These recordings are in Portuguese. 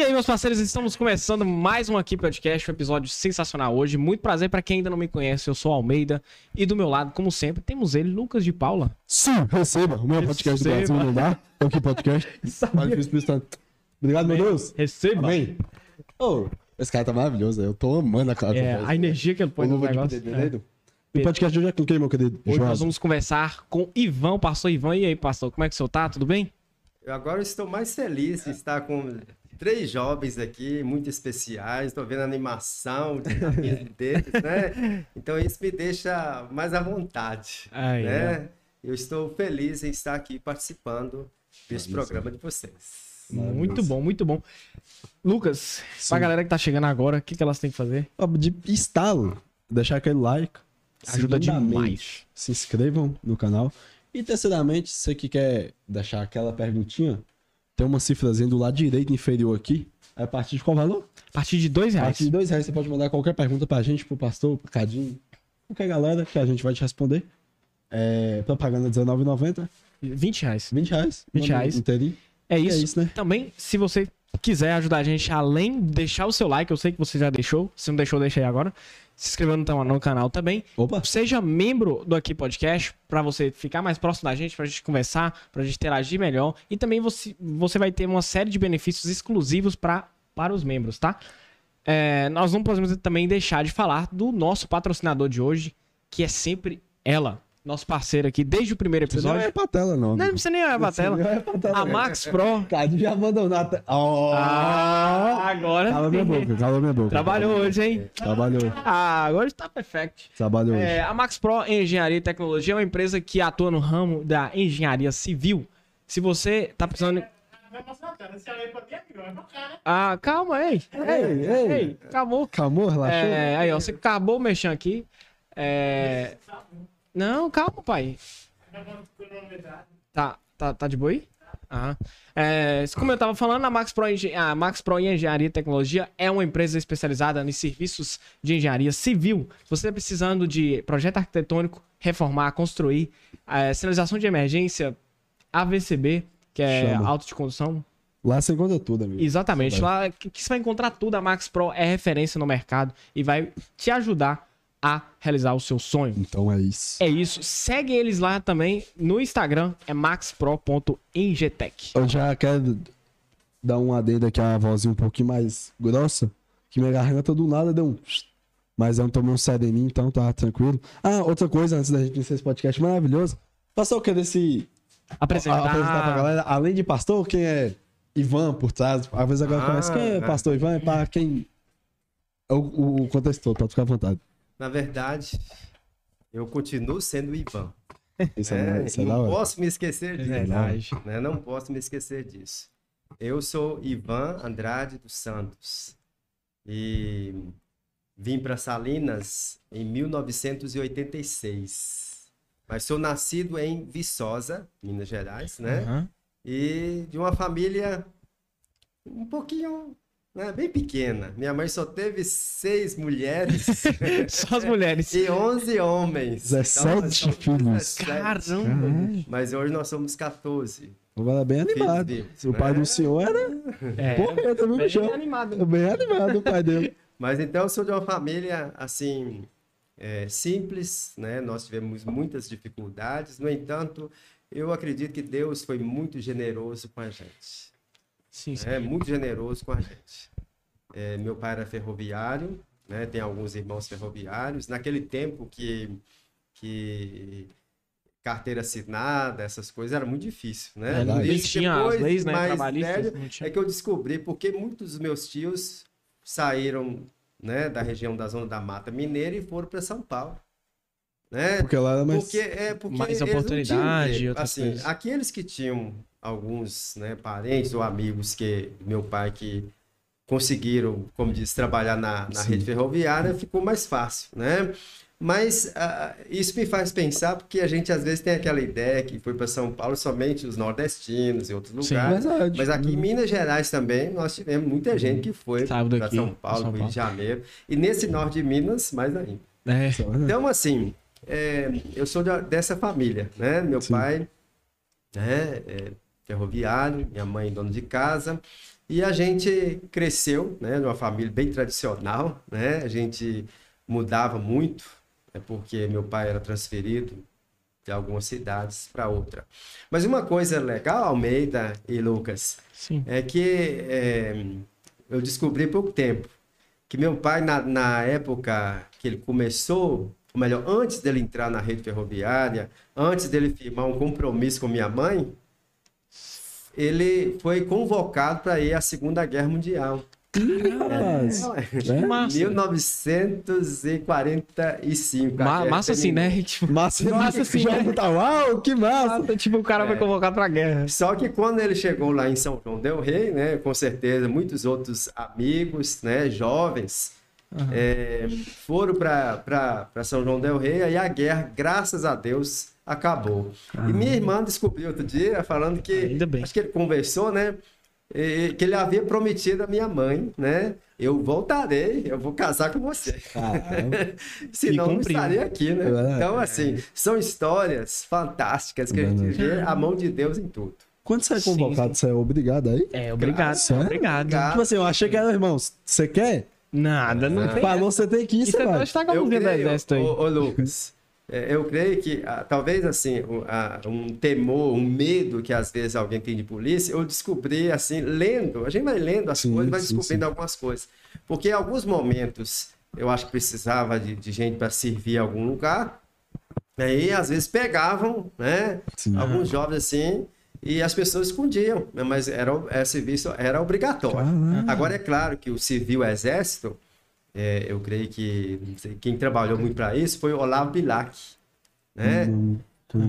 E aí, meus parceiros, estamos começando mais um aqui podcast, um episódio sensacional hoje. Muito prazer para quem ainda não me conhece, eu sou Almeida e do meu lado, como sempre, temos ele, Lucas de Paula. Sim, receba. O meu podcast do. Brasil não dá. É o que podcast. Obrigado, meu Deus. Receba. Amém. Ô, esse cara tá maravilhoso. Eu tô amando a cara. É, a energia que ele põe no de negócio. é. O podcast eu já cliquei, meu querido. Hoje nós vamos conversar com Ivan, pastor Ivan. E aí, pastor, como é que o senhor tá? Tudo bem? Eu agora estou mais feliz de estar com três jovens aqui, muito especiais. Estou vendo a animação deles, né? Então isso me deixa mais à vontade, Aí, né? Eu estou feliz em estar aqui participando desse programa de vocês. Muito bom, muito bom. Lucas, Sim. pra galera que tá chegando agora, o que, que elas têm que fazer? Ó, De estalo. Deixar aquele like. Ajuda demais. Se inscrevam no canal. E terceiramente, você que quer deixar aquela perguntinha, tem uma cifrazinha do lado direito inferior aqui. A partir de qual valor? A partir de dois A reais. partir de dois reais você pode mandar qualquer pergunta pra gente, pro pastor, pro Cadinho, qualquer galera que a gente vai te responder. É, propaganda R$19,90, 20 reais. 20 reais. 20 Manda reais. inteirinho. É E isso. É isso, né? Também, se você quiser ajudar a gente, além de deixar o seu like, eu sei que você já deixou. Se não deixou, deixa aí agora. Se inscrevendo no, no canal também. Opa! Seja membro do Aqui Podcast, pra você ficar mais próximo da gente, pra gente conversar, pra gente interagir melhor. E também você, você vai ter uma série de benefícios exclusivos pra, para os membros, tá? É, nós não podemos também deixar de falar do nosso patrocinador de hoje, que é sempre ela, nosso parceiro aqui, desde o primeiro Você não episódio. é pra tela, não. Não, não precisa nem olhar pra tela. não é pra tela, A. Max Pro. Cadinho já abandonou a tela. Ó! Ah, agora. Cala minha boca, cala minha boca. Trabalhou hoje, hein? Trabalhou, Ah, agora tá perfeito. trabalhou hoje. É, a Max Pro Engenharia e Tecnologia é uma empresa que atua no ramo da engenharia civil. Se você tá precisando. Aí. Ah, calma, ei. Ei, ei. Ei, acabou. Calmou, relaxou? É, aí, ó, você acabou mexendo aqui. É. Não, calma, pai. Tá, tá, tá de boa aí? Ah. É, como eu tava falando, a Max, Pro, a Max Pro em Engenharia e Tecnologia é uma empresa especializada em serviços de engenharia civil. Se você está precisando de projeto arquitetônico, reformar, construir, é, sinalização de emergência, AVCB, que é Chama. auto de condução. Lá você encontra tudo, amigo. Exatamente. Lá que, que você vai encontrar tudo. A Max Pro é referência no mercado e vai te ajudar a realizar o seu sonho. Então é isso. É isso. Segue eles lá também no Instagram, é maxpro.engetec. Eu já quero dar um adendo aqui a vozinha um pouquinho mais grossa, que minha garganta do nada deu um... Mas eu não tomei um sereninho, então tá tranquilo. Ah, outra coisa, antes da gente iniciar esse podcast maravilhoso. Pastor, eu querer se Apresentar. a- apresentar pra galera, além de pastor, quem é Ivan por trás? Às vezes agora Ah, conhece quem é é. pastor Ivan, é pra quem... O, o, o contexto pode ficar à vontade. Na verdade, eu continuo sendo o Ivan. Isso é, né? isso é não hora. posso me esquecer É disso. verdade. né? Não posso me esquecer disso. Eu sou Ivan Andrade dos Santos e vim para Salinas em 1986. Mas sou nascido em Viçosa, Minas Gerais, né? Aham. E de uma família um pouquinho, né, bem pequena. Minha mãe só teve seis mulheres Só as mulheres. e 11 homens. Então, 17 nós somos filhos. 17. Caramba. Mas hoje nós somos 14. Agora bem animado. vivos, O pai né? do senhor era É, porreta, viu, bem bichão? animado. Bem animado o pai dele. Mas então eu sou de uma família assim é, simples, né? Nós tivemos muitas dificuldades. No entanto, eu acredito que Deus foi muito generoso com a gente. Sim, sim. É muito generoso com a gente. É, meu pai era ferroviário, né? Tem alguns irmãos ferroviários. Naquele tempo que que carteira assinada, essas coisas era muito difícil, né? É, não tinha as depois, leis, né, trabalhistas, velho, não tinha. é que eu descobri porque muitos dos meus tios saíram né, da região da zona da Mata Mineira e foram para São Paulo. Né? Porque lá era mais. Porque, é, porque Mais tinham oportunidade assim, coisas. Aqueles que tinham alguns né, parentes ou amigos que meu pai que conseguiram, como diz, trabalhar na, na rede ferroviária, ficou mais fácil, né? Mas ah, isso me faz pensar porque a gente às vezes tem aquela ideia que foi para São Paulo somente os nordestinos e outros Sim. lugares. Verdade. Mas aqui em Minas Gerais também nós tivemos muita gente que foi para São Paulo, São Rio Paulo. de Janeiro. E nesse norte de Minas, mais ainda. É. Então, assim, é, eu sou de- dessa família, né? Meu Sim. pai né, é ferroviário, minha mãe dona de casa. E a gente cresceu, né, numa família bem tradicional, né? A gente mudava muito, é porque meu pai era transferido de algumas cidades para outra. Mas uma coisa legal, Almeida e Lucas, Sim. é que é, eu descobri há pouco tempo que meu pai, na, na época que ele começou, ou melhor, antes dele entrar na rede ferroviária, antes dele firmar um compromisso com minha mãe, ele foi convocado para ir à Segunda Guerra Mundial. Rapaz. Que né? massa. 1945. a Ma- massa assim, né? Tipo, Massa, Massa sim, já né? tá, uau, que massa. tipo, o cara foi convocado pra guerra. Só que quando ele chegou lá em São João del Rei, né, com certeza muitos outros amigos, né, jovens, é, foram para São João del Rei, aí a guerra, graças a Deus, acabou. E minha irmã descobriu outro dia, falando que, Ainda bem. acho que ele conversou, né, e- que ele havia prometido à minha mãe, né, eu voltarei, eu vou casar com você. Caramba. Senão não estaria aqui, né? É verdade. Então, assim, são histórias fantásticas que a gente vê a mão de Deus em tudo. Quando você é Sim, convocado, você é obrigado aí? É, obrigado. Sério? Obrigado. Obrigado. Tipo assim, eu achei que era, irmão, você quer? Nada, não tem. Falou, você tem que ir, Isso você é vai. tacados Eu do creio, exército aí. ô, ô, Lucas, é, eu creio que ah, talvez assim, um, temor, um medo que às vezes alguém tem de polícia, eu descobri assim, lendo, a gente vai lendo as Sim, coisas, vai sim, descobrindo sim. algumas coisas. Porque em alguns momentos eu acho que precisava de, de gente para servir em algum lugar, aí às vezes pegavam, né? Alguns jovens assim, e as pessoas escondiam, né, mas era, o- é, serviço era obrigatório. Caraca. Agora é claro que o civil exército, é, eu creio que sei, quem trabalhou muito para isso foi o Olavo Bilac, né? Hum,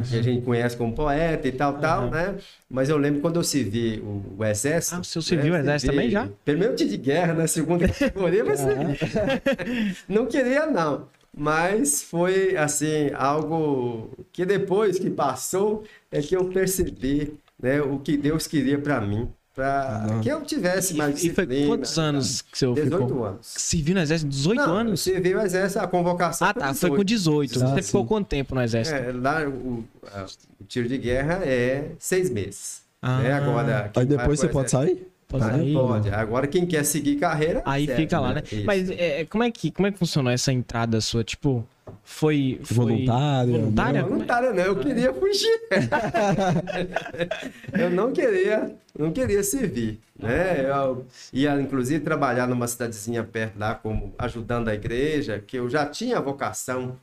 Que a gente conhece como poeta e tal, tal, né? Mas eu lembro quando eu servi o, o exército. Ah, o senhor serviu o né, exército servi- também já? Primeiro time de guerra, né? Segunda categoria, mas não queria não. Mas foi assim algo que depois que passou é que eu percebi, né, o que Deus queria para mim, para que eu tivesse mais E foi disciplina. quantos anos que o senhor 18 ficou? anos. Serviu no exército? 18 Não, anos? Serviu o exército, a convocação Ah, tá. Foi com 18. Ah, Você sim. ficou quanto tempo no exército? É, lá o, a- o tiro de guerra é seis meses. Ah. né? Agora, Aí depois você pode sair? Pode Aí sair? Pode. Agora, quem quer seguir carreira. Aí serve, fica lá, né? Isso. Mas é, como, é que, como é que funcionou essa entrada sua? Tipo, foi. foi... Voluntária, Voluntária? né? Voluntária não, eu queria fugir. eu não queria, não queria servir, né? Eu ia inclusive trabalhar numa cidadezinha perto lá como ajudando a igreja, que eu já tinha a vocação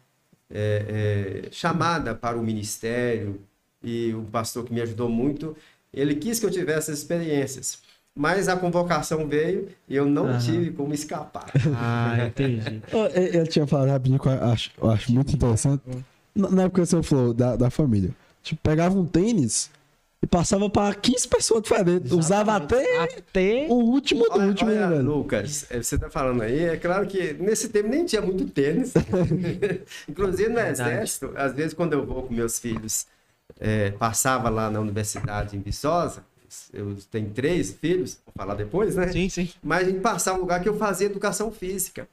é, é, chamada para o ministério e o pastor que me ajudou muito, ele quis que eu tivesse essas experiências. Mas a convocação veio e eu não tive como escapar. Ah, entendi. Ele ele tinha falado rapidinho que eu acho, eu acho muito interessante. Na na época que você falou da, da família. Tipo, pegava um tênis e passava pra 15 pessoas diferentes. Usava até Até. o último do Olha, último, olha, né, velho? Lucas, é, você tá falando aí, é claro que nesse tempo nem tinha muito tênis. Inclusive no exército, às vezes quando eu vou com meus filhos, é, passava lá na universidade em Viçosa, eu tenho três filhos, vou falar depois, né? Sim, sim. Mas a gente passava um lugar que eu fazia educação física.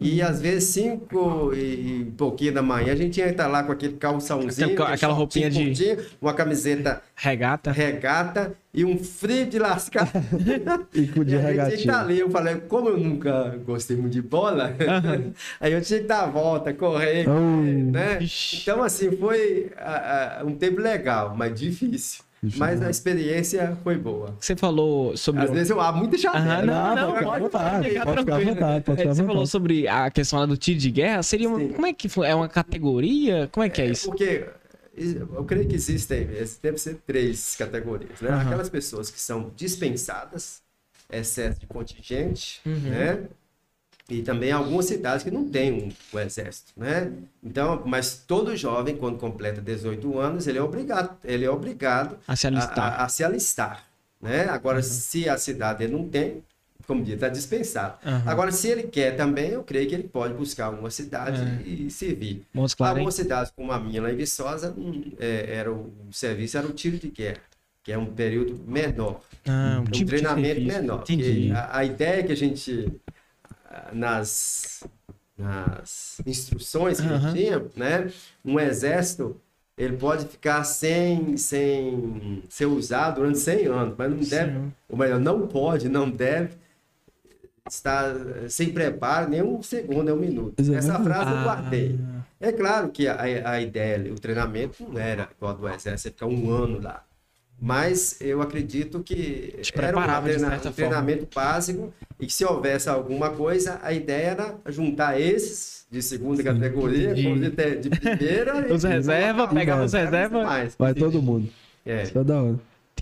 E às vezes, cinco e pouquinho da manhã, a gente ia estar lá com aquele calçãozinho, Aquela- aquela roupinha de- curtinho, uma camiseta Regata. regata e um frio de lascar. E com de E a gente tinha que regatinha. estar ali. Eu falei, como eu nunca gostei muito de bola, aí eu tinha que dar a volta, correr, Oh. né? Ixi. Então, assim, foi ah, um tempo legal, mas difícil. Mas a experiência foi boa. Você falou sobre. Às vezes eu abro muita Aham, janela. não, Não, não, pode ficar à pode, vontade, ficar vontade, pode É, ficar Você falou sobre a questão lá do tiro de guerra. Seria uma-. Como é que foi? É uma categoria? Como é que é isso? Porque eu creio que existem, deve ser três categorias, né? Aham. Aquelas pessoas que são dispensadas, excesso de contingente, Uhum. né? E também algumas cidades que não têm um, o exército, né? Então, mas todo jovem, quando completa 18 anos, ele é obrigado, ele é obrigado A se alistar. a- a se alistar, né? Agora, se a cidade ele não tem, como diz, está dispensado. Aham. Agora, se ele quer também, eu creio que ele pode buscar uma cidade É. e servir. Montes Claros? Algumas cidades, como a minha lá em Viçosa, hum, é, era o, o serviço era o tiro de guerra, que é um período menor, Ah, um um tipo treinamento menor. A, a ideia que a gente, nas, nas instruções que Aham. gente tinha, né, um exército ele pode ficar sem, sem ser usado durante 100 anos, mas não deve, Sim. ou melhor, não pode, não deve estar sem preparo nem um segundo, nem um minuto. É Essa frase eu Ah. guardei. É claro que a, a ideia, o treinamento não era igual do exército, você ficar um ano lá. Mas eu acredito que Te era de treina- um treinamento básico e que se houvesse alguma coisa, a ideia era juntar esses de segunda categoria de- com os de, de primeira. Os e reserva, pegava os reserva. mais. Vai todo mundo. É. Isso é da hora.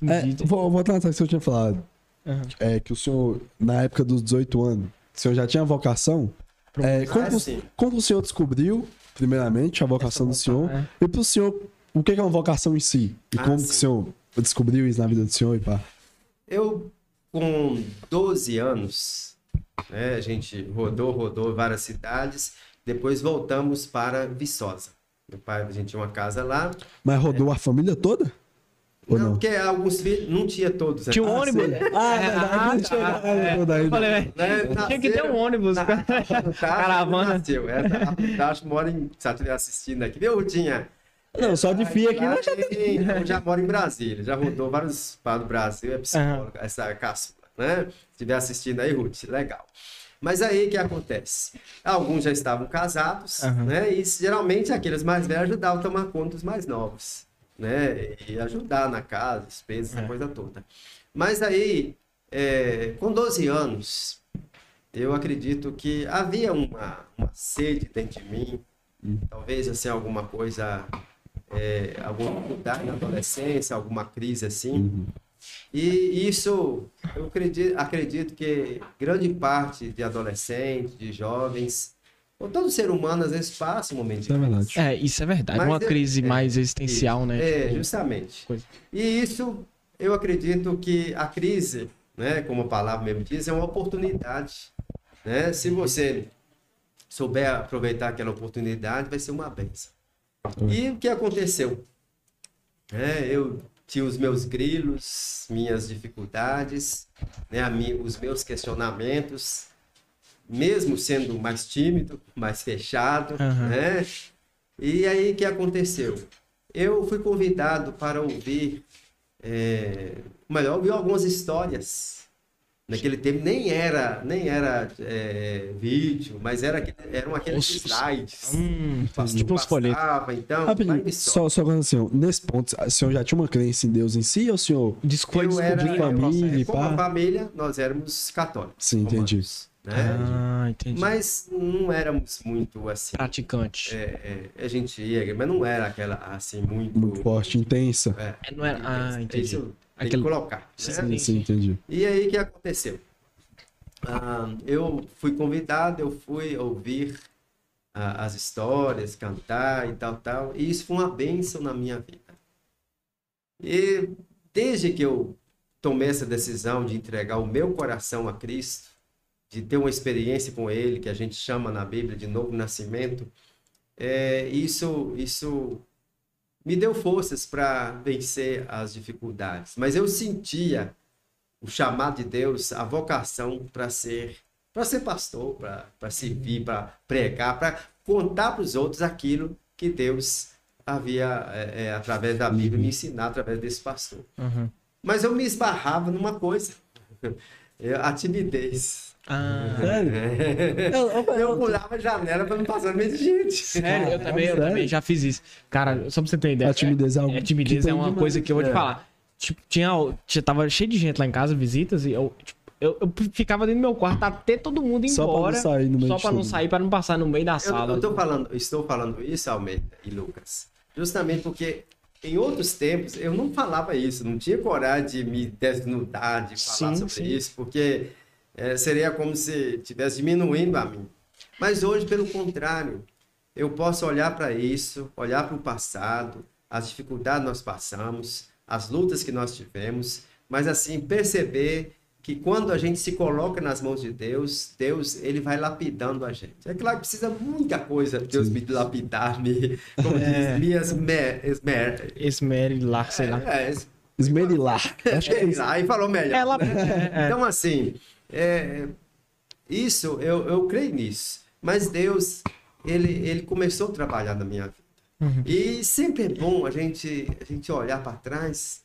É, Entendi. vou voltar na que o senhor tinha falado. Aham. É que o senhor, na época dos 18 anos, o senhor já tinha vocação? É, Ah, que o- sim. como o senhor descobriu, primeiramente, a vocação do senhor? É. E pro senhor, o que é uma vocação em si? E Ah, como que o sim. senhor descobriu isso na vida do senhor e pá? Eu, com 12 anos, né, a gente rodou, rodou várias cidades, depois voltamos para Viçosa. Meu pai, a gente tinha uma casa lá. Mas rodou a família toda? Ou não? porque alguns filhos, não tinha todos. né? Tinha um Ah, ônibus. Ah, É, verdade, ah, não tinha tá. É. falei, velho, Né, tinha que ter um ônibus. Na- Caravana. Nasceu. É, a Tacho mora em. Se estiver assistindo aqui, viu, Rutinha? Não, só de fia aqui, mas já tem- já mora em Brasília, já rodou vários para do Brasil, é psicóloga, essa caçula, né? Se estiver assistindo aí, Ruth, legal. Mas aí o que acontece? Alguns já estavam casados, Aham. né? E geralmente aqueles mais velhos ajudavam a tomar conta dos mais novos, né? E ajudar na casa, despesas, essa É. coisa toda. Mas aí, é, com 12 anos, eu acredito que havia uma, uma sede dentro de mim, talvez assim, alguma coisa, é, alguma dificuldade na adolescência, alguma crise assim. E isso, eu acredito, acredito que grande parte de adolescentes, de jovens, ou todo ser humano às vezes passa um momento de Isso é verdade. É, isso é verdade. Mas Uma é- crise é, mais existencial, Isso. né? É, Tipo, justamente. coisa. E isso, eu acredito que a crise, né, como a palavra mesmo diz, é uma oportunidade. Né? Se você souber aproveitar aquela oportunidade, vai ser uma benção. E o que aconteceu? É, eu tinha os meus grilos, minhas dificuldades, né, os meus questionamentos, mesmo sendo mais tímido, mais fechado, Aham. né? E aí o que aconteceu? Eu fui convidado para ouvir, é, melhor, ouvir algumas histórias. Naquele tempo nem era, nem era é, vídeo, mas era, eram aqueles Os- slides. Hum, tipo uns folhetos. então, Rapidinho, só, só coisa assim, ó, nesse ponto, o senhor já tinha uma crença em Deus em si ou o senhor. Desculpa, eu era de família e como pá. a família, nós éramos católicos. Sim, entendi. romanos, né? Ah, entendi. Mas não éramos muito assim. Praticante. é, é, a gente ia, mas não era aquela assim muito. Muito forte, intensa. É, É, não era- ah, entendi. Isso tem Aquele- que colocar. né? Sim, Sim, sim, entendi. E aí o que aconteceu? Ah, eu fui convidado, eu fui ouvir ah, as histórias, cantar e tal, tal. E isso foi uma bênção na minha vida. E desde que eu tomei essa decisão de entregar o meu coração a Cristo, de ter uma experiência com Ele, que a gente chama na Bíblia de novo nascimento, é, isso, isso me deu forças para vencer as dificuldades. Mas eu sentia o chamado de Deus, a vocação para ser para ser pastor, para servir, para pregar, para contar para os outros aquilo que Deus havia, é, é, através da Bíblia, me ensinar através desse pastor. Uhum. Mas eu me esbarrava numa coisa, a timidez. Ah, Sério? Eu pulava a janela para não passar no meio de gente. sério, eu também, eu também já fiz isso. Cara, só pra você ter ideia. A timidez é algo É, timidez é uma demais. coisa que eu vou te É. falar. Tipo, tinha, tinha. Tava cheio de gente lá em casa, visitas, e eu, tipo, eu, eu ficava dentro do meu quarto até todo mundo ir Só pra não embora. sair no meio só pra não sair, pra não passar no meio da Eu, sala. eu tô falando, estou falando isso, Almeida e Lucas, justamente porque em outros tempos eu não falava isso, não tinha coragem de me desnudar, de falar Sim, sobre sim. isso, porque eh, seria como se estivesse diminuindo a mim. Mas hoje, pelo contrário, eu posso olhar para isso, olhar para o passado, as dificuldades que nós passamos, as lutas que nós tivemos, mas assim, perceber que quando a gente se coloca nas mãos de Deus, Deus ele vai lapidando a gente. É claro que precisa muita coisa Deus me lapidar, me, como É. diz, me esmer, esmer, lá, sei lá. é, es- Esmerilar. Acho que é isso. aí falou melhor. Ela. né? é, é. Então, assim, é, isso, eu, eu creio nisso. Mas Deus, ele, ele começou a trabalhar na minha vida. Uhum. E sempre é bom a gente, a gente olhar para trás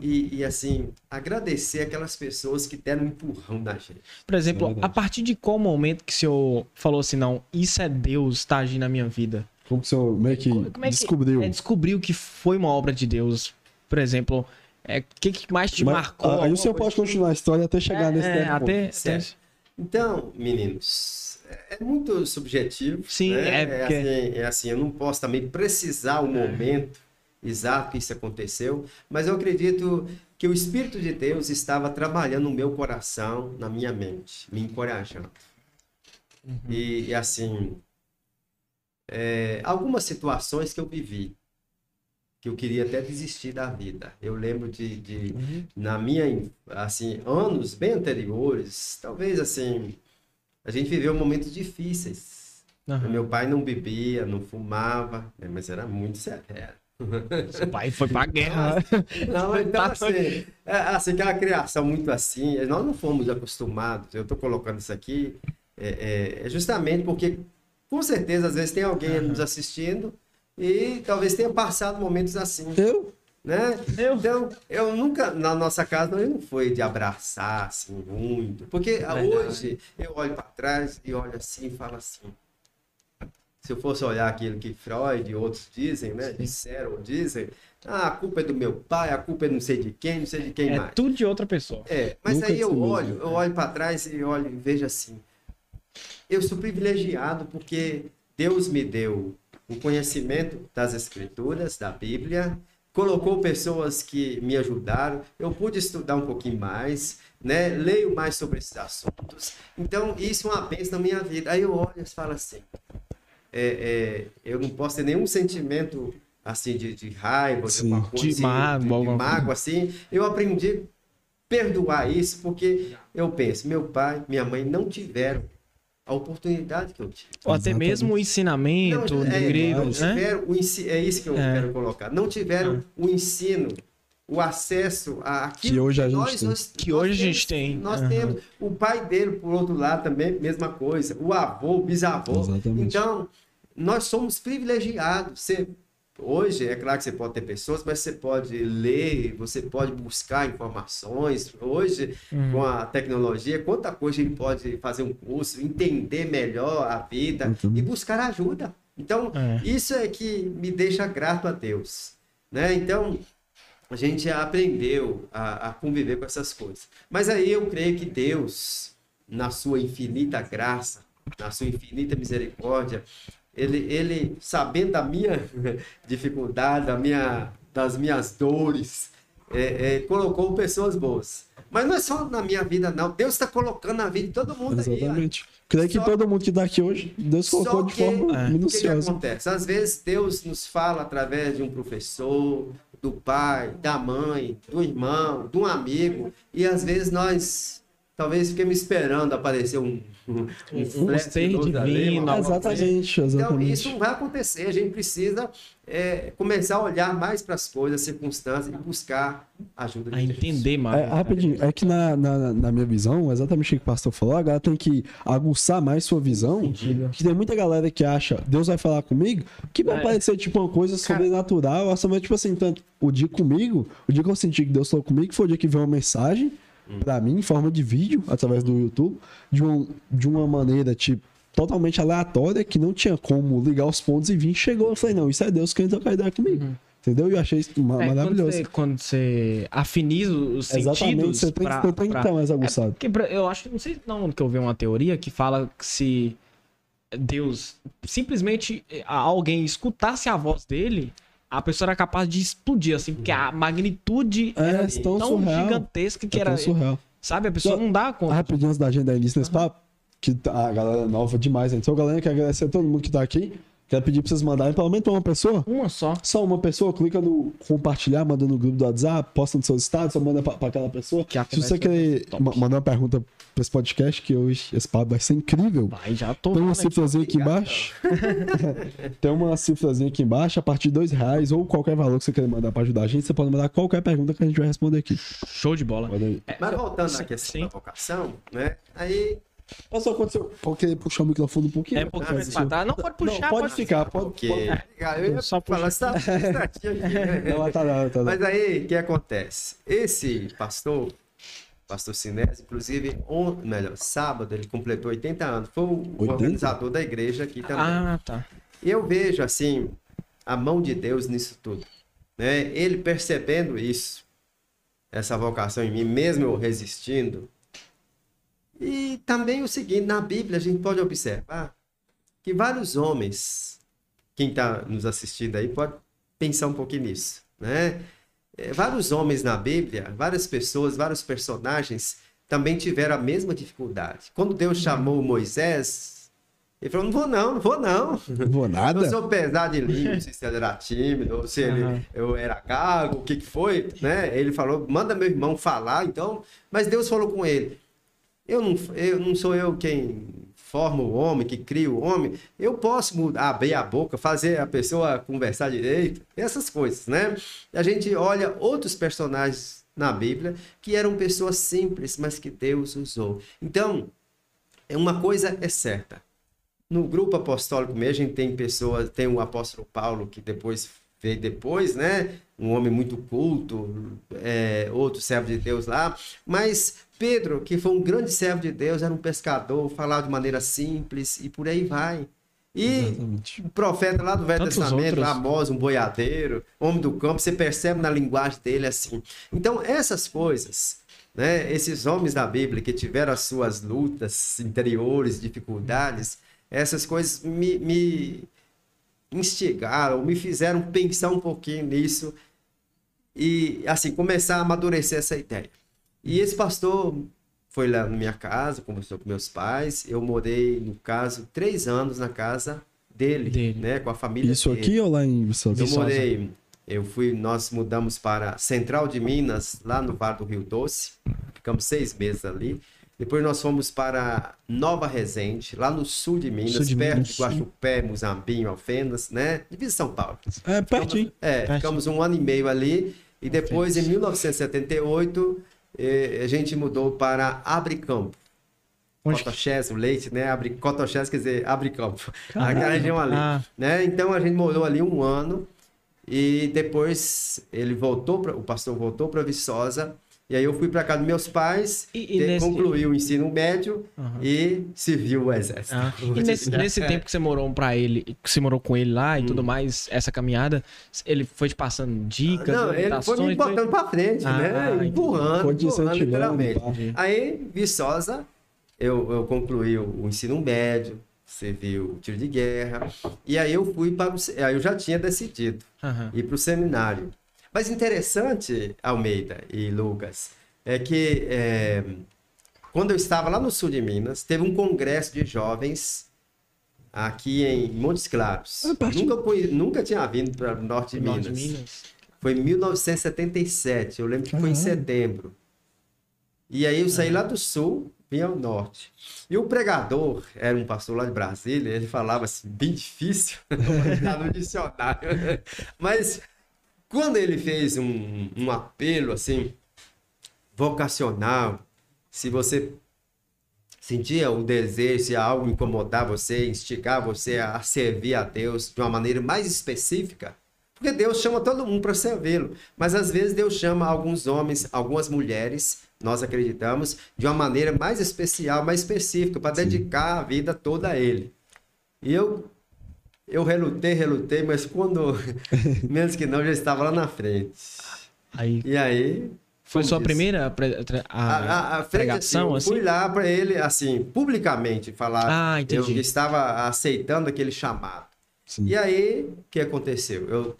e, e, assim, agradecer aquelas pessoas que deram um empurrão na gente. Por exemplo, É a partir de qual momento que o senhor falou assim, não, isso é Deus tá agindo na minha vida? Como que o senhor meio que Como é que descobriu? É, descobriu que foi uma obra de Deus. Por exemplo, é, o que, que mais te Mas, marcou? aí o senhor pode continuar a história até chegar nesse é, tempo. até, Certo. Então, meninos, é é muito subjetivo. Sim, né? é porque- assim, é assim, eu não posso também precisar o momento exato que isso aconteceu, mas eu acredito que o Espírito de Deus estava trabalhando no meu coração, na minha mente, me encorajando. Uhum. E, e, assim, é, algumas situações que eu vivi, que eu queria até desistir da vida. Eu lembro de, de Uhum. na minha, in- assim, anos bem anteriores, talvez assim, a gente viveu momentos difíceis. Aham. Meu pai não bebia, não fumava, né, mas era muito severo. Seu pai foi pra guerra. Não, então assim, é, assim, aquela criação muito assim, nós não fomos acostumados, eu estou colocando isso aqui, é, é- é justamente porque, com certeza, às vezes tem alguém nos assistindo e talvez tenha passado momentos assim, Eu? né? Eu? Então, eu nunca, na nossa casa, não foi de abraçar, assim, muito. Porque ah, Verdade. hoje eu olho para trás e olho assim e falo assim. Se eu fosse olhar aquilo que Freud e outros dizem, né? Disseram ou dizem, ah, a culpa é do meu pai, a culpa é não sei de quem, não sei de quem É mais. tudo de outra pessoa. É, mas Nunca aí eu mesmo, olho, eu é. olho para trás e olho e vejo assim. Eu sou privilegiado porque Deus me deu o conhecimento das escrituras, da Bíblia, colocou pessoas que me ajudaram, eu pude estudar um pouquinho mais, né? Leio mais sobre esses assuntos. Então, isso é uma bênção na minha vida. Aí eu olho e falo assim, é, é, eu não posso ter nenhum sentimento assim de, de raiva, de, Sim. alguma coisa, De assim, mágoa, de, de mágoa, assim. Eu aprendi a perdoar isso porque eu penso, meu pai, minha mãe não tiveram a oportunidade que eu tive. Ou até Exatamente. mesmo o ensinamento Não, é, grego, não né? tiveram o ensi- é isso que eu É. quero colocar. Não tiveram o ensino, o acesso a aquilo Que hoje a gente nós, tem. nós- Que nós hoje a temos- gente tem. Nós Aham. temos. O pai dele, por outro lado, também, mesma coisa. O avô, o bisavô. Exatamente. Então, nós somos privilegiados. Você, hoje, é claro que você pode ter pessoas, mas você pode ler, você pode buscar informações. Hoje, Uhum. com a tecnologia, quanta coisa a gente pode fazer um curso, entender melhor a vida Exatamente. e buscar ajuda. Então, É. isso é que me deixa grato a Deus. Né? Então, a gente aprendeu a, a conviver com essas coisas. Mas aí eu creio que Deus, na sua infinita graça, na sua infinita misericórdia, ele, ele sabendo da minha dificuldade, da minha, das minhas dores, é, é, colocou pessoas boas. Mas não é só na minha vida, não. Deus está colocando na vida de todo mundo aí. Exatamente. Creio que todo mundo que tá aqui hoje, Deus colocou Só de que- forma É. O que, que minuciosa. acontece? Às vezes Deus nos fala através de um professor, do pai, da mãe, do irmão, de um amigo, e às vezes nós talvez fiquemos esperando aparecer um, um, Um flash ser ali, divino, coisa. Exatamente, Então, exatamente. isso não vai acontecer. A gente precisa é, começar a olhar mais para as coisas, circunstâncias e buscar ajuda de A Deus. entender mais. É, rapidinho, é que na, na, na minha visão, exatamente o que o pastor falou, a galera tem que aguçar mais sua visão. Que tem muita galera que acha, Deus vai falar comigo, que vai É. parecer tipo uma coisa Cara- sobrenatural. Vai, tipo assim, tanto o dia comigo, o dia que eu senti que Deus falou comigo, foi o dia que veio uma mensagem pra mim, em forma de vídeo, através do YouTube, de, um, de uma maneira, tipo, totalmente aleatória, que não tinha como ligar os pontos e vir. Chegou, eu falei, não, isso é Deus querendo trocar ideia comigo. Entendeu? E eu achei isso ma- É, maravilhoso. quando você afiniza os Exatamente, sentidos você tem, pra- você tem que estar mais É aguçado. porque pra- eu acho, não sei não, que eu vi uma teoria que fala que se Deus simplesmente eh, alguém escutasse a voz dele, a pessoa era capaz de explodir, assim, porque a magnitude É, era tão tão surreal. gigantesca que É era. surreal. Sabe, a pessoa Só- não dá conta. rapidinho antes da agenda início nesse papo, que tá- a galera nova demais. Então, galera, quero agradecer a todo mundo que tá aqui. Quero pedir pra vocês mandarem pelo menos pra uma pessoa. Uma só. Só uma pessoa, clica no compartilhar, manda no grupo do WhatsApp, posta nos seus status, só manda pra, pra aquela pessoa. Que Se você querer ma- mandar uma pergunta pra esse podcast, que hoje esse papo vai ser incrível. Vai, já tô. Tem uma aqui. cifrazinha aqui embaixo. Tem uma cifrazinha aqui embaixo, a partir de dois reais ou qualquer valor que você queira mandar pra ajudar a gente, você pode mandar qualquer pergunta que a gente vai responder aqui. Show de bola. É, Mas só- voltando à questão sim. da vocação, né? Aí Mas só aconteceu. Pode querer puxar o microfone um pouquinho. É um pouquinho mais Assim. pra trás. Não, pode puxar. Não, pode ficar, pode. Porque, pode. cara, eu ia Só puxa. falar essa- essa aqui, né? Não, mas tá não, tá não. Mas aí, o que acontece? Esse pastor, pastor Sinésio, inclusive, on, melhor, sábado, ele completou 80 anos. Foi o 80? organizador da igreja aqui também. Ah, tá. E eu vejo, assim, a mão de Deus nisso tudo. Né? Ele percebendo isso, essa vocação em mim, mesmo eu resistindo. E também o seguinte, na Bíblia a gente pode observar que vários homens, quem está nos assistindo aí, pode pensar um pouquinho nisso, né? É, vários homens na Bíblia, várias pessoas, vários personagens também tiveram a mesma dificuldade. Quando Deus chamou Moisés, ele falou: Não vou, não, não vou, não. Não vou Eu nada. sou pesado de língua, se ele era tímido, ou se ele, eu era gago, o que que foi, né? Ele falou, manda meu irmão falar, então... Mas Deus falou com ele, eu não, eu não sou eu quem forma o homem, que cria o homem, eu posso mudar, abrir a boca, fazer a pessoa conversar direito, essas coisas, né? A gente olha outros personagens na Bíblia que eram pessoas simples, mas que Deus usou. Então, é uma coisa é certa. No grupo apostólico mesmo, a gente tem pessoas, tem o apóstolo Paulo, que depois veio depois, né? Um homem muito culto, é, outro servo de Deus lá. Mas Pedro, que foi um grande servo de Deus, era um pescador, falava de maneira simples e por aí vai. E Exatamente. o profeta lá do Velho Tantos Testamento, outros. Amós, um boiadeiro, homem do campo, você percebe na linguagem dele assim. Então, essas coisas, né, esses homens da Bíblia que tiveram as suas lutas interiores, dificuldades, essas coisas me, me instigaram, me fizeram pensar um pouquinho nisso e, assim, começar a amadurecer essa ideia. E esse pastor foi lá na minha casa, conversou com meus pais. Eu morei, no caso, três anos na casa dele, Dele. né? Com a família Isso dele. aqui ou lá em Viçosa? Eu morei, eu fui, nós mudamos para Central de Minas, lá no Vale do Rio Doce. Ficamos seis meses ali. Depois nós fomos para Nova Resende, lá no sul de Minas, Sul de perto Minas. de Guaxupé, Muzambinho, Alfenas, né? Divisa de São Paulo. É, pertinho. É, Pertinho. ficamos um ano e meio ali. E depois, em 1978, eh, a gente mudou para Abricampo. Onde- Cotochés, o leite, né? Abri, Cotochés quer dizer Abricampo. Caralho. Aquela região ali. Ah. Né? Então a gente morou ali um ano. E depois ele voltou, pra, o pastor voltou para Viçosa. E aí eu fui para casa dos meus pais, E- e nesse- concluí o ensino médio Aham. e serviu o exército. Ah, E nesse, nesse tempo que você morou para ele, que você morou com ele lá e tudo mais, essa caminhada, ele foi te passando dicas, Não, ele foi me orientações, botando pra frente, Ah, né? entendi. Empurrando, Foi empurrando, literalmente. Aí, Viçosa, eu, eu concluí o, ensino médio, servi o tiro de guerra, e aí eu fui para o... Aí eu já tinha decidido Aham. ir para o seminário. Mas interessante, Almeida e Lucas, é que é, quando eu estava lá no sul de Minas, teve um congresso de jovens aqui em Montes Claros. Ah. Nunca, conhe- nunca tinha vindo para o norte de Minas. Foi em 1977, eu lembro que foi em setembro. E aí eu saí lá do sul, vim ao norte. E o pregador, era um pastor lá de Brasília, ele falava assim, bem difícil, lá no dicionário. Mas quando ele fez um, um apelo assim, vocacional, se você sentia o desejo, se algo incomodar você, instigar você a servir a Deus de uma maneira mais específica, porque Deus chama todo mundo para servi-lo, mas às vezes Deus chama alguns homens, algumas mulheres, nós acreditamos, de uma maneira mais especial, mais específica, para dedicar a vida toda a Ele. E eu, eu relutei, relutei, mas quando, menos que não, já estava lá na frente. Aí, E aí, foi sua diz, primeira a, a, a, frente, pregação, assim, eu assim? fui lá para ele, assim, publicamente falar. Ah, eu estava aceitando aquele chamado. Sim. E aí, o que aconteceu? Eu,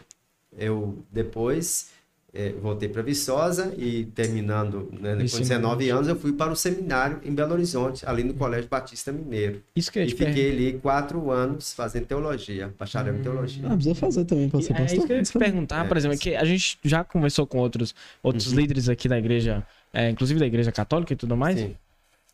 eu depois eh, voltei para Viçosa e terminando, né, com Ensino 19 médio. anos, eu fui para o seminário em Belo Horizonte, ali no Colégio Batista Mineiro. Isso que eu E ia te perguntar. fiquei ali quatro anos fazendo teologia, bacharel em teologia. Ah, precisa fazer também pra ser É isso pastor. que eu ia te perguntar, por É. exemplo, é que a gente já conversou com outros, outros Uhum. líderes aqui da igreja, é, inclusive da igreja católica e tudo mais, Sim.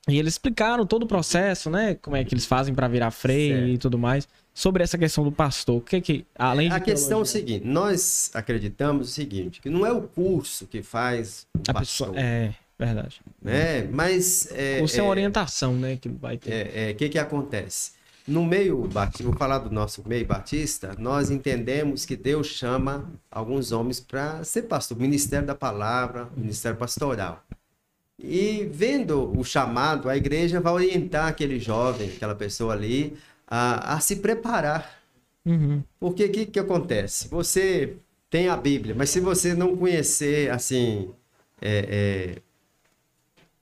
E eles explicaram todo o processo, né? Como é que eles fazem para virar freio Certo. e tudo mais. Sobre essa questão do pastor, o que que, além de A questão é o teologia, seguinte, nós acreditamos o seguinte, que não é o curso que faz o a pastor. pessoa, é, Verdade. né? Mas é, Ou sem é, orientação, né? Que vai ter. é, é, que que acontece? No meio batista, vou falar do nosso meio batista, nós entendemos que Deus chama alguns homens para ser pastor, ministério da palavra, ministério pastoral. E vendo o chamado, a igreja vai orientar aquele jovem, aquela pessoa ali, a, a se preparar. Uhum. Porque o que, que acontece? Você tem a Bíblia, mas se você não conhecer, assim, é, é,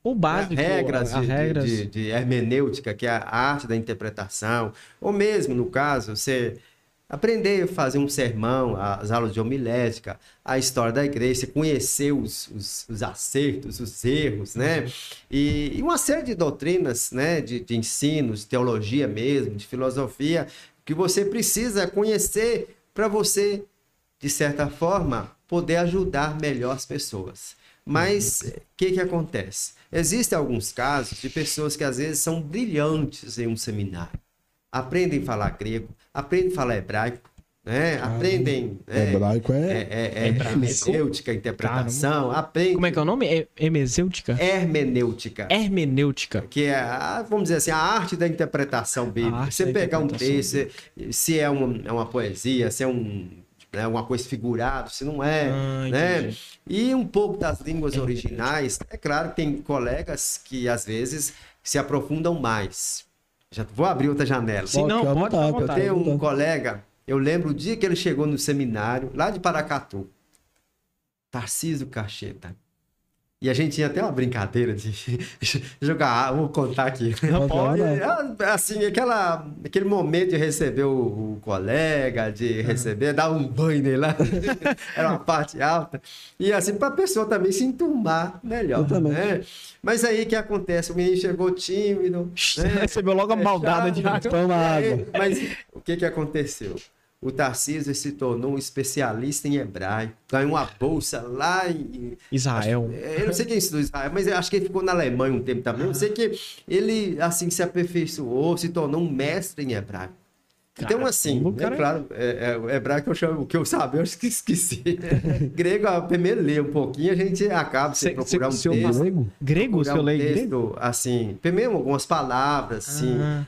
O básico, regras, de, de- regras. De, de hermenêutica, que é a arte da interpretação, ou mesmo, no caso, você aprender a fazer um sermão, as aulas de homilética, a história da igreja, conhecer os, os, os acertos, os erros, né? E, e uma série de doutrinas, né? De, de ensinos, de teologia mesmo, de filosofia, que você precisa conhecer para você, de certa forma, poder ajudar melhor as pessoas. Mas o que, que acontece? Existem alguns casos de pessoas que às vezes são brilhantes em um seminário. Aprendem a falar grego, aprendem a falar hebraico, né? aprendem né? Hebraico é, é. é, é, Hebraico? hermenêutica, interpretação, aprendem Como é que é o nome? É- Hemesêutica? hermenêutica. Hermenêutica. Que é, a- vamos dizer assim, a arte da interpretação bíblica. Você pegar um texto, se é uma, é uma poesia, se é um, né, uma coisa figurada, se não é, Ah, né? E um pouco das línguas originais. É claro que tem colegas que às vezes se aprofundam mais. Já vou abrir outra janela. Sim, não, pode vontade, Eu tenho um colega, eu lembro o dia que ele chegou no seminário, lá de Paracatu, Tarcísio Cacheta. E a gente tinha até uma brincadeira de jogar, vou contar aqui. Não pode, ah, Assim, aquela, aquele momento de receber o, o colega, de receber, dar um banho nele lá, era uma parte alta. E assim, para a pessoa também se enturmar melhor. Eu também. Né? Mas aí o que acontece? O menino chegou tímido. né? Recebeu logo a baldada de Fechado. Toma Aí, água. Mas o que, que aconteceu? O Tarcísio se tornou um especialista em hebraico. Ganhou uma bolsa lá em. Israel. Eu não sei quem estudou Israel, mas eu acho que ele ficou na Alemanha um tempo também. Eu sei que ele, assim, se aperfeiçoou, se tornou um mestre em hebraico. Então, Caramba, assim, o é cara- claro, é, é, o hebraico eu chamo, o que eu sabia, eu esque- esqueci. Grego, eu primeiro ler um pouquinho, a gente acaba sem procurar um cê- texto. Grego? Grego, procurar seu um lei texto, grego? assim, primeiro algumas palavras, assim, Ah.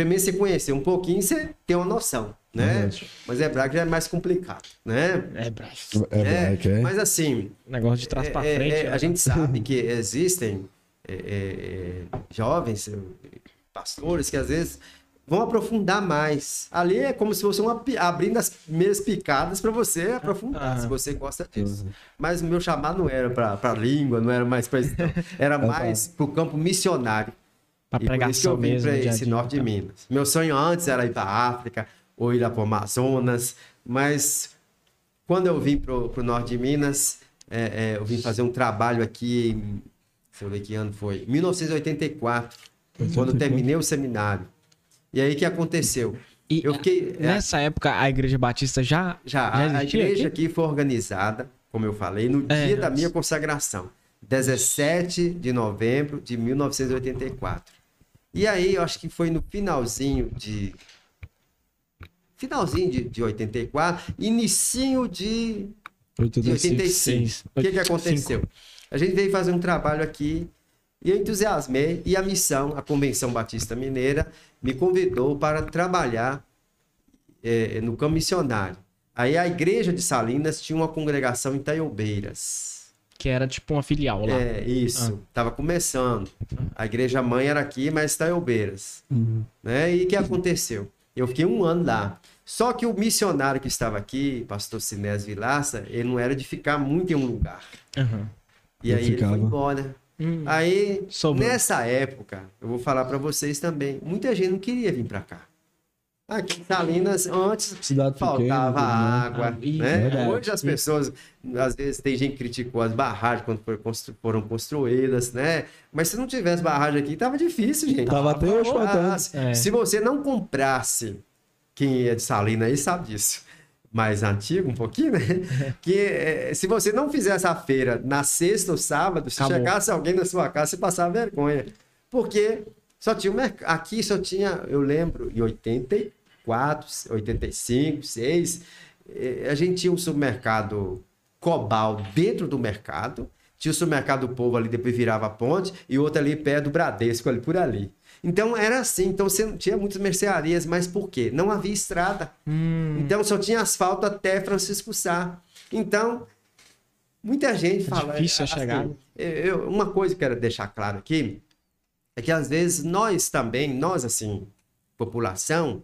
Primeiro você conhecer um pouquinho, você tem uma noção, né? Verdade. Mas hebraico já é mais complicado, né? É, bravo. Hebraico é. Mas assim, Negócio de trás é, frente. é, né? a gente sabe que existem é, é, é, jovens, é, pastores, que às vezes vão aprofundar mais. Ali é como se fosse uma, abrindo as primeiras picadas para você aprofundar, Ah. se você gosta disso. Uhum. Mas o meu chamado não era para língua, não era mais para era mais para o campo missionário. Pra E por isso que eu vim mesmo. para esse dia, norte de? Minas. Meu sonho antes era ir para a África ou ir lá para o Amazonas, mas quando eu vim para o norte de Minas, é, é, eu vim fazer um trabalho aqui, em, deixa eu ver que ano foi, 1984, quando eu terminei o seminário. E aí o que aconteceu? E Eu fiquei. é, nessa época a Igreja Batista já, já, a- a igreja aqui? aqui foi organizada, como eu falei, no É, dia da minha consagração, 17 de novembro de 1984. E aí, eu acho que foi no finalzinho de. Finalzinho de, de 84, inicinho de, de 85. O que, que aconteceu? A gente veio fazer um trabalho aqui e eu entusiasmei e a missão, a Convenção Batista Mineira, me convidou para trabalhar eh, no campo missionário. Aí a igreja de Salinas tinha uma congregação em Taiobeiras. Que era tipo uma filial lá. É, isso. Estava começando. A igreja mãe era aqui, mas Taiobeiras. Uhum. Né? E o que aconteceu? Eu fiquei um ano lá. Só que o missionário que estava aqui, pastor Sinés Vilaça, ele não era de ficar muito em um lugar. Aham. E Eu aí ele ficava. foi embora. Hum, Aí, Sobrou. nessa época, eu vou falar para vocês também, muita gente não queria vir para cá. Aqui em Salinas, antes Cidade pequena, faltava tudo, né? água, Ah, né? verdade. Hoje as pessoas, às vezes tem gente que criticou as barragens quando foram constru- foram construídas, né? Mas se não tivesse barragem aqui, tava difícil, gente. Tava até hoje se- É. Se você não comprasse, quem é de Salinas aí sabe disso, mais antigo um pouquinho, né? Que eh, se você não fizesse a feira na sexta ou sábado, se Acabou. chegasse alguém na sua casa, você passava vergonha. Porque só tinha o merc- aqui só tinha, eu lembro, em 84, 85, 6, eh, a gente tinha um supermercado Cobal dentro do mercado, Tinha o supermercado do povo ali, depois virava a ponte, e outro ali perto do Bradesco, ali por ali. Então era assim, então você não tinha muitas mercearias, mas por quê? Não havia estrada. Hum, Então só tinha asfalto até Francisco Sá. Então, muita gente fala. difícil a assim, chegada. eu- uma coisa que eu quero deixar claro aqui é que às vezes nós também, nós assim, população,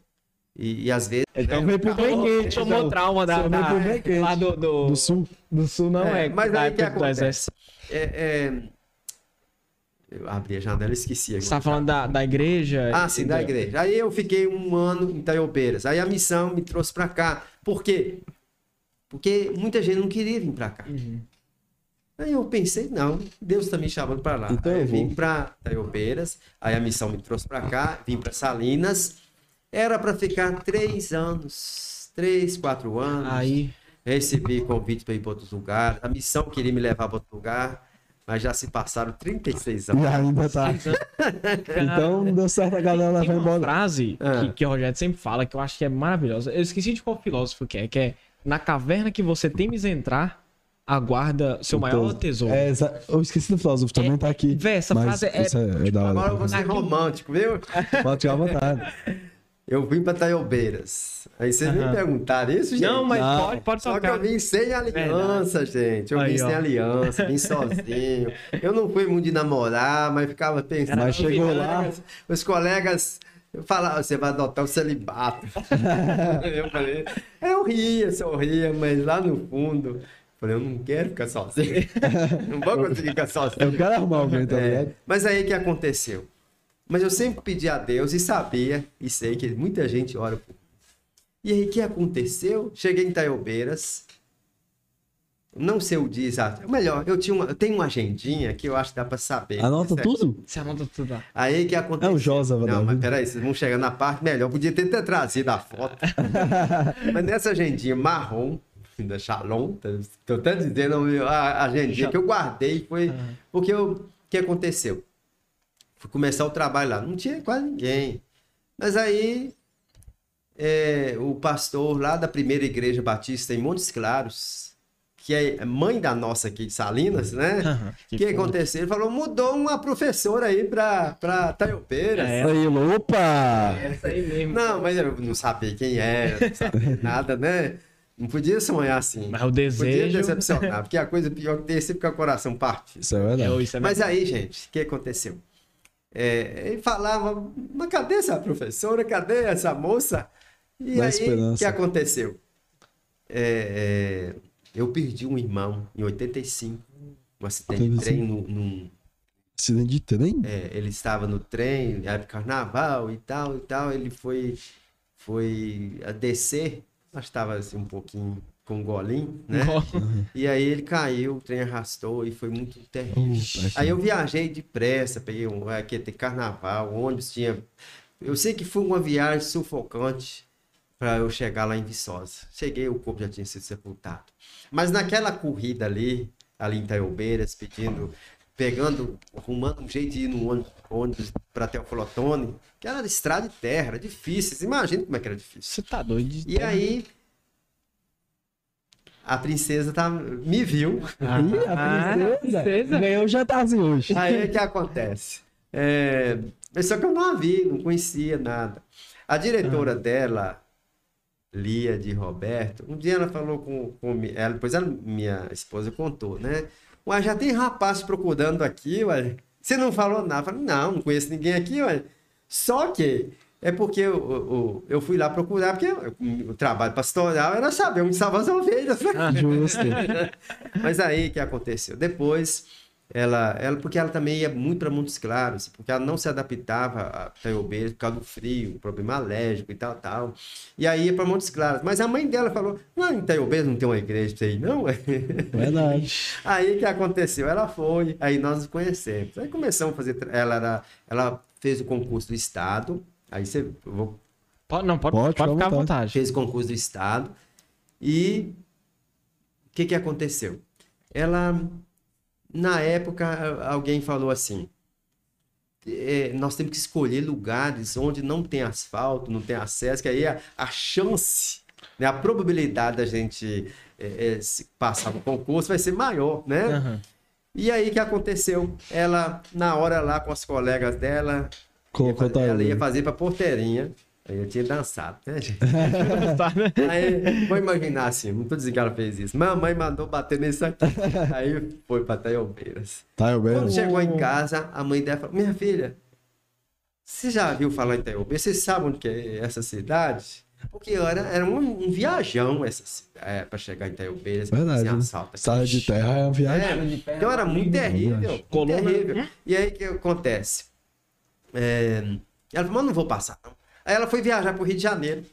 e, e às vezes. Então né, vem pro bem quente. Tomou então. trauma da, da- quente. lá do, do, Do sul. do sul, não é. É, mas da aí o que acontece? é, é, eu abri a janela e esqueci. Você tá falando da, da igreja? Ah, sim, da igreja. Aí eu fiquei um ano em Itaiobeiras. Aí a missão me trouxe pra cá. Por quê? Porque muita gente não queria vir pra cá. Uhum. Aí eu pensei, não, Deus tá me chamando pra lá. Então aí eu vim pra Itaiobeiras, aí a missão me trouxe pra cá, vim pra Salinas. Era pra ficar três anos, três, quatro anos. Aí. Recebi convite para ir para outros lugares. A missão queria me levar para outro lugar, mas já se passaram 36 anos. E ainda tá. Então não deu certo a galera Tem vai uma embora. frase Ah. que, que o Rogério sempre fala que eu acho que é maravilhosa. Eu esqueci de qual filósofo que é, que é na caverna que você temes entrar, aguarda seu maior tesouro. É, eu esqueci do filósofo, também tá aqui. Véi, essa frase é- é, é da hora. Agora eu vou ser romântico, viu? Pode ficar à vontade. Eu vim para Taiobeiras. Aí vocês me Aham. perguntaram isso, gente? Não, mas Não. pode, pode Só que tocar. eu vim sem aliança, gente. Eu Aí, vim sem ó. aliança, vim sozinho. Eu não fui muito de namorar, mas ficava pensando. Mas os chegou lá. colegas- Os colegas falavam, você vai adotar o celibato. eu falei, eu ria, sorria, mas lá no fundo, eu falei, eu não quero ficar sozinho. não vou conseguir ficar sozinho. Eu quero arrumar alguém, tá É, mas aí o que aconteceu? Mas eu sempre pedi a Deus e sabia, e sei que muita gente ora por mim. E aí o que aconteceu? Cheguei em Taiobeiras, não sei o dia exato. Melhor, eu, tinha uma, eu tenho uma agendinha que eu acho que dá pra saber. Anota Certo? tudo? Você anota tudo lá. Aí o que aconteceu? É o Josa, vai Não, mas peraí, vocês vão chegar na parte melhor. Podia ter, ter trazido a foto. mas nessa agendinha marrom, da Shalom, tá- tô até dizendo a a agendinha que eu guardei foi porque eu- o que aconteceu? Fui começar o trabalho lá, não tinha quase ninguém. Mas aí é, o pastor lá da primeira igreja batista em Montes Claros, que é mãe da nossa aqui de Salinas, né? Aham, O que, aconteceu? Ele falou, mudou uma professora aí pra, pra Taiopeiras. É. Aí, opa! Essa aí mesmo. Não, mas eu não sabia quem era, não sabia nada, né? Não podia sonhar assim. Mas o Podia desejo. decepcionar, porque a coisa pior que é sempre com o coração partido. Isso é verdade. É, isso é Mas aí, gente, o que aconteceu? É, ele falava, mas cadê essa professora? Cadê essa moça? E aí, o que aconteceu? É, é, eu perdi um irmão em 85, um acidente de 85. trem num- num, Acidente de trem? é, ele estava no trem, época de carnaval e tal e tal. Ele foi, foi a descer, mas estava assim um pouquinho com um golinho, né? E aí ele caiu, o trem arrastou e foi muito terrível. Aí eu viajei depressa, peguei um aqui tem carnaval, ônibus tinha. Eu sei que foi uma viagem sufocante para eu chegar lá em Viçosa. Cheguei, o corpo já tinha sido sepultado. Mas naquela corrida ali, ali em Itaiobeiras, pedindo, pegando, arrumando um jeito de ir no ônibus, ônibus para Teoflotone, que era estrada de terra, era difícil. Vocês imaginam como é que era difícil. Você tá doido. de- E aí, a princesa tá, me viu. Ah, a princesa, princesa. ganhou o jantarzinho hoje. Aí o que acontece? É, mas só que eu não a vi, não conhecia nada. A diretora dela, Lia de Roberto, um dia ela falou com, com ela, depois ela, minha esposa contou, né? Ué, já tem rapaz procurando aqui, ué. Você não falou nada? Eu falei, não, não conheço ninguém aqui, ué. Só que é porque eu, eu, eu fui lá procurar, porque o trabalho pastoral era saber onde estavam as ovelhas, né? Justo. Mas aí o que aconteceu? Depois, ela, ela, porque ela também ia muito para Montes Claros, porque ela não se adaptava a Taiobeiras por causa do frio, problema alérgico e tal, tal. E aí ia para Montes Claros. Mas a mãe dela falou: Não, em Taiobeiras não tem uma igreja pra você ir, não? Verdade. Aí o que aconteceu? Ela foi, aí nós nos conhecemos. Aí começamos a fazer. Ela, era, ela fez o concurso do Estado. Aí você. vou Pode, não, pode, Pode, pode, ficar à vontade. vontade. fez o concurso do Estado. E o que, que aconteceu? Ela, na época, alguém falou assim: é, nós temos que escolher lugares onde não tem asfalto, não tem acesso, que aí a, a chance, né, a probabilidade da gente é, é, se passar no concurso vai ser maior, né? Aham. E aí, o que aconteceu? Ela, na hora lá com as colegas dela, Colocou ia fazer- ela ia fazer pra porteirinha. Aí eu tinha dançado, né, gente? Né? Aí, vou imaginar assim, não tô dizendo que ela fez isso. Mamãe mandou bater nisso aqui. Aí foi pra Taiobeiras. Bem. Quando chegou em casa, a mãe dela falou: Minha filha, você já viu falar em Taiobeiras? Você sabe onde que é essa cidade? Porque era, era um, um viajão essa cidade, é, pra chegar em Taiobeiras. Verdade. assim, né? assalto. Estrada de terra é uma viagem. É, então era muito terrível. Verdade. muito Coluna- terrível. E aí o que acontece? É, ela falou, mas não vou passar. não. Aí ela foi viajar pro Rio de Janeiro.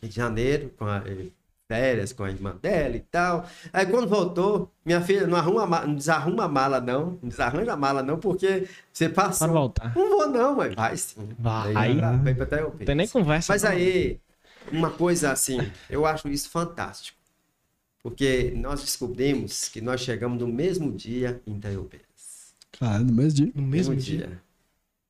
Rio de Janeiro, com a, eh, férias com a irmã dela e tal. Aí quando voltou, minha filha, não, arruma, não desarruma a mala, não. Não desarranja a mala, não, porque você passou. Para voltar. Não vou, não, mas vai sim. Vai. Aí, pra- vai pra Tailândia. Não tem nem conversa. Mas não. aí, uma coisa assim, eu acho isso fantástico. Porque nós descobrimos que nós chegamos no mesmo dia em Taiobeiras. Cara, no mesmo dia. No mesmo dia.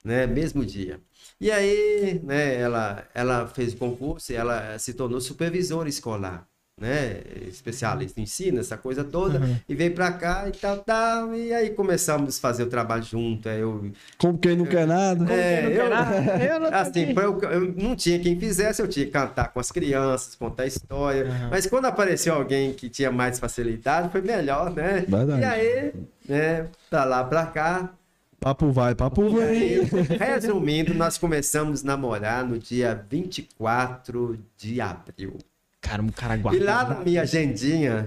Né? Mesmo dia. E aí, né, ela, ela fez o concurso e ela se tornou supervisora escolar. Né? Especialista em ensino, essa coisa toda. Uhum. E veio pra cá e tal, tal. E aí começamos a fazer o trabalho junto. Aí eu Como quem não quer nada. é, não eu, quer nada? Eu não assim, eu, eu não tinha quem fizesse, eu tinha que cantar com as crianças, contar história. Aham. Mas quando apareceu alguém que tinha mais facilidade, foi melhor, né? Verdade. E aí, né, pra lá, pra cá. Papo vai, papo E aí, vem. resumindo, nós começamos a namorar no dia 24 de abril. Cara, um cara E guardado. lá na minha agendinha,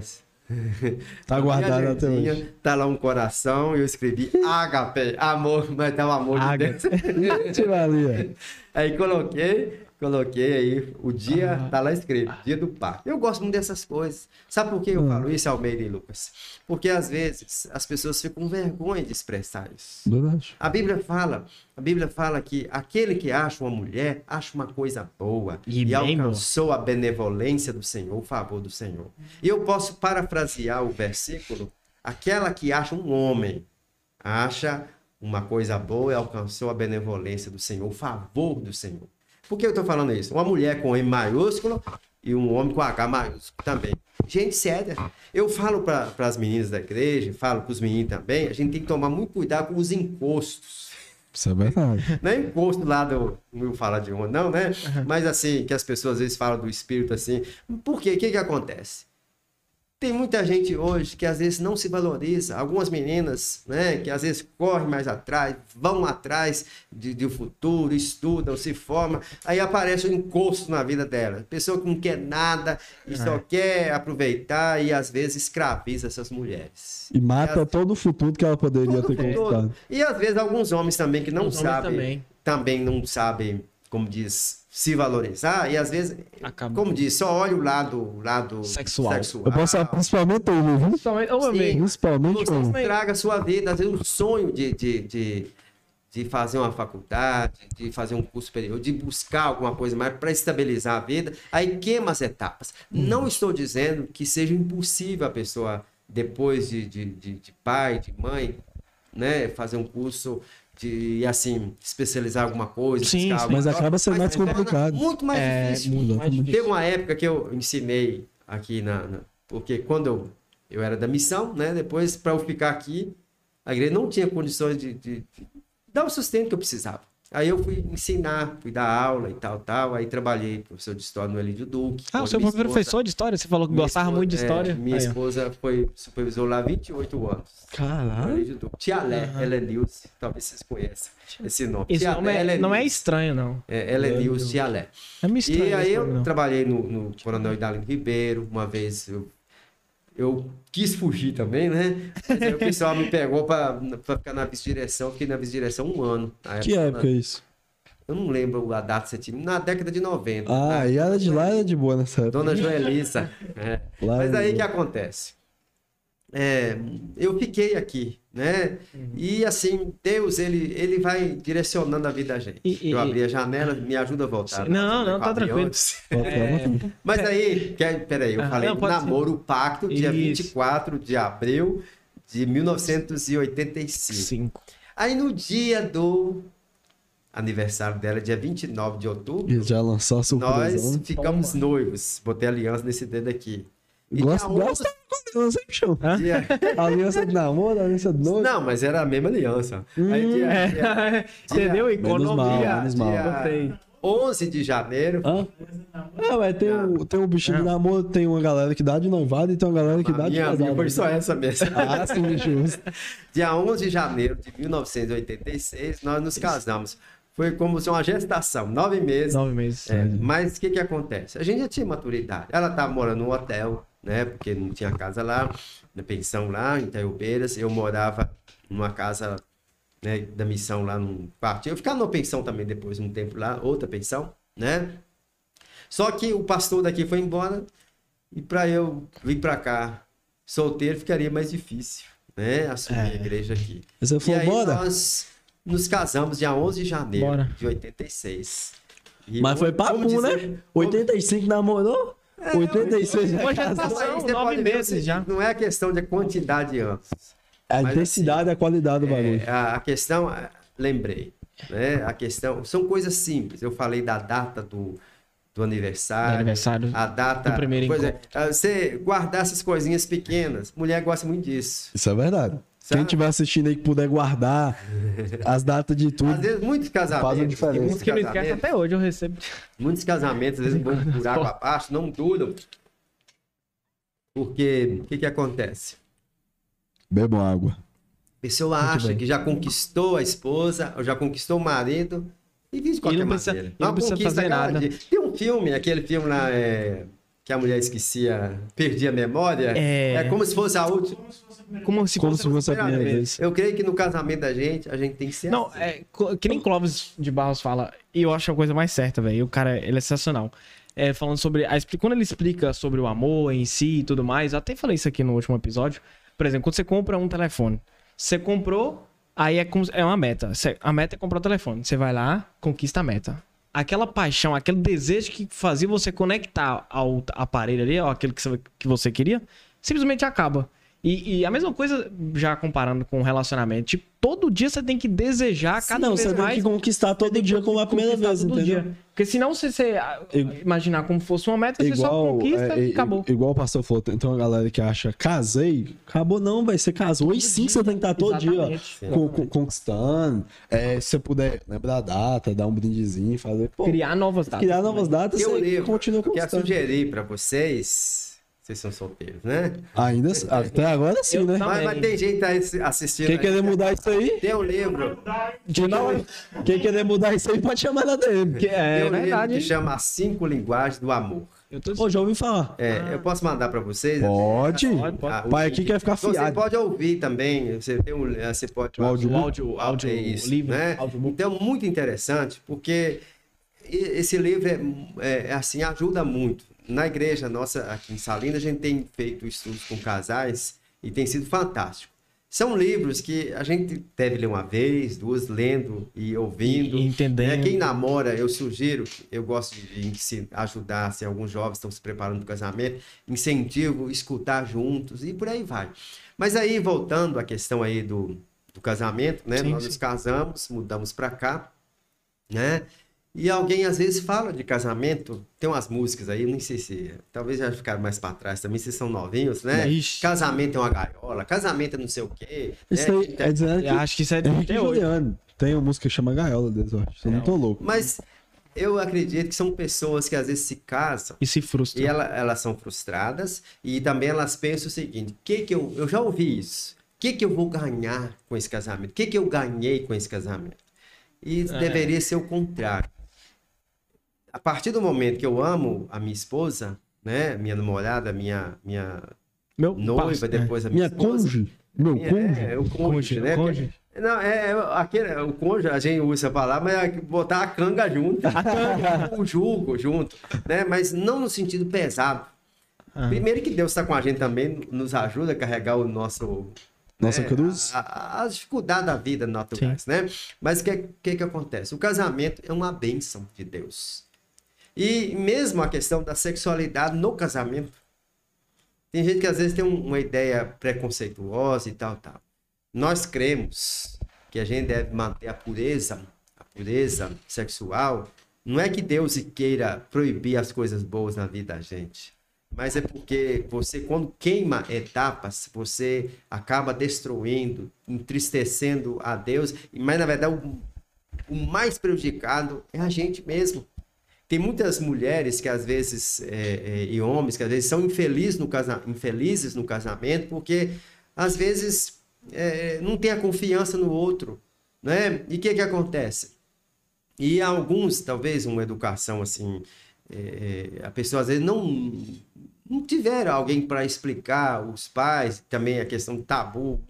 Tá guardado até hoje. Tá lá um coração e eu escrevi HP, amor, mas tá o amor de Ágape. Deus. Tira ali, ó. Aí coloquei, coloquei aí o dia, Ah. tá lá escrito, dia do parto. Eu gosto muito dessas coisas. Sabe por que eu Hum. falo isso, Almeida e Lucas? Porque às vezes as pessoas ficam com vergonha de expressar isso. Verdade. A Bíblia fala, a Bíblia fala que aquele que acha uma mulher, acha uma coisa boa E e, alcançou a benevolência do Senhor, o favor do Senhor. E eu posso parafrasear o versículo, aquela que acha um homem, acha uma coisa boa e alcançou a benevolência do Senhor, o favor do Senhor. Por que eu estou falando isso? Uma mulher com M maiúsculo e um homem com H maiúsculo também. Gente séria. Eu falo para as meninas da igreja, falo para os meninos também, a gente tem que tomar muito cuidado com os encostos. Isso é verdade. Não é encosto lá do. Não vou falar de uma, não, né? Mas assim, que as pessoas às vezes falam do espírito assim. Por quê? O que, que acontece? Tem muita gente hoje que às vezes não se valoriza. Algumas meninas, né, que às vezes correm mais atrás, vão atrás de, de um futuro, estudam, se formam, aí aparece um encosto na vida dela. Pessoa que não quer nada e só quer aproveitar e às vezes escraviza essas mulheres. E mata todo o futuro que ela poderia Tudo, ter conquistado. E às vezes alguns homens também que não Os sabem, também. também. não sabem, como diz, se valorizar e às vezes, Acaba. como diz, só olha o lado, o lado Sexual. Eu posso principalmente ele, viu? Principalmente, Sim. amigo. Principalmente Você ele. estraga a sua vida, às vezes o sonho de, de, de, de fazer uma faculdade, de fazer um curso superior, de buscar alguma coisa mais para estabilizar a vida, aí queima as etapas. Não estou dizendo que seja impossível a pessoa, depois de, de, de, de pai, de mãe, né, fazer um curso de, assim, especializar alguma coisa. Sim, buscar Mas coisa, acaba sendo mais se torna complicado. Muito mais É, difícil. muito mais Teve difícil. Teve uma época que eu ensinei aqui na. na- porque quando eu, eu era da missão, né? Depois, para eu ficar aqui, a igreja não tinha condições de, de- de dar o sustento que eu precisava. Aí eu fui ensinar, fui dar aula e tal, tal. Aí trabalhei professor de história no Elídio Duque. Ah, o seu esposa. professor de história? Você falou que gostava esposa- muito de é, história. minha Aí, ó. esposa foi supervisor lá há 28 anos. no Caralho. Elídio Duque. Tia Lé, Aham. ela é Nilce. Talvez vocês conheçam esse nome. Esse nome é- ela não é estranho, não. É, ela é Nilce. É meio estranho. E aí eu não. trabalhei no, no Coronel Idalino Ribeiro, uma vez eu, eu quis fugir também, né? Mas aí o pessoal me pegou pra, pra ficar na vice-direção, fiquei na vice-direção um ano. Na Que época é isso? Eu não lembro a data certinha, na década de 90. Ah, tá? e ela de lá era de boa nessa época. Dona Joelissa. é. Mas era aí o que acontece? É, eu fiquei aqui, né? E assim, Deus, ele, ele vai direcionando a vida da gente. E- e- eu abri a janela, me ajuda a voltar. Não, não, tá tranquilo. Volta. Mas aí, quer, peraí, eu Ah, falei não, namoro, pacto, dia Isso. 24 de abril de 1985. Cinco. Aí no dia do aniversário dela, dia 29 de outubro, E já lançou a surpresa. nós né? ficamos noivos. Botei aliança nesse dedo aqui. E Gosta, dia 11 gosta quando aliança aí, chão. Hã? Dia- Aliança de namoro, aliança de noivo. Não, mas era a mesma aliança. Aí, dia- É, dia- entendeu? Menos mal, Economia. menos mal. dia Gostei. 11 de janeiro. Hã? É, mas tem, um, tem um bichinho de namoro, tem uma galera que dá de noivado e tem uma galera que A dá de minha, casado. minha foi só essa mesmo. Ah, sim, bicho. Dia 11 de janeiro de 1986, nós nos casamos. Foi como se uma gestação, nove meses. Nove meses. É, mas o que que acontece? A gente já tinha maturidade. Ela estava morando num hotel, né? Porque não tinha casa lá, na pensão lá, em Itaiobeiras. Eu morava numa casa né, da missão lá num quartinho. Eu ficava numa pensão também depois, um tempo lá, outra pensão, né? Só que o pastor daqui foi embora e para eu vir para cá solteiro ficaria mais difícil, né? Assumir É. a igreja aqui. Você falou, aí bora? nós nos casamos dia 11 de janeiro Bora. de 86. E Mas foi papo, né? 85 namorou? 86 já Uma casou. gestação, Mas você nove meses já. Não é questão de quantidade de anos. A intensidade e a qualidade do bagulho. É, a, a questão, é, lembrei, né? A questão, são coisas simples. Eu falei da data do, do aniversário. Do aniversário, A data. do primeiro ah, Você guardar essas coisinhas pequenas. Mulher gosta muito disso. Isso é verdade. Sabe? Quem estiver assistindo aí que puder guardar as datas de Às tudo. vezes, muitos casamentos. Faz a diferença. Uns Muitos que não esquece casamentos, até hoje, eu recebo. muitos casamentos, às vezes, vão por água abaixo, não duram. Porque o que, que acontece? Bebam água. A pessoa acha bem. que já conquistou a esposa, ou já conquistou o marido, e vive de qualquer não precisa- maneira. não Uma precisa conquista fazer nada. dia. Tem um filme, aquele filme lá, é, que a mulher esquecia, perdia a memória. É. como se fosse a última. Como se Como fosse... se fosse a primeira vez. Eu creio que no casamento da gente, a gente tem que ser Não, assim. é que nem Clóvis de Barros fala, e eu acho a coisa mais certa, velho. O cara, ele é sensacional. É, falando sobre. A, quando ele explica sobre o amor em si e tudo mais, eu até falei isso aqui no último episódio. Por exemplo, quando você compra um telefone, você comprou, aí é, como, é uma meta. Você- a meta é comprar o telefone. Você vai lá, conquista a meta. Aquela paixão, aquele desejo que fazia você conectar ao aparelho ali, ó, aquele que você, que você queria, simplesmente acaba. E, e a mesma coisa, já comparando com o relacionamento, tipo, todo dia você tem que desejar cada não, vez você tem mais. que conquistar todo que dia como a primeira vez, todo entendeu? dia. Porque senão, se você ah, imaginar como fosse uma meta, você só Igual, conquista é, e é, acabou. igual o pastor falou, tem uma galera que acha, casei, acabou não, vai Você casou e sim você tem que estar todo dia, ó, con- conquistando. É, se você puder lembrar a data, dar um brindezinho, fazer. Pô, Criar novas datas. criar novas datas, um você livro continua que eu quero conquistando. sugerir para vocês. Vocês são solteiros, né? Ainda, até agora sim, Eu né? Mas, mas tem gente aí assistindo. Quem aí. querer mudar isso aí, Tem um livro. quem, não, quem querer mudar isso aí pode chamar na DM. Que é tem um livro verdade. que chama As Cinco Linguagens do Amor. Eu tô... Ô, já ouvi falar. É, eu posso mandar para vocês? Pode. Pode, pode. Ah, o Pai aqui quer ficar Você fiado. pode ouvir também. Você tem um, você pode O áudio- O áudio, áudio, é isso, livro, né? Então muito interessante porque esse livro é, é assim ajuda muito. Na igreja nossa aqui em Salinas a gente tem feito estudos com casais e tem sido fantástico. São livros que a gente deve ler uma vez, duas, lendo e ouvindo. E entendendo. É, quem namora, eu sugiro, eu gosto de ajudar, se alguns jovens estão se preparando para o casamento, incentivo, escutar juntos e por aí vai. Mas aí, voltando à questão aí do, do casamento, né? Sim, Nós sim. nos casamos, mudamos para cá, né? E alguém às vezes fala de casamento, tem umas músicas aí, nem sei se, talvez já ficaram mais para trás também, vocês são novinhos, né? Ixi. Casamento é uma gaiola, casamento é não sei o quê. Isso né? aí é dizendo que Eu acho que isso é de Henrique até hoje. Juliano tem uma música que chama Gaiola deles, eu acho. Eu não tô louco. Mas eu acredito que são pessoas que às vezes se casam E se frustra. E ela- elas são frustradas e também elas pensam o seguinte: que que eu, eu já ouvi isso. O que, que eu vou ganhar com esse casamento? O que, que eu ganhei com esse casamento? E É. deveria ser o contrário. A partir do momento que eu amo a minha esposa, né, minha namorada, minha, minha Meu noiva, parça- depois a minha, Minha esposa, cônjuge. Meu cônjuge. é, é o é. cônjuge, Cônjuge, né? cônjuge. Não, é, é aquele, o cônjuge, a gente usa a palavra, mas é botar a canga junto. o jugo junto, né? Mas não no sentido pesado. Ah. Primeiro que Deus está com a gente também, nos ajuda a carregar o nosso... Nossa né, cruz. As dificuldades da vida naturais, né? Mas o que, que que acontece? O casamento é uma bênção de Deus. E mesmo a questão da sexualidade no casamento, tem gente que às vezes tem um- uma ideia preconceituosa e tal, tal. Nós cremos que a gente deve manter a pureza, a pureza sexual. Não é que Deus queira proibir as coisas boas na vida da gente. mas é porque você, quando queima etapas, você acaba destruindo, entristecendo a Deus, mas na verdade o, o mais prejudicado é a gente mesmo. Tem muitas mulheres que às vezes, é, é, e homens que às vezes são infelizes no, casa, infelizes no casamento, porque às vezes é, não tem a confiança no outro, né? E o que que acontece? E alguns, talvez, uma educação assim, é, a pessoa às vezes não não tiveram alguém para explicar os pais também a questão do tabu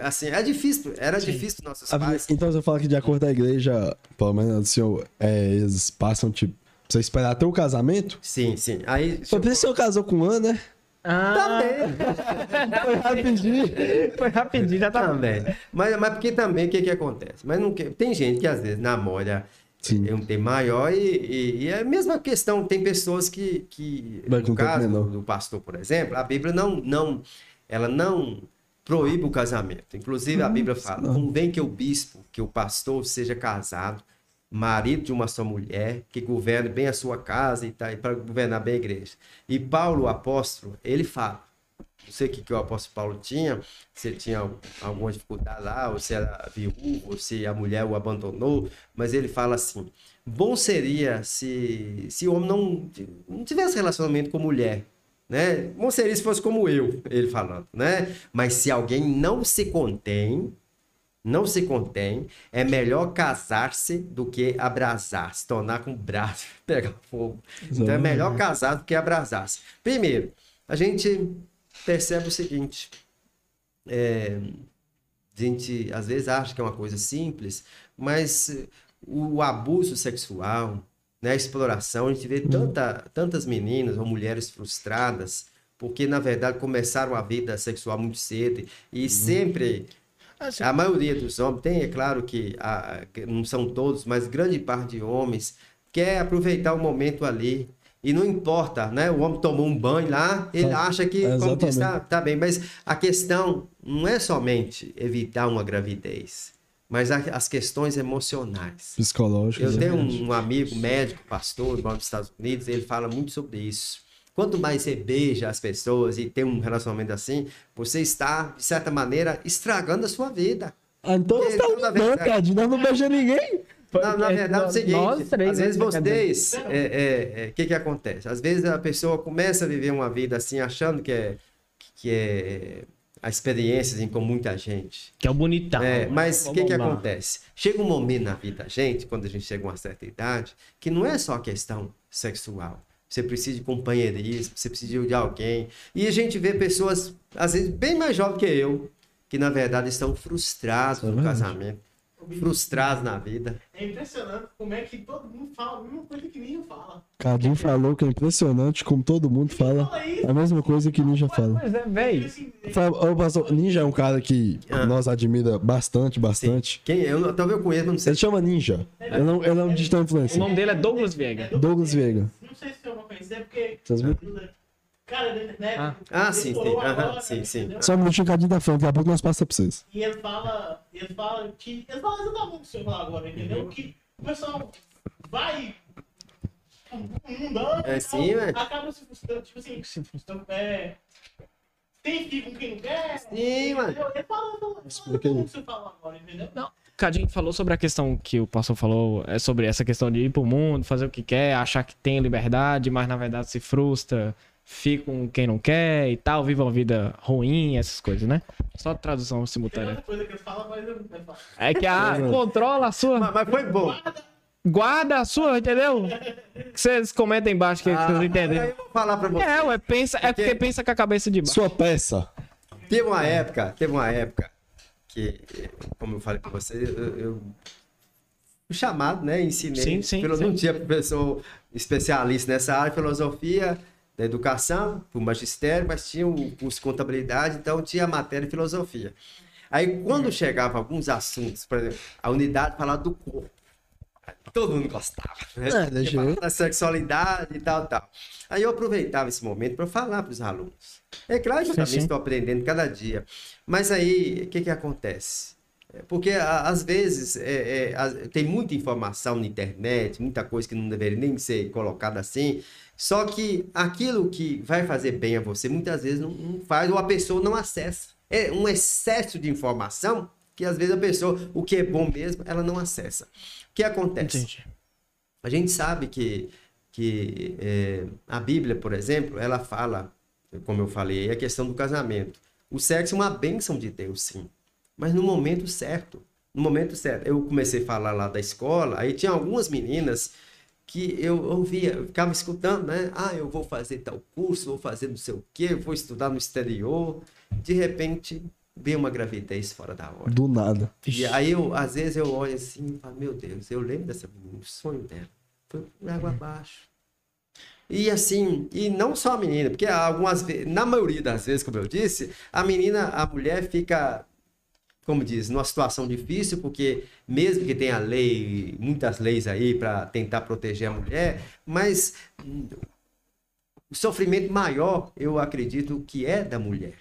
assim é difícil era Sim. difícil nossos A- pais Então você fala que de acordo com a igreja, pelo menos assim, é, eles passam, tipo, você esperar até o casamento? sim sim aí Só por isso você casou com o Ana, né? Ah, Foi rapidinho. foi rapidinho, já tá. também mas mas porque também o que que acontece mas não que- tem gente que às vezes namora Sim. é um tempo maior e, e- e é a mesma questão. Tem pessoas que, que Vai com no caso menor. do, do pastor, por exemplo, a Bíblia não, não, ela não proíbe o casamento. Inclusive, a Bíblia fala, não. convém que o bispo, que o pastor seja casado, marido de uma só mulher, que governe bem a sua casa e, tá, para governar bem a igreja. E Paulo, o apóstolo, ele fala, não sei o que, que o apóstolo Paulo tinha, se ele tinha al- alguma dificuldade lá, ou se era viúvo, ou se a mulher o abandonou, mas ele fala assim: bom seria se, se o homem não, não tivesse relacionamento com mulher. Né? Bom seria se fosse como eu, ele falando, né? Mas se alguém não se contém, não se contém, é melhor casar-se do que abrasar, se tornar com braço, pegar fogo. Então é melhor casar do que abrasar-se. Primeiro, a gente percebe o seguinte: é, a gente às vezes acha que é uma coisa simples, mas o abuso sexual, né, a exploração, a gente vê tanta, tantas meninas ou mulheres frustradas porque na verdade começaram a vida sexual muito cedo e sempre a maioria dos homens tem, é claro que a- não são todos, mas grande parte de homens quer aproveitar o momento ali. E não importa, né? O homem tomou um banho lá, ele Tá. acha que, É, como diz, tá, tá bem. Mas a questão não é somente evitar uma gravidez, mas as questões emocionais. Psicológico. Eu tenho um, um amigo médico, pastor, nos Estados Unidos, ele fala muito sobre isso. Quanto mais você beija as pessoas e tem um relacionamento assim, você está, de certa maneira, estragando a sua vida. Ah, então você tá Então, na mudando. Nós não beijamos ninguém. Na, na verdade, é o seguinte, Nós três, às vezes né, vocês, o é, é, é, que que acontece? Às vezes a pessoa começa a viver uma vida assim, achando que é, que é a experiência assim, com muita gente. Que é o bonitão. É, mas o que, que lá. acontece? Chega um momento na vida da gente, quando a gente chega a uma certa idade, que não é só questão sexual. Você precisa de companheirismo, você precisa de alguém. E a gente vê pessoas, às vezes, bem mais jovens que eu, que na verdade estão frustrados é no casamento, frustrados na vida. É impressionante como é que todo mundo fala a mesma coisa que Ninho fala. Cadinho falou que é impressionante como todo mundo fala Fala a mesma coisa que Ninja fala. Pois é, velho. Assim, Ninja é um cara que Ah. nós admira bastante, bastante. Quem eu talvez eu conheço, mas não sei. Ele chama Ninja. Ele não, ele não digital O influencer. nome dele é Douglas Veiga. Douglas Veiga. Não sei se eu vou conhecer, porque. Vocês viram? Cara, né? Ah. Ah, sim, sim. agora, sim, sim. entendeu? Só um minutinho, Cadinho tá falando. Daqui a pouco nós passamos pra vocês. E ele fala, ele fala que. Ele fala exatamente o que você falou agora, entendeu? Que o pessoal vai mudando É, sim, acaba se frustrando, tipo assim, Se frustrou. é, tem filho com quem não quer. Sim, mano. Ele fala, que você fala agora, entendeu? Não. Cadinho falou sobre a questão que o pastor falou, é sobre essa questão de ir pro mundo, fazer o que quer, achar que tem liberdade, mas na verdade se frustra, fica com quem não quer e tal, vive uma vida ruim, essas coisas, né? Só tradução simultânea. É que a controla a sua, Mas, mas foi bom. guarda a sua, entendeu? Que vocês comentem embaixo que, que vocês Ah, entendem. eu vou falar pra você. É, ué, pensa, é porque pensa com a cabeça de baixo. Sua peça. Teve uma época, teve uma época que, como eu falei pra você, eu, eu fui chamado, né? Ensinei. Sim, sim, Pelo- sim. Não tinha professor especialista nessa área, filosofia da educação, o magistério, mas tinha o curso de contabilidade, então tinha a matéria filosofia. Aí, quando chegava alguns assuntos, por exemplo, a unidade falava do corpo. Todo mundo gostava, né? É, da sexualidade e tal, tal. Aí eu aproveitava esse momento para falar para os alunos. É claro que eu também estou aprendendo cada dia. Mas aí, o que que acontece? É, Porque às vezes é, é, tem muita informação na internet, muita coisa que não deveria nem ser colocada assim. Só que aquilo que vai fazer bem a você, muitas vezes não, não faz, ou a pessoa não acessa. É um excesso de informação que às vezes a pessoa, o que é bom mesmo, ela não acessa. O que acontece? Entendi. A gente sabe que, que é, a Bíblia, por exemplo, ela fala, como eu falei, a questão do casamento. O sexo é uma bênção de Deus, sim. Mas no momento certo. No momento certo. Eu comecei a falar lá da escola, aí tinha algumas meninas que eu ouvia, eu ficava escutando, né? Ah, eu vou fazer tal curso, vou fazer não sei o quê, vou estudar no exterior. De repente, veio uma gravidez fora da hora. Do nada. E aí, eu, às vezes, eu olho assim e falo, meu Deus, eu lembro dessa menina, o sonho dela. Foi por água abaixo. E assim, e não só a menina, porque algumas vezes, na maioria das vezes, como eu disse, a menina, a mulher fica, como diz, numa situação difícil, porque mesmo que tenha lei, muitas leis aí para tentar proteger a mulher, mas hum, o sofrimento maior, eu acredito que é da mulher.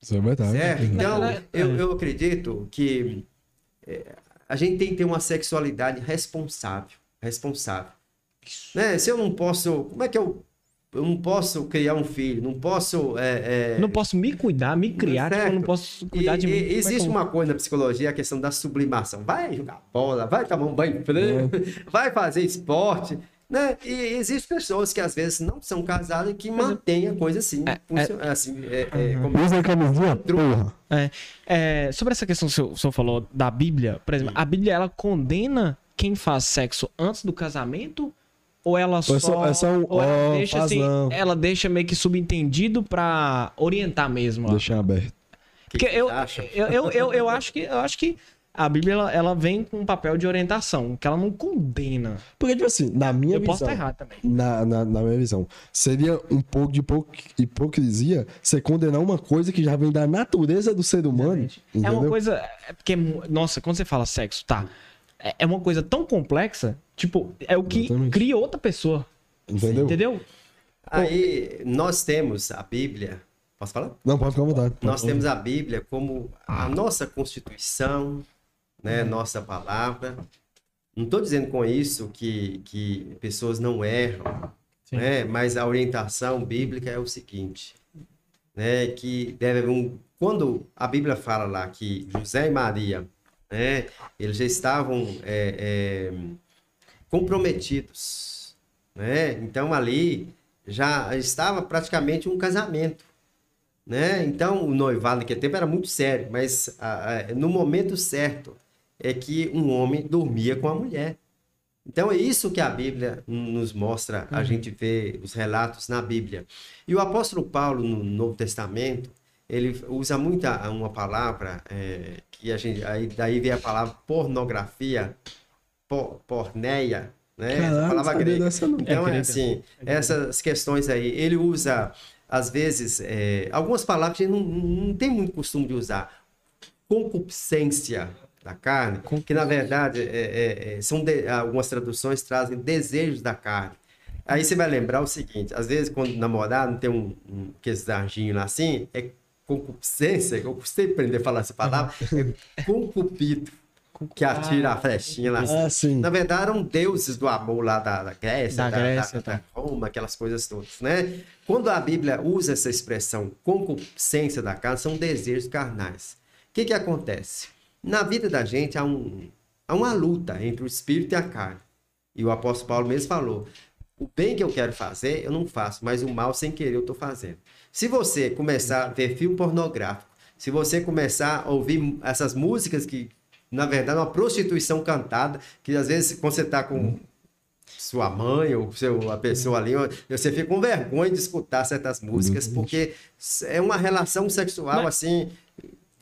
Isso é verdade. Certo? Então, Mas, né, eu, é. eu acredito que é, a gente tem que ter uma sexualidade responsável. Responsável. Né? Se eu não posso. Como é que eu. Eu não posso criar um filho, não posso. é, é, Não posso me cuidar, me criar, tipo, eu não posso e- cuidar de mim. e- é existe eu- uma coisa na psicologia, a questão da sublimação. Vai jogar bola, vai tomar um banho frio, vai fazer esporte. Né? E existem pessoas que às vezes não são casadas e que mantêm a coisa assim. É, funcio- assim é, é, como- Usa a camisinha, porra. É, é, sobre essa questão que o senhor, o senhor falou da Bíblia, por exemplo, a Bíblia ela condena quem faz sexo antes do casamento? Ou ela só. é só- é só um, ou ela, ó, deixa, assim, não. ela deixa meio que subentendido pra orientar mesmo. ó. Deixa aberto. que Porque que eu, eu, eu, eu, eu acho que, eu acho que a Bíblia ela, ela vem com um papel de orientação, que ela não condena. Porque, tipo assim, na minha eu visão. posso estar errado também. Na, na, na minha visão, seria um pouco de hipo- hipocrisia você condenar uma coisa que já vem da natureza do ser humano. É uma coisa. É porque, nossa, quando você fala sexo, tá. É é uma coisa tão complexa, tipo, é o que Exatamente. cria outra pessoa. Entendeu? Entendeu? Aí nós temos a Bíblia. Posso falar? Não, pode ficar à vontade. Nós temos a Bíblia como a nossa Constituição, né? Nossa palavra. Não estou dizendo com isso que, que pessoas não erram, Sim. né? Mas a orientação bíblica é o seguinte, né? Que deve um quando a Bíblia fala lá que José e Maria, né? Eles já estavam é, é, comprometidos, né? Então ali já estava praticamente um casamento, né? Então o noivado naquele tempo era muito sério, mas ah, ah, no momento certo é que um homem dormia com a mulher. Então é isso que a Bíblia nos mostra, a gente vê os relatos na Bíblia. E o apóstolo Paulo no Novo Testamento, ele usa muita uma palavra é, que a gente aí daí vem a palavra pornografia, por, porneia, né? Essa Caralho, palavra grega. Então, É é assim, essas questões aí, ele usa, às vezes, é, algumas palavras que a gente não, não tem muito costume de usar. Concupiscência da carne, que na verdade é, é, é, são de- algumas traduções trazem desejos da carne. Aí você vai lembrar o seguinte, às vezes quando namorar não tem um, um darjinhos lá assim, é concupiscência, eu custei aprender a falar essa palavra, é concupido, que atira a flechinha lá. Ah, sim. Na verdade, eram deuses do amor lá da, da Grécia, Da da, Grécia, da- tá. da Roma, aquelas coisas todas, né? Quando a Bíblia usa essa expressão concupiscência da carne, são desejos carnais. O que que acontece? Na vida da gente há, um, há uma luta entre o espírito e a carne. E o apóstolo Paulo mesmo falou, o bem que eu quero fazer, eu não faço, mas o mal sem querer eu estou fazendo. Se você começar a ver filme pornográfico, se você começar a ouvir essas músicas que, na verdade, é uma prostituição cantada, que às vezes, quando você está com sua mãe ou seu, a pessoa ali, você fica com vergonha de escutar certas músicas, porque é uma relação sexual, é- assim,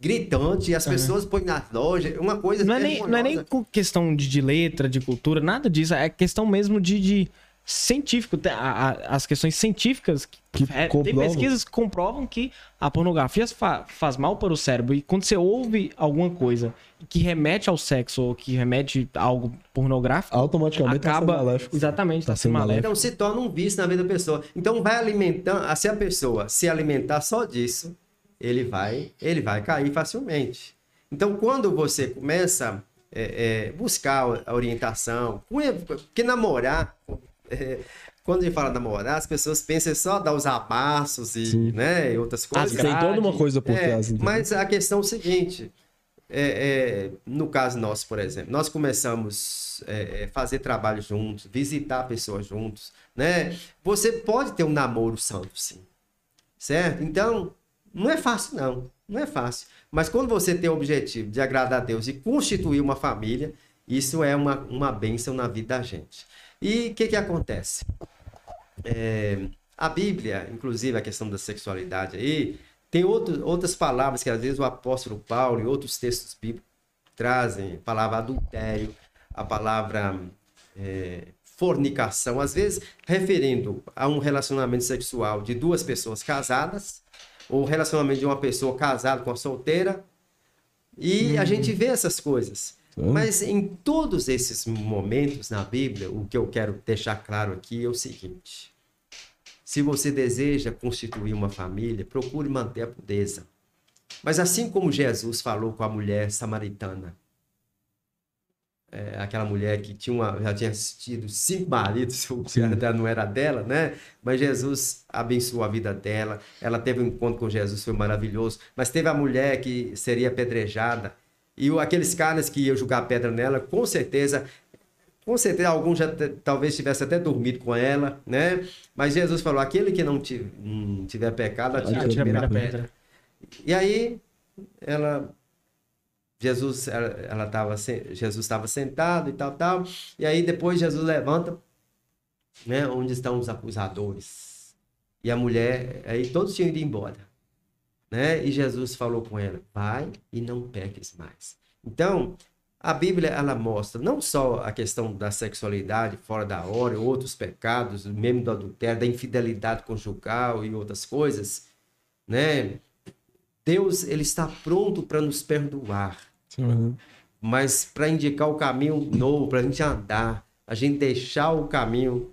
gritante, e as pessoas põem nas lojas, uma coisa Não é, nem, não é nem questão de, de letra, de cultura, nada disso. É questão mesmo de, de científico. Tem a- a- as questões científicas que, Que é, tem pesquisas que comprovam que a pornografia fa- faz mal para o cérebro. E quando você ouve alguma coisa que remete ao sexo ou que remete a algo pornográfico, Automaticamente tá acaba. sendo maléfico. exatamente, tá, Tá sendo sendo maléfico. Então se torna um vício na vida da pessoa. Então vai alimentando, se a pessoa se alimentar só disso, ele vai, ele vai cair facilmente. Então, quando você começa é, é, buscar a orientação, porque namorar, é, quando a gente fala namorar, as pessoas pensam só dar os abraços e, né, outras coisas. Tem toda uma coisa por É, trás. mas a questão é o seguinte: é, é, no caso nosso, por exemplo, nós começamos a é, fazer trabalho juntos, visitar pessoas juntos, né? Você pode ter um namoro santo, sim, certo? Então, não é fácil, não, não é fácil. Mas quando você tem o objetivo de agradar a Deus e constituir uma família, isso é uma, uma bênção na vida da gente. E o que, que acontece? É, a Bíblia, inclusive a questão da sexualidade aí, tem outro, outras palavras que às vezes o apóstolo Paulo e outros textos bíblicos trazem, a palavra adultério, a palavra é, fornicação, às vezes referindo a um relacionamento sexual de duas pessoas casadas, ou relacionamento de uma pessoa casada com a solteira, e a gente vê essas coisas. Mas em todos esses momentos na Bíblia, o que eu quero deixar claro aqui é o seguinte: se você deseja constituir uma família, procure manter a pureza. Mas assim como Jesus falou com a mulher samaritana, é, aquela mulher que tinha uma, já tinha tido cinco maridos, o dela não era dela, né? Mas Jesus abençoou a vida dela. Ela teve um encontro com Jesus, foi maravilhoso. Mas teve a mulher que seria apedrejada. E o- aqueles caras que iam jogar pedra nela, com certeza, com certeza alguns já talvez tivesse até dormido com ela, né? Mas Jesus falou: aquele que não ti- não tiver pecado, atire a primeira pedra. E aí, ela. Jesus ela, ela tava, sen- Jesus estava sentado e tal, tal. E aí depois Jesus levanta, né? Onde estão os acusadores? E a mulher, aí todos tinham ido embora, né? E Jesus falou com ela: vai e não peques mais. Então, a Bíblia ela mostra não só a questão da sexualidade fora da hora, outros pecados, mesmo do adultério, da infidelidade conjugal e outras coisas, né? Deus ele está pronto para nos perdoar, Uhum. mas para indicar o caminho novo, para a gente andar, a gente deixar o caminho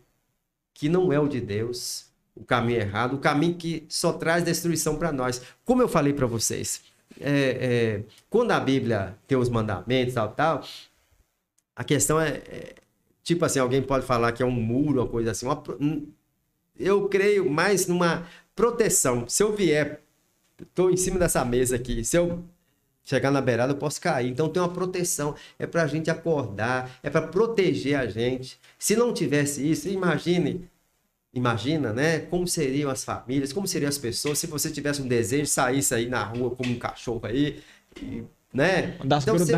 que não é o de Deus, o caminho errado, o caminho que só traz destruição para nós. Como eu falei para vocês, é, é, quando a Bíblia tem os mandamentos, tal, tal, a questão é, é, tipo assim, alguém pode falar que é um muro, uma coisa assim. uma eu creio mais numa proteção. Se eu vier, estou em cima dessa mesa aqui, se eu chegar na beirada, eu posso cair. Então tem uma proteção. É para a gente acordar, é para proteger a gente. Se não tivesse isso, imagine, imagina, né? Como seriam as famílias, como seriam as pessoas se você tivesse um desejo de sair aí na rua como um cachorro aí, e, né? Das Então, você-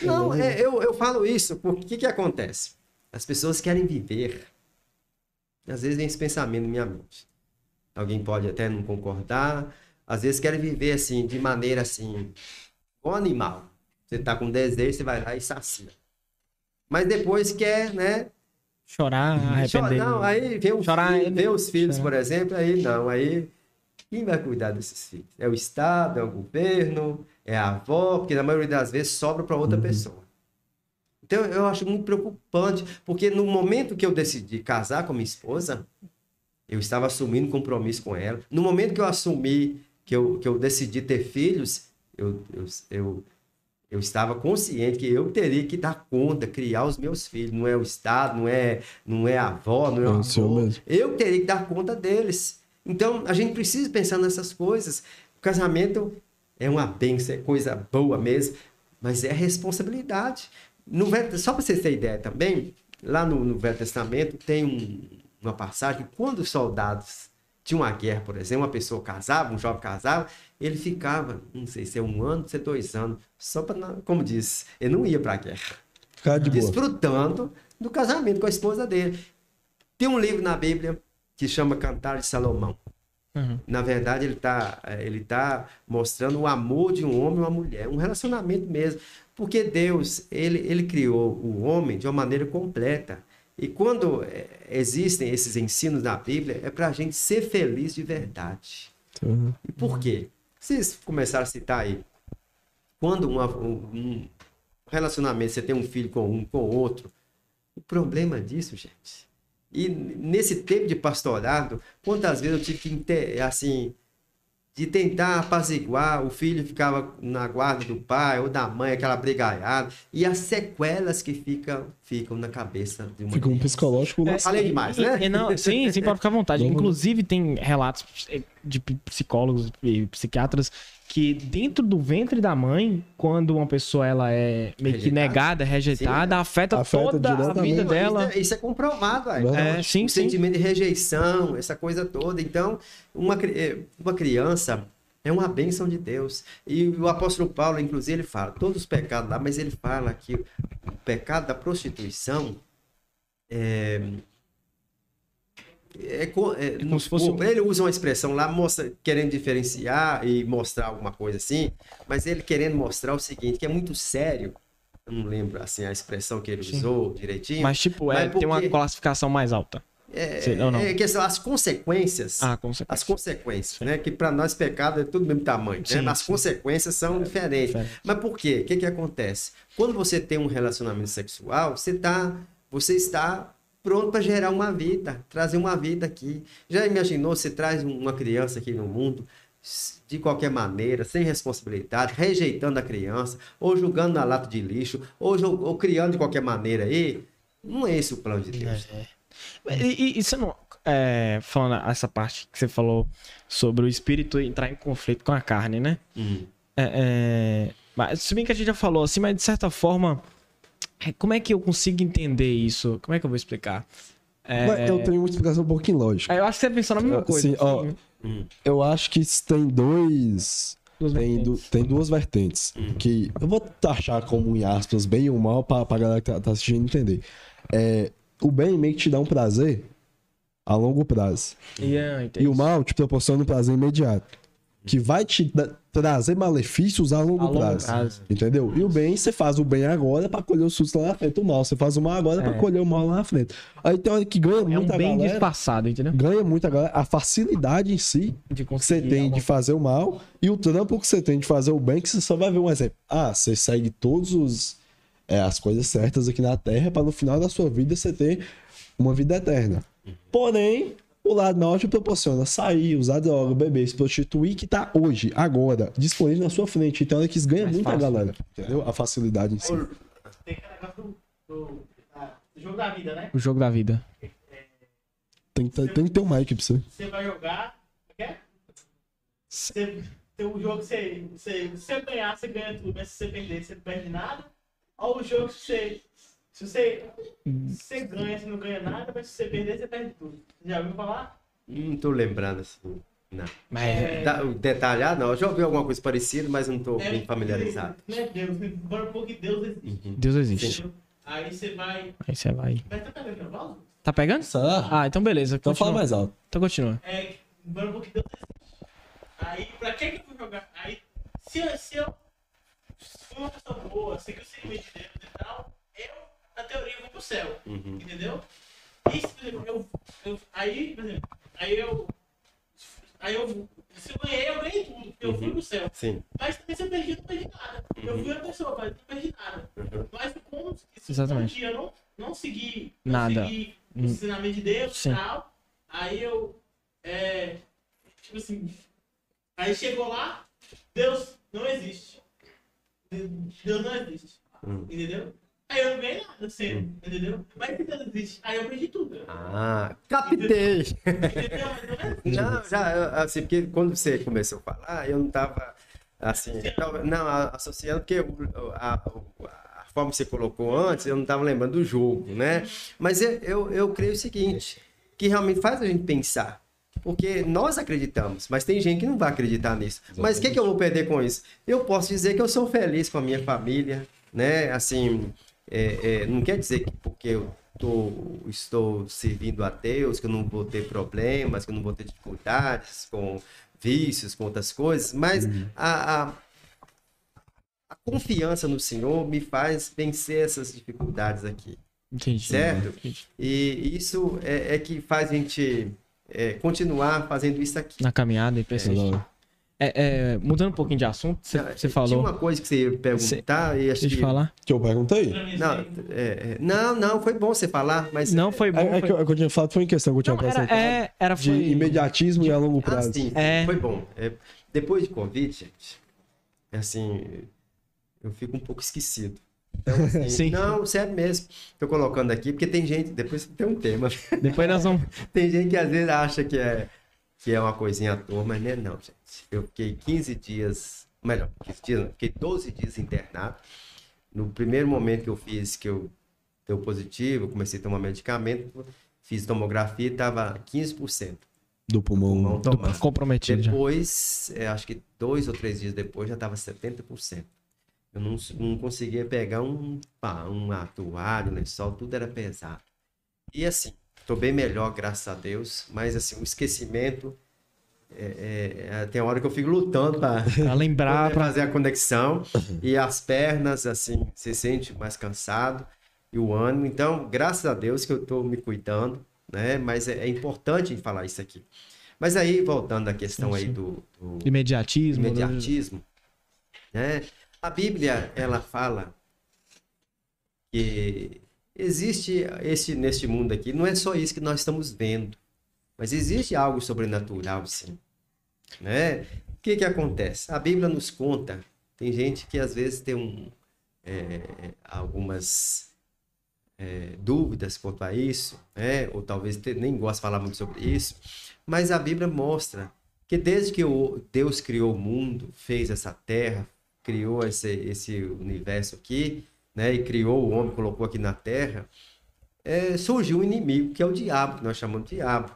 não, é, eu, eu falo isso porque o que, que acontece? As pessoas querem viver. Às vezes vem esse pensamento na minha mente. Alguém pode até não concordar. Às vezes querem viver assim, de maneira assim, igual animal. Você tá com desejo, você vai lá e sacia. Mas depois quer, né? Chorar, Chora- arrepender. não, aí vê, o Chorar, filho- os filhos, chorar. por exemplo, aí não, aí quem vai cuidar desses filhos? É o Estado, é o governo, é a avó, porque na maioria das vezes sobra para outra pessoa. Então eu acho muito preocupante, porque no momento que eu decidi casar com minha esposa, eu estava assumindo compromisso com ela. No momento que eu assumi, que eu, que eu decidi ter filhos, eu, eu, eu, eu estava consciente que eu teria que dar conta, criar os meus filhos. Não é o Estado, não é, não é a avó, não é É o senhor avô. Eu teria que dar conta deles. Então, a gente precisa pensar nessas coisas. O casamento é uma bênção, é coisa boa mesmo, mas é responsabilidade. No só para vocês terem ideia também, lá no, no Velho Testamento tem um- uma passagem que quando os soldados tinham uma guerra, por exemplo, uma pessoa casava, um jovem casava, ele ficava, não sei se é um ano, se é dois anos, só para, como disse, ele não ia para a guerra Ficar de boa. desfrutando do casamento com a esposa dele. Tem um livro na Bíblia que chama Cantar de Salomão. Uhum. Na verdade, ele está ele tá mostrando o amor de um homem e uma mulher, um relacionamento mesmo. Porque Deus, ele, ele criou o homem de uma maneira completa. E quando eh, existem esses ensinos na Bíblia, é para a gente ser feliz de verdade. Uhum. E por quê? Vocês começaram a citar aí. Quando uma- um, relacionamento, você tem um filho com um, com outro, o problema disso, gente. E nesse tempo de pastorado, quantas vezes eu tive que, assim, de tentar apaziguar, o filho ficava na guarda do pai ou da mãe, aquela brigaiada, e as sequelas que ficam, ficam na cabeça de uma Fica um psicológico lá. Falei demais, E- né? e não, sim, sim, pode ficar à vontade. Inclusive, tem relatos de psicólogos e psiquiatras que dentro do ventre da mãe, quando uma pessoa ela é meio que Rejeitada. negada, rejeitada, afeta, Afeta toda a vida Isso dela. é- Isso é comprovado, velho. É, sim, o sim. sentimento de rejeição, essa coisa toda. Então, uma, eh, uma criança é uma bênção de Deus. E o apóstolo Paulo, inclusive, ele fala todos os pecados lá, mas ele fala que o pecado da prostituição é. É, co- é, como se fosse um- Ele usa uma expressão lá, mostra, querendo diferenciar e mostrar alguma coisa assim, mas ele querendo mostrar o seguinte, que é muito sério. Eu não lembro assim a expressão que ele Sim. usou direitinho. Mas, tipo, é, Mas por tem uma classificação mais alta. É, Sim, não, não. é que são as consequências. Ah, com As consequências, né? Que para nós pecado é tudo do mesmo tamanho, Sim, né? As sim. consequências são diferentes. Diferente. Mas por quê? O que que acontece? Quando você tem um relacionamento sexual, você tá, você está pronto para gerar uma vida, trazer uma vida aqui. Já imaginou você traz uma criança aqui no mundo de qualquer maneira, sem responsabilidade, rejeitando a criança, ou julgando na lata de lixo, ou, ou criando de qualquer maneira aí? Não é esse o plano de Deus. E, e, e você não. é, falando essa parte que você falou sobre o espírito entrar em conflito com a carne, né? Hum. É, é, mas, se bem que a gente já falou assim, mas de certa forma, é, como é que eu consigo entender isso? Como é que eu vou explicar? É, Mas eu tenho uma explicação um pouquinho lógica. eu acho que você pensou na mesma coisa. sim, ó, assim, Hum. Eu acho que isso tem dois. duas Tem, du- tem duas vertentes. Que eu vou taxar como em aspas, bem ou mal, pra, pra galera que tá, tá assistindo entender. É, o bem meio que te dá um prazer a longo prazo. E, ah, entendi. E o mal te proporciona um prazer imediato. Que vai te trazer malefícios a longo, A longo prazo. prazo. Entendeu? E o bem, você faz o bem agora pra colher o susto lá na frente. O mal, você faz o mal agora pra É. colher o mal lá na frente. Aí tem hora que ganha É um muita bem galera. disfarçado, entendeu? Ganha muita galera. A facilidade em si De que você tem algo. de fazer o mal e o trampo que você tem de fazer o bem, que você só vai ver um exemplo. Ah, você segue todos os é, as coisas certas aqui na Terra para no final da sua vida você ter uma vida eterna. Porém, o lado mal te proporciona sair, usar droga, beber, se prostituir, que tá hoje, agora, disponível na sua frente. Então, é que isso ganha Mais muita fácil. galera. Entendeu? A facilidade em si. Tem aquele negócio do, do, ah, jogo da vida, né? O jogo da vida. Tem, que ter- tem que ter um mic pra você. Você vai jogar. Quer? Você, tem um jogo que você, você, se você ganhar, você ganha tudo, mas se você perder, você não perde nada. Ou o jogo que você. Se você, se você ganha, você não ganha nada, mas se você perder, você perde tudo. Já ouviu falar? Não tô lembrando assim. Não. Mas É, Tá, detalhado, não. Eu já ouvi alguma coisa parecida, mas não tô é, bem familiarizado. Né, Deus, agora um pouco que Deus existe. Deus existe. entendeu? Aí você vai. Aí você vai. Vai estar pegando pausa? Tá pegando? Ah, então beleza. Então fala continua. mais alto. Então continua. É, um pouco que Deus existe. Aí, pra que que eu vou jogar? Aí, se se eu for uma pessoa boa, segui o segmento de Deus e tal, eu, na teoria, vou pro céu. Uhum. Entendeu? E se, por exemplo, eu, eu, aí, por exemplo, aí eu, aí eu, se eu ganhei, eu ganhei tudo, porque eu fui pro céu. Sim. Mas também se eu perdi, eu não perdi nada. Eu fui a pessoa, mas não perdi nada. Uhum. Mas como se Exatamente. um dia eu não, não seguir, não Nada. seguir o ensinamento de Deus e tal, aí eu, é, tipo assim, aí chegou lá, Deus não existe. Deus não existe. Hum. Entendeu? Aí eu não ganhei nada, sério, entendeu? Mas se Deus existe, aí eu perdi tudo. Ah, captei. Entendeu? Menos? Não, já, eu- assim, porque quando você começou a falar, eu não tava, assim, tava- não, a- associando, porque o- a, a forma que você colocou antes, eu não estava lembrando do jogo, né? Mas eu, eu, eu creio o seguinte, que realmente faz a gente pensar. Porque nós acreditamos, mas tem gente que não vai acreditar nisso. Mas o que, que eu vou perder com isso? Eu posso dizer que eu sou feliz com a minha família, né? Assim, é, é, não quer dizer que porque eu tô, estou servindo a Deus, que eu não vou ter problemas, que eu não vou ter dificuldades com vícios, com outras coisas, mas a, a, a confiança no Senhor me faz vencer essas dificuldades aqui. Entendi. Certo? Entendi. E isso é, é que faz a gente é, continuar fazendo isso aqui. Na caminhada e. Agora, É, é, mudando um pouquinho de assunto, você, Tinha falou. uma coisa que você ia perguntar e acho que... falar. Que eu perguntei? Não, é, é, não, não, foi bom você falar, mas... Não, foi bom. É, é foi- que eu, é eu tinha falado foi em questão que eu tinha Não, era, é, era De foi... imediatismo e a longo Ah, prazo. sim, É. foi bom. É, depois de Covid, gente, assim, eu fico um pouco esquecido. Então, assim, Sim. não, sério mesmo. Tô colocando aqui, porque tem gente, depois tem um tema. Depois nós vamos. Tem gente que às vezes acha que é, que é uma coisinha à toa, mas não é não, gente. Eu fiquei 15 dias, melhor, 15 dias, não, fiquei 12 dias internado. No primeiro momento que eu fiz, que eu deu positivo, comecei a tomar medicamento, fiz tomografia e estava 15%. Do pulmão. Pulmão tomado. Comprometido já. Depois, é, acho que dois ou três dias depois, já estava 70%. Eu não, não conseguia pegar um, pá, uma toalha, um lençol, tudo era pesado. E assim, estou bem melhor, graças a Deus, mas assim, o esquecimento, é, é, é, tem hora que eu fico lutando para lembrar, pra... fazer a conexão e as pernas, assim, se sente mais cansado e o ânimo. Então, graças a Deus que eu estou me cuidando, né? Mas é, é importante falar isso aqui. Mas aí, voltando à questão Sim, aí sim. do, do imediatismo. né? imediatismo, né? A Bíblia, ela fala que existe esse neste mundo aqui, não é só isso que nós estamos vendo, mas existe algo sobrenatural, sim. Né? O que que acontece? A Bíblia nos conta, tem gente que às vezes tem um, é, algumas é, dúvidas quanto a isso, né? ou talvez nem gosta de falar muito sobre isso, mas a Bíblia mostra que desde que Deus criou o mundo, fez essa terra, criou esse, esse universo aqui, né, e criou o homem, colocou aqui na terra, é, surgiu um inimigo, que é o diabo, que nós chamamos de diabo.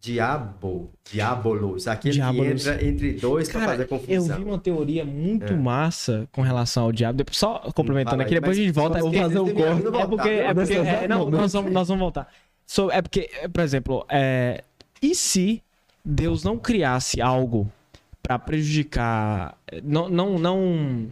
Diabo, diabolos, aquele Diabolos. que entra entre dois para fazer Cara, eu confusão. vi uma teoria muito É. massa com relação ao diabo. Só complementando aqui, depois a gente volta. Eu vou fazer termina, corte. É porque, é porque Nesse é, não, nós vamos, nós vamos voltar. So, é porque, é, por exemplo, é, e se Deus não criasse algo pra prejudicar, não, não, não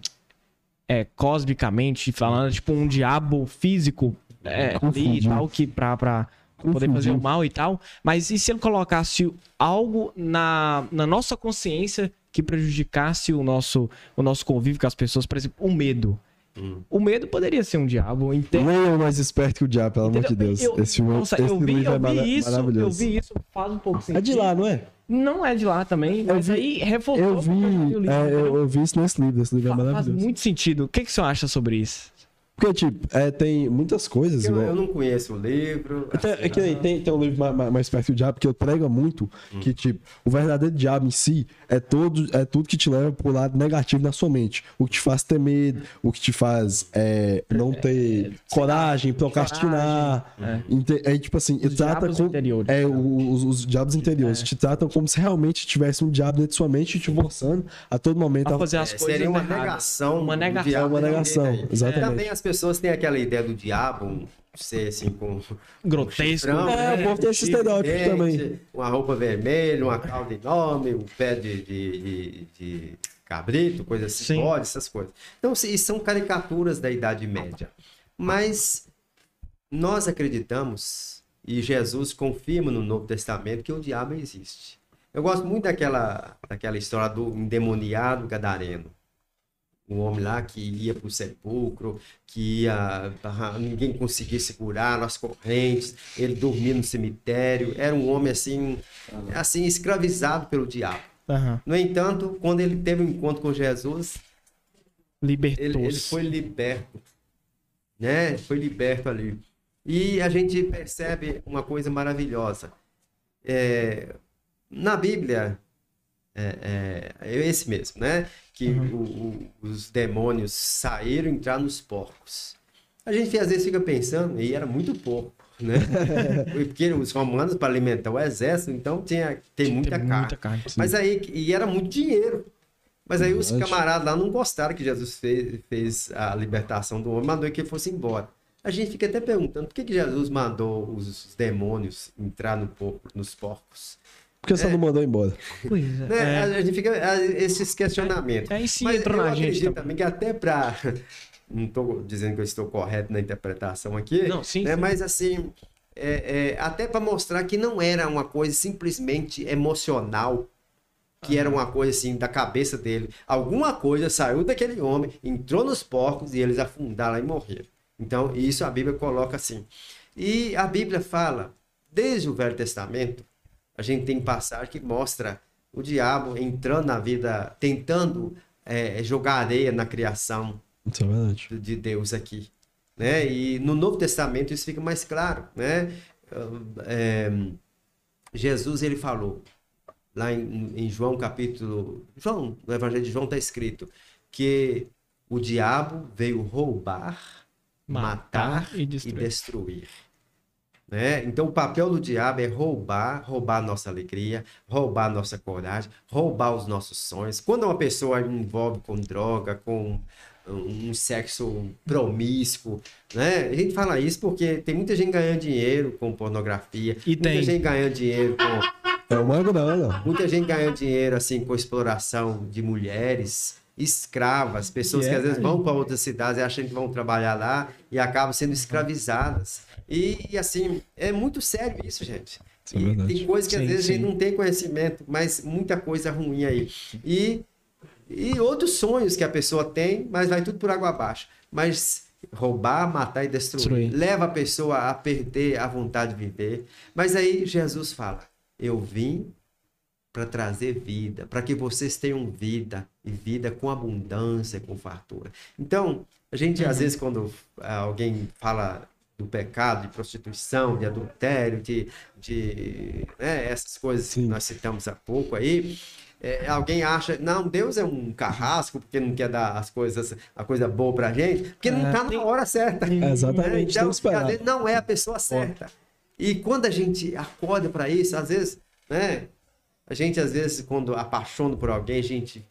é, cosmicamente falando, tipo um diabo físico é, ali e tal, que pra, pra poder fazer o mal e tal, mas e se ele colocasse algo na, na nossa consciência que prejudicasse o nosso, o nosso convívio com as pessoas, por exemplo, o medo. Hum. O medo poderia ser um diabo, entende? Nem é mais esperto que o diabo, pelo amor de? Deus. Eu- esse filme, Nossa, esse eu vi, livro eu é mara- vi isso, eu vi isso faz um pouco sentido. É de lá, não é? Não é de lá também, mas vi- aí reforçou. Eu vi, o livro, é, eu, eu vi isso nesse livro. Esse livro é Fa- Faz maravilhoso. muito sentido. O que, que você acha sobre isso? Porque, tipo, é, tem muitas coisas. Eu, igual- eu não conheço o livro. Tem, assim, é que nem tem, tem um livro mais, mais, mais perto do diabo que eu prego muito que, tipo, o verdadeiro diabo em si é, todo, é tudo que te leva pro lado negativo na sua mente. O que te faz ter medo, o que te faz é, não ter coragem, procrastinar. É, tipo assim, Os trata diabos com, interiores. é, os, os diabos interiores. Te tratam como se realmente tivesse um diabo dentro de sua mente te forçando a todo momento. A a- fazer as É, coisas seria uma erradas. negação. Uma negação. É uma negação, exatamente. Também as pessoas têm aquela ideia do diabo ser assim com Grotesco. chifrão, É, o povo tem esse chifre estereótipo também. Uma roupa vermelha, uma cauda enorme, um pé de, de, de- de cabrito, coisa assim, Sim. bode, essas coisas. Então, são caricaturas da Idade Média. Mas nós acreditamos, e Jesus confirma no Novo Testamento, que o diabo existe. Eu gosto muito daquela, daquela história do endemoniado gadareno. Um homem lá que ia para o sepulcro, que ia, ninguém conseguia segurar nas correntes, ele dormia no cemitério. Era um homem assim, assim escravizado pelo diabo. Aham. No entanto, quando ele teve um encontro com Jesus, ele, ele foi liberto, né? Foi liberto ali. E a gente percebe uma coisa maravilhosa. É, na Bíblia, é, é, é esse mesmo, né? Que o- o- os demônios saíram e entraram nos porcos. A gente às vezes fica pensando, e era muito pouco, né? Porque os romanos, para alimentar o exército, então tinha tem muita Tem carne. muita carne. Mas aí, e era muito dinheiro. Mas aí os Verdade. camaradas lá não gostaram que Jesus fez, fez a libertação do homem, mandou que ele fosse embora. A gente fica até perguntando por que, que Jesus mandou os demônios entrar no porco, nos porcos. Por que você não mandou embora? Pois Né? é. A, a gente fica a, esses questionamentos. É, e se Mas entrou eu na gente também. também que até para não estou dizendo que eu estou correto na interpretação aqui, Não, sim, né? sim. mas assim, é, é, até para mostrar que não era uma coisa simplesmente emocional, que era uma coisa assim da cabeça dele. Alguma coisa saiu daquele homem, entrou nos porcos e eles afundaram lá e morreram. Então, isso a Bíblia coloca assim. E a Bíblia fala, desde o Velho Testamento, a gente tem passagem que mostra o diabo entrando na vida, tentando é, jogar areia na criação é de Deus aqui. Né? E no Novo Testamento isso fica mais claro. Né? É, Jesus ele falou, lá em, em João capítulo. João, no Evangelho de João está escrito que o diabo veio roubar, matar, e e destruir. destruir. Né? Então, o papel do diabo é roubar, roubar a nossa alegria, roubar a nossa coragem, roubar os nossos sonhos. Quando uma pessoa envolve com droga, com um sexo promíscuo, né? A gente fala isso porque tem muita gente ganhando dinheiro com pornografia, E muita tem. gente ganhando dinheiro com É uma grana. Muita gente ganhando dinheiro assim com exploração de mulheres escravas, pessoas E que é, às vezes vão para outras cidades e acham que vão trabalhar lá e acabam sendo escravizadas. E, e, assim, é muito sério isso, gente. Isso é tem coisas que às Sim, vezes a gente sim. não tem conhecimento, mas muita coisa ruim aí. E, e outros sonhos que a pessoa tem, mas vai tudo por água abaixo. Mas roubar, matar e destruir, Destruir. leva a pessoa a perder a vontade de viver. Mas aí Jesus fala: Eu vim para trazer vida, para que vocês tenham vida e vida com abundância, com fartura. Então, a gente às vezes quando ah, alguém fala do pecado, de prostituição, de adultério, de, de né, essas coisas que Sim. nós citamos há pouco aí, é, alguém acha, não, Deus é um carrasco porque não quer dar as coisas, a coisa boa pra gente, porque não É, está tem- na hora certa. É, exatamente, tem Então, que não é a pessoa certa. E quando a gente acorda para isso, às vezes, né? A gente, às vezes, quando apaixona por alguém, a gente.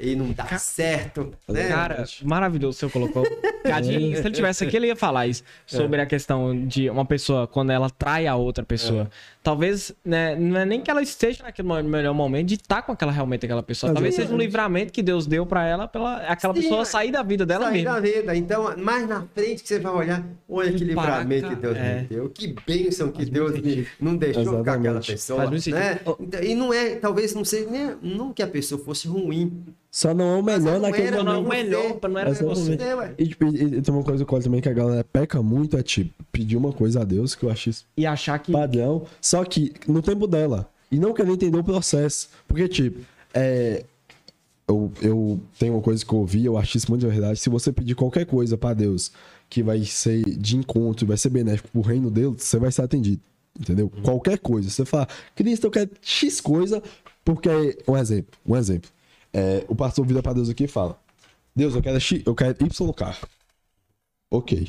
E não dá certo, né? Cara, maravilhoso senhor colocou. Cadinho, se ele tivesse aqui, ele ia falar isso. Sobre a questão de uma pessoa, quando ela trai a outra pessoa. Talvez, né, não é nem que ela esteja naquele melhor momento de estar com aquela realmente aquela pessoa. Talvez seja um Exatamente. livramento que Deus deu pra ela, pela aquela Sim, pessoa mas- sair da vida dela Sair mesmo. da vida. Então, mais na frente que você vai olhar, olha que Paca, livramento que Deus é. me deu, que bênção que Faz Deus muito me, não deixou com aquela Exatamente. pessoa. Faz né? Então, E não é, talvez não seja nem não que a pessoa fosse ruim. Só não é o melhor naquele era, Não, não, o momento. melhor, pra não era você. Exatamente. Ué? E, tipo, e- e tem uma coisa que eu também que a galera peca muito, é tipo, pedir uma coisa a Deus, que eu acho isso E achar que. padrão, só que no tempo dela. E não querer entender o processo. Porque, tipo, é. Eu, eu tenho uma coisa que eu ouvi, eu acho isso muito verdade. Se você pedir qualquer coisa pra Deus que vai ser de encontro, vai ser benéfico pro reino dele, você vai ser atendido. Entendeu? Qualquer coisa. Você fala, Cristo, eu quero X coisa, porque. Um exemplo, um exemplo. É, o pastor vira pra Deus aqui e fala: Deus, eu quero, X, eu quero Y carro. Ok.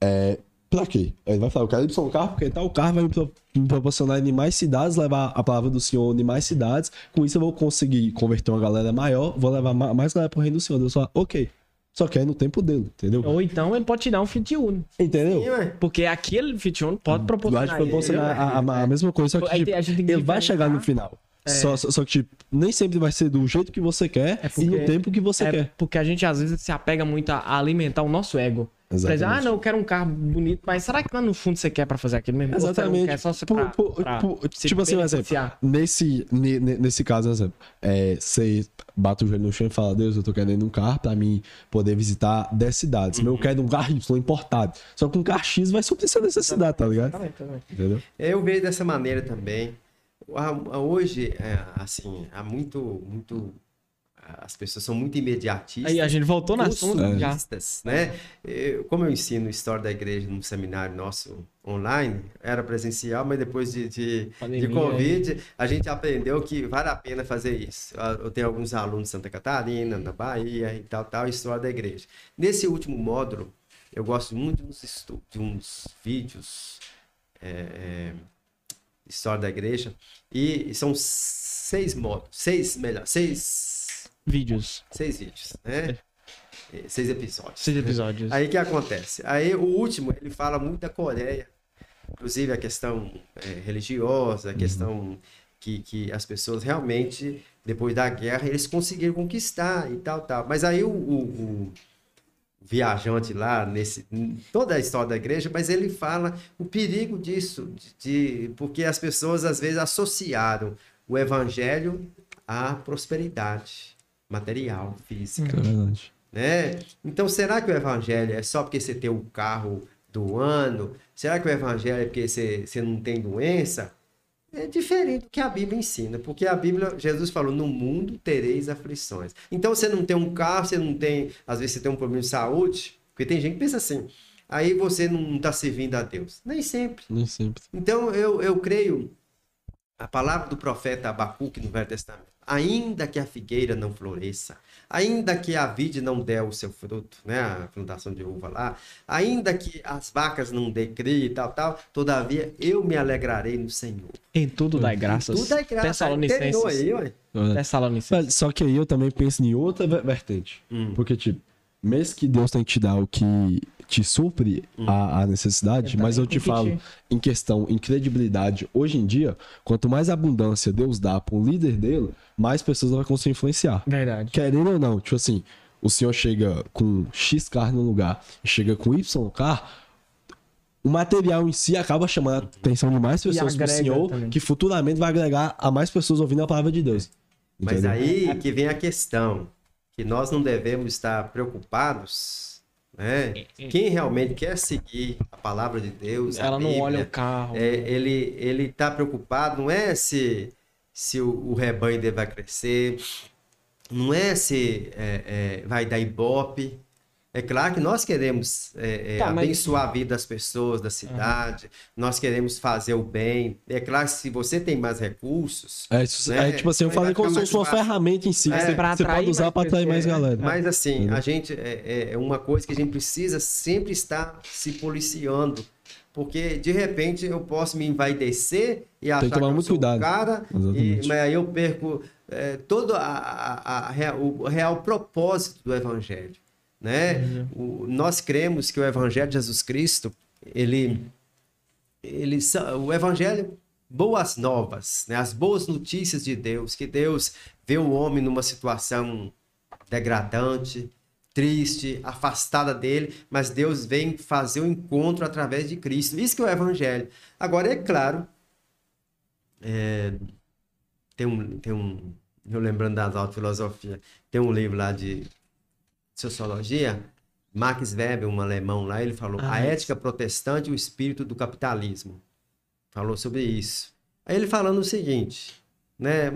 É, pra quê? Ele vai falar, eu quero Y carro, porque tal carro vai me, pro- me proporcionar em mais cidades, levar a palavra do Senhor em mais cidades. Com isso eu vou conseguir converter uma galera maior, vou levar ma- mais galera pro reino do Senhor. Deus fala, ok. Só que é no tempo dele, entendeu? Ou então ele pode te dar um fit uno. Entendeu? Sim. Porque aquele fit uno pode Vai proporcionar. te proporcionar a, a- a mesma coisa, só que tipo, ele vai chegar no final. Só, só, só que, tipo, nem sempre vai ser do jeito que você quer É e porque- no tempo que você É quer. porque a gente às vezes se apega muito a alimentar o nosso ego. Exatamente. ah, não, eu quero um carro bonito, mas será que lá no fundo você quer pra fazer aquilo mesmo? Ou você não Exatamente. quer só você Por- pra, por- pra por- se tipo assim, um exemplo. Nesse, ne- ne- nesse caso, exemplo, é, você bate o joelho no chão e fala, Deus, eu tô querendo um carro pra mim poder visitar 10 cidades. Uhum. Eu quero um carro Y importado. Só que um carro X vai suprir essa necessidade, tá ligado? Exatamente, exatamente. Entendeu? Eu vejo dessa maneira também. A- a- Hoje, é, assim, há muito, muito. As pessoas são muito imediatistas. Aí a gente voltou na consumistas, né? Eu- como eu ensino história da igreja num seminário nosso online, era presencial, mas depois de, de, de Pandemia, Covid, a gente aprendeu que vale a pena fazer isso. Eu tenho alguns alunos de Santa Catarina, na Bahia e tal, tal, história da igreja. Nesse último módulo, eu gosto muito de uns, estu- de uns vídeos é, é, história da igreja e são seis módulos, seis melhor, seis, Vídeos. seis vídeos, né? Eh, Seis episódios. Seis episódios. Aí o que acontece? Aí o último, ele fala muito da Coreia, inclusive a questão eh, religiosa, a questão que, que as pessoas realmente, depois da guerra, eles conseguiram conquistar e tal, tal. Mas aí o, o- o viajante lá, nesse, toda a história da igreja, mas ele fala o perigo disso, de, de- porque as pessoas às vezes associaram o evangelho à prosperidade material, física. É verdade. né? Então, será que o evangelho é só porque você tem o carro do ano? Será que o evangelho é porque você, você não tem doença? É diferente do que a Bíblia ensina, porque a Bíblia, Jesus falou, no mundo tereis aflições. Então, você não tem um carro, você não tem, às vezes você tem um problema de saúde, porque tem gente que pensa assim, aí você não está servindo a Deus. Nem sempre. Nem sempre. Então, eu, eu creio, a palavra do profeta Abacuque no Velho Testamento, ainda que a figueira não floresça, ainda que a vide não dê o seu fruto, né, a plantação de uva lá, ainda que as vacas não dê cria e tal, tal, todavia eu me alegrarei no Senhor. Em tudo dai graças. Tudo é graça. Tessalonicenses. Aí, ué. É. Tessalonicenses. Mas, Só que aí eu também penso em outra ver- vertente. Hum. Porque, tipo, mesmo que Deus tem que te dar o que te supre a, a necessidade, Ele mas eu te falo, te- em questão, em credibilidade, hoje em dia, quanto mais abundância Deus dá para um líder dele, mais pessoas vai conseguir influenciar. Verdade. Querendo ou não, tipo assim, o senhor chega com X carro no lugar e chega com Y carro, o material em si acaba chamando a atenção de mais pessoas pro agrega senhor, também. que futuramente vai agregar a mais pessoas ouvindo a palavra de Deus. Mas Entendeu? aí que vem a questão, que nós não devemos estar preocupados, né? Quem realmente quer seguir a palavra de Deus, Ela não Bíblia, olha o carro. É, ele ele está preocupado não é se se o, o rebanho dele vai crescer, não é se é, é, vai dar ibope. É claro que nós queremos é, é, Tá, mas- abençoar a vida das pessoas da cidade, nós queremos fazer o bem. É claro que se você tem mais recursos, É, isso- né? é, tipo assim, eu falei como se fosse uma fácil. ferramenta em si, que É, você, pra você pode usar para atrair mais galera. Mas assim, Entendeu? a gente é, é uma coisa que a gente precisa sempre estar se policiando. Porque de repente eu posso me envaidecer e achar que tomar eu muito sou o cuidado. cara, e, mas aí eu perco é, todo a, a- a o real propósito do Evangelho. Né? O- nós cremos que o Evangelho de Jesus Cristo, ele, ele, o Evangelho, boas novas, né? as boas notícias de Deus, que Deus vê o homem numa situação degradante, triste, afastada dele, mas Deus vem fazer o encontro através de Cristo. Isso que é o Evangelho. Agora, é claro, é, tem, um, tem um, eu lembrando das aulas de filosofia, tem um livro lá de sociologia, Max Weber, um alemão lá, ele falou Ah, a é. ética protestante e o espírito do capitalismo. Falou sobre isso. Aí ele falando o seguinte, né,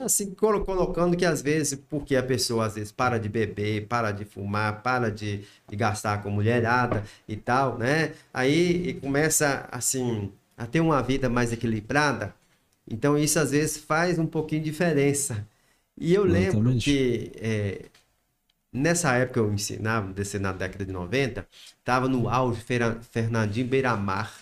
assim, colo- colocando que às vezes, porque a pessoa às vezes para de beber, para de fumar, para de, de gastar com mulherada e tal, né, aí e começa, assim, a ter uma vida mais equilibrada, então isso às vezes faz um pouquinho de diferença. E eu lembro Exatamente. que é, nessa época eu ensinava, desse na década de 90, estava no auge Fera- Fernandinho Beiramar.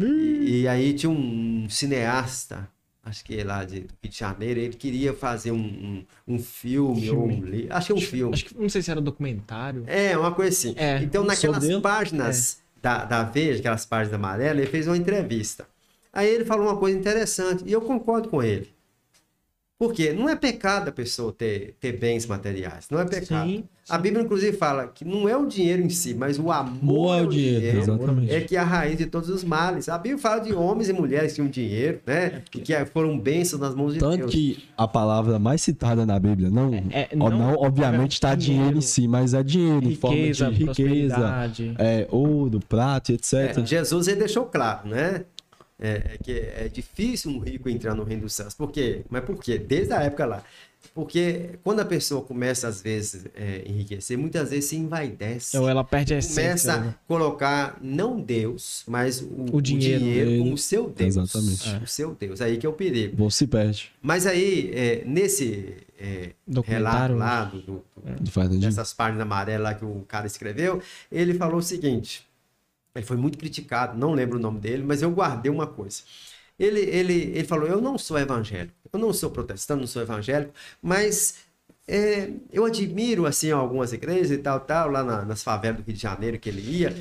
E, e aí tinha um cineasta, acho que é lá de, Rio de Janeiro, ele queria fazer um, um, um filme, ou um livro, acho que é um filme. Acho que não sei se era documentário. É, uma coisa assim. É, então, naquelas páginas da, da Veja, aquelas páginas amarelas, ele fez uma entrevista. Aí ele falou uma coisa interessante, e eu concordo com ele. Por quê? Não é pecado a pessoa ter, ter bens materiais. Não é pecado. Sim, A Bíblia, inclusive, fala que não é o dinheiro em si, mas o amor ao ao dinheiro, exatamente. é que é a raiz de todos os males. A Bíblia fala de homens e mulheres que tinham dinheiro, né? E que foram bênçãos nas mãos de Tanto Deus. que a palavra mais citada na Bíblia, não, É, ó, não, não, obviamente está dinheiro dinheiro, em si, mas é dinheiro em forma de Riqueza, riqueza, é, ouro, prata, etc. É, Jesus ele deixou claro, né? É, é que é difícil um rico entrar no reino dos céus. Por quê? Mas por quê? Desde a época lá. Porque quando a pessoa começa, às vezes, é, enriquecer, muitas vezes se envaidece. Ou ela perde a essência. Começa né? a colocar não Deus, mas o, O o dinheiro dinheiro, dele. como seu Deus. Exatamente. O seu Deus. Aí que é o perigo. Você se perde. Mas aí, é, nesse é, relato Documentário. lá, do, do- Fernandinho. dessas páginas amarelas que o cara escreveu, ele falou o seguinte: ele foi muito criticado, não lembro o nome dele, mas eu guardei uma coisa. Ele, ele, ele falou: Eu não sou evangélico, eu não sou protestante, não sou evangélico, mas é, eu admiro assim algumas igrejas e tal, tal, lá na- nas favelas do Rio de Janeiro que ele ia.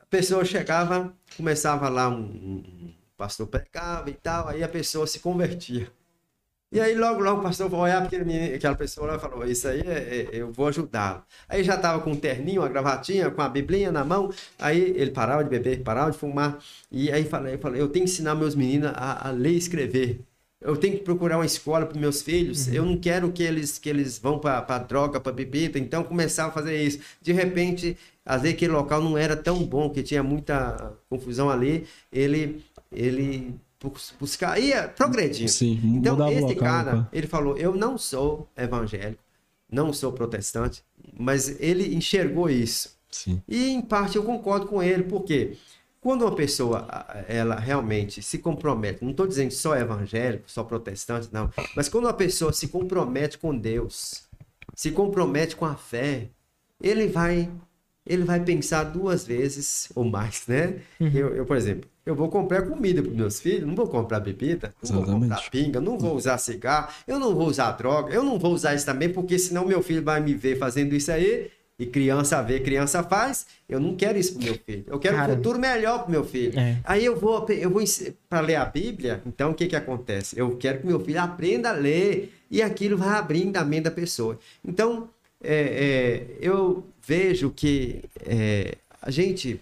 A pessoa chegava, começava lá um, um pastor pregava e tal, aí a pessoa se convertia. E aí logo, logo o pastor vai olhar para aquele menino- aquela pessoa lá e falou, isso aí é, é- eu vou ajudá-lo. Aí já estava com um terninho, uma gravatinha, com a biblinha na mão, aí ele parava de beber, parava de fumar, e aí falei, eu falei, eu tenho que ensinar meus meninos a, a ler e escrever. eu tenho que procurar uma escola para meus filhos. Uhum. Eu não quero que eles que eles vão para droga, para bebida. Então começava a fazer isso. De repente, às vezes aquele local não era tão bom, que tinha muita confusão ali. Ele ele buscar ia progredindo. Sim, Então esse local, cara, pá. ele falou: "Eu não sou evangélico, não sou protestante", mas ele enxergou isso. Sim. E em parte eu concordo com ele, porque quando uma pessoa ela realmente se compromete, não estou dizendo só evangélico, só protestante, não, mas quando uma pessoa se compromete com Deus, se compromete com a fé, ele vai ele vai pensar duas vezes ou mais, né? Eu, eu, por exemplo, eu vou comprar comida para meus filhos, não vou comprar bebida, não vou Exatamente. comprar pinga, não vou usar cigarro, eu não vou usar droga, eu não vou usar isso também, porque senão meu filho vai me ver fazendo isso aí, e criança vê, criança faz, eu não quero isso pro meu filho. Eu quero Cara. um futuro melhor pro meu filho. É. Aí eu vou, eu vou para ler a Bíblia, então o que que acontece? Eu quero que meu filho aprenda a ler, e aquilo vai abrindo a mente da pessoa. Então, é, é, eu vejo que é, a gente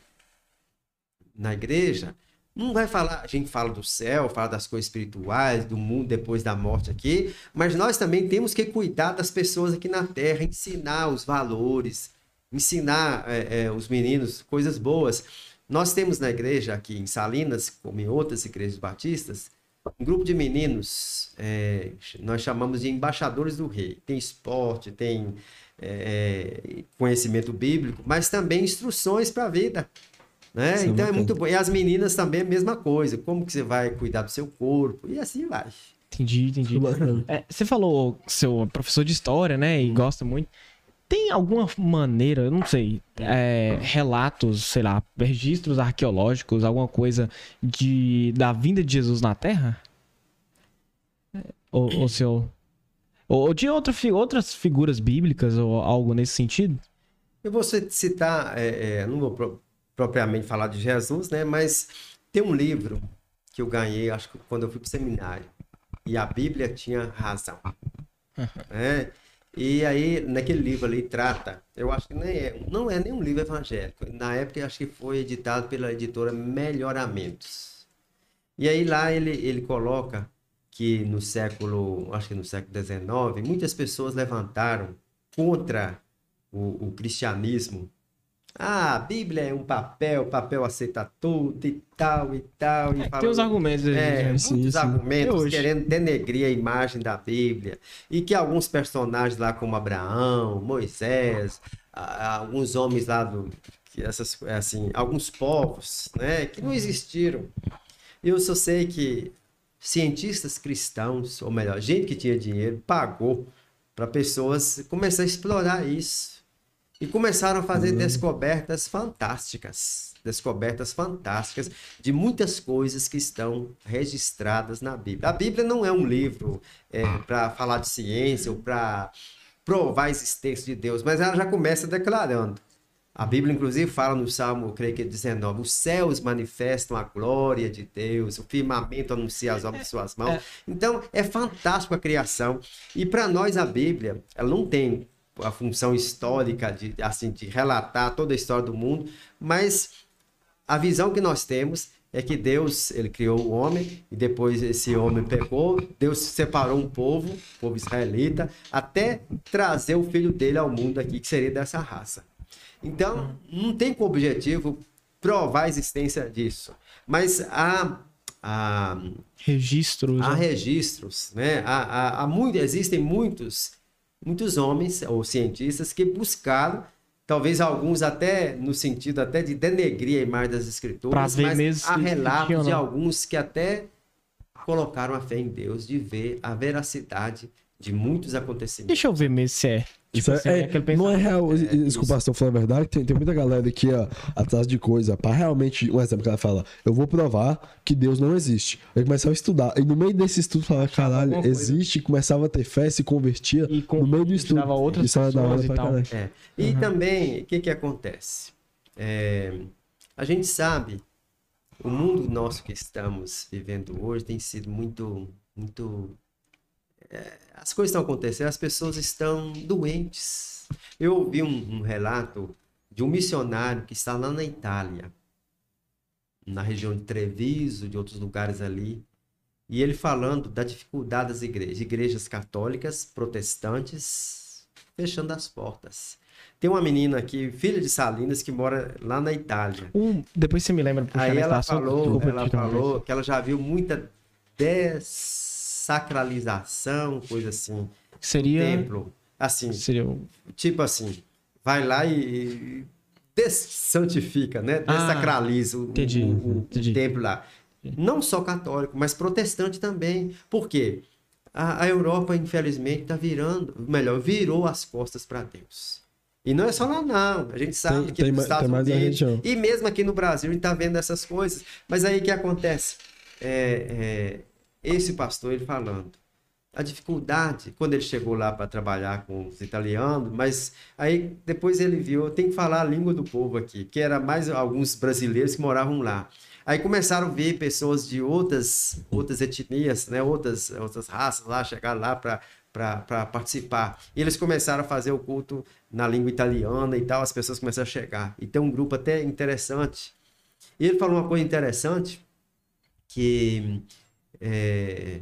na igreja não vai falar, a gente fala do céu, fala das coisas espirituais, do mundo depois da morte aqui, mas nós também temos que cuidar das pessoas aqui na terra, ensinar os valores, ensinar é, é, os meninos coisas boas. Nós temos na igreja aqui em Salinas, como em outras igrejas batistas, um grupo de meninos, é, nós chamamos de embaixadores do rei. Tem esporte, tem é, conhecimento bíblico, mas também instruções para a vida. Né? É então é muito bom. E as meninas também a mesma coisa. Como que você vai cuidar do seu corpo? E assim vai. Entendi, entendi. Bacana. É, você falou que seu professor de história, né? E gosta muito. Tem alguma maneira, eu não sei, é, relatos, sei lá, registros arqueológicos, alguma coisa de da vinda de Jesus na Terra? É, Ou, ou seu. Ou, de outra, fi- outras figuras bíblicas ou algo nesse sentido? Eu vou ci- citar, é, é, não vou pro- propriamente falar de Jesus, né? Mas tem um livro que eu ganhei, acho que quando eu fui para o seminário. E a Bíblia tinha razão. né? E aí, naquele livro ali, trata, eu acho que nem é, não é nem um livro evangélico. Na época, acho que foi editado pela editora Melhoramentos. E aí lá ele, ele coloca que no século, acho que no século XIX, muitas pessoas levantaram contra o, o cristianismo. Ah, a Bíblia é um papel, o papel aceita tudo e tal e tal. E É, tem os argumentos aí. é, né? muitos sim. argumentos hoje. querendo denegrir a imagem da Bíblia. E que alguns personagens lá, como Abraão, Moisés, a- a- alguns homens lá do. Que essas, assim, alguns povos, né, que não existiram. Eu só sei que cientistas cristãos, ou melhor, gente que tinha dinheiro, pagou para pessoas começar a explorar isso. E começaram a fazer descobertas fantásticas. Descobertas fantásticas de muitas coisas que estão registradas na Bíblia. A Bíblia não é um livro para falar de ciência ou para provar a existência de Deus, mas ela já começa declarando. A Bíblia, inclusive, fala no Salmo, creio que é 19, os céus manifestam a glória de Deus, o firmamento anuncia as obras de suas mãos. Então, é fantástico a criação. E para nós, a Bíblia, ela não tem a função histórica de, assim, de relatar toda a história do mundo, mas a visão que nós temos é que Deus, ele criou o homem e depois esse homem pecou, Deus separou um povo, o povo israelita, até trazer o filho dele ao mundo aqui, que seria dessa raça. Então, não tem como objetivo provar a existência disso. Mas há, há, Registros. há né? registros, né? Há, há, há muito, existem muitos, muitos homens ou cientistas que buscaram, talvez alguns até no sentido até de denegrir a imagem das escrituras, mas mesmo há relatos de alguns que até colocaram a fé em Deus, de ver a veracidade de muitos acontecimentos. Deixa eu ver mesmo se é. Isso assim, é, aquele não é real. É, desculpa se eu falar a verdade, tem, tem muita galera que ia atrás de coisa pra realmente. Um exemplo que ela fala: Eu vou provar que Deus não existe. Aí começava a estudar. E no meio desse estudo, falava: Caralho, existe. Começava a ter fé, se convertia. E com- no meio do estudo. dava outras Isso era da hora e pra tal. caralho. É. E também, o que, que acontece? É, a gente sabe, o mundo nosso que estamos vivendo hoje tem sido muito. muito é, as coisas estão acontecendo, as pessoas estão doentes. Eu ouvi um, um relato de um missionário que está lá na Itália, na região de Treviso, de outros lugares ali. E ele falando da dificuldade das igrejas, igrejas católicas, protestantes, fechando as portas. Tem uma menina aqui, filha de Salinas, que mora lá na Itália. Um, depois você me lembra. Aí ela assunto, falou, ela falou que ela já viu muita dessacralização, coisa assim. Seria. Templo, assim, Seria. tipo assim, vai lá e dessantifica, né? Ah, Desacraliza o, entendi, o- o entendi. templo lá. Não só católico, mas protestante também. Por quê? A, a Europa, infelizmente, está virando, melhor, virou as costas para Deus. E não é só lá, não. A gente sabe Tem- que tem nos Estados Unidos, e mesmo aqui no Brasil, a gente está vendo essas coisas. Mas aí o que acontece? É, é, esse pastor, ele falando, a dificuldade, quando ele chegou lá para trabalhar com os italianos, mas aí depois ele viu, tem que falar a língua do povo aqui, que era mais alguns brasileiros que moravam lá. Aí começaram a ver pessoas de outras, outras etnias, né, outras, outras raças lá, chegar lá para para participar. E eles começaram a fazer o culto na língua italiana e tal, as pessoas começaram a chegar. E tem um grupo até interessante. E ele falou uma coisa interessante, que é,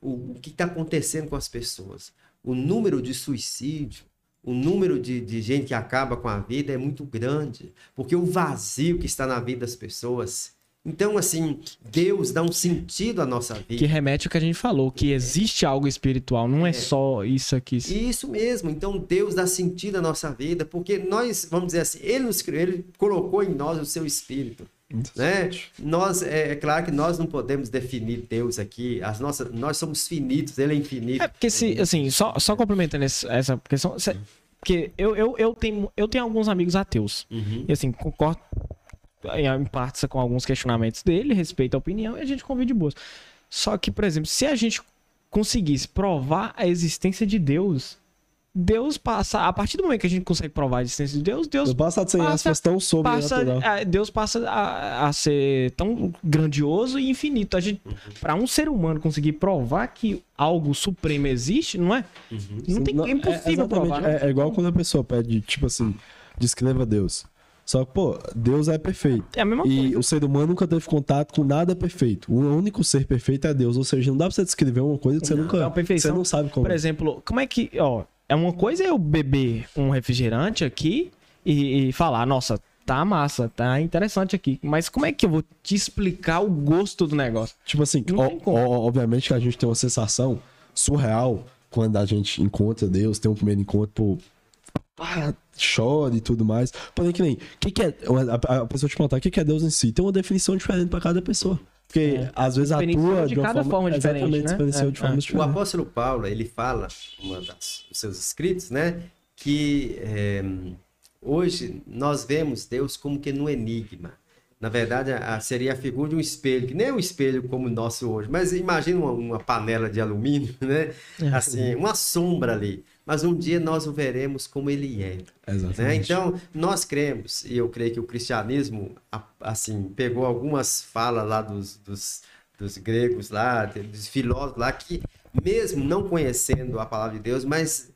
o, o que está acontecendo com as pessoas. O número de suicídio, o número de, de gente que acaba com a vida é muito grande, porque o vazio que está na vida das pessoas. Então, assim, Deus dá um sentido à nossa vida. Que remete ao que a gente falou, que existe algo espiritual, não é, só isso aqui. Isso mesmo. Então Deus dá sentido à nossa vida, porque nós, vamos dizer assim, Ele nos criou, Ele colocou em nós o seu espírito. Né? Nós, é, é claro que nós não podemos definir Deus aqui. As nossas, nós somos finitos, Ele é infinito. É porque se, assim, só, só complementando essa questão, se- porque eu, eu, eu, tenho, eu tenho alguns amigos ateus. Uhum. E assim, concordo em, partes com alguns questionamentos dele, respeito a opinião e a gente convive de boas. Só que, por exemplo, se a gente conseguisse provar a existência de Deus, Deus passa. A partir do momento que a gente consegue provar a existência de Deus, Deus No passado sem passa- tão passa, sobrenatural. a- Deus passa a, a ser tão grandioso e infinito. A gente, para um ser humano conseguir provar que algo supremo existe, não é? Não tem, Não, é impossível exatamente. provar. né? É, é igual quando a pessoa pede, tipo assim, descreva Deus. Só que, pô, Deus é perfeito. É a mesma E coisa. o ser humano nunca teve contato com nada perfeito. O único ser perfeito é Deus. Ou seja, não dá pra você descrever uma coisa que você nunca. é uma perfeição. Você não sabe como. Por exemplo, como é que, ó, é uma coisa eu beber um refrigerante aqui e, e falar, nossa, tá massa, tá interessante aqui. Mas como é que eu vou te explicar o gosto do negócio? Tipo assim, como. ó- obviamente que a gente tem uma sensação surreal quando a gente encontra Deus, tem um primeiro encontro, pô, chora e tudo mais. Porém, que nem, o que, que é. A, a pessoa te perguntar o que, que é Deus em si? Tem uma definição diferente pra cada pessoa. Porque às vezes atua de de uma cada forma, forma diferente, exatamente, né? É, de formas é. O diferentes. apóstolo Paulo, ele fala, uma das, dos seus escritos, né, que é, hoje nós vemos Deus como que no enigma. Na verdade, a- a- seria a figura de um espelho, que nem é um espelho como o nosso hoje, mas imagina uma, uma panela de alumínio, né? Assim, uma sombra ali. Mas um dia nós o veremos como ele é. né? Então, nós cremos, e eu creio que o cristianismo, assim, pegou algumas falas lá dos, dos, dos gregos lá, dos filósofos lá, que mesmo não conhecendo a palavra de Deus, mas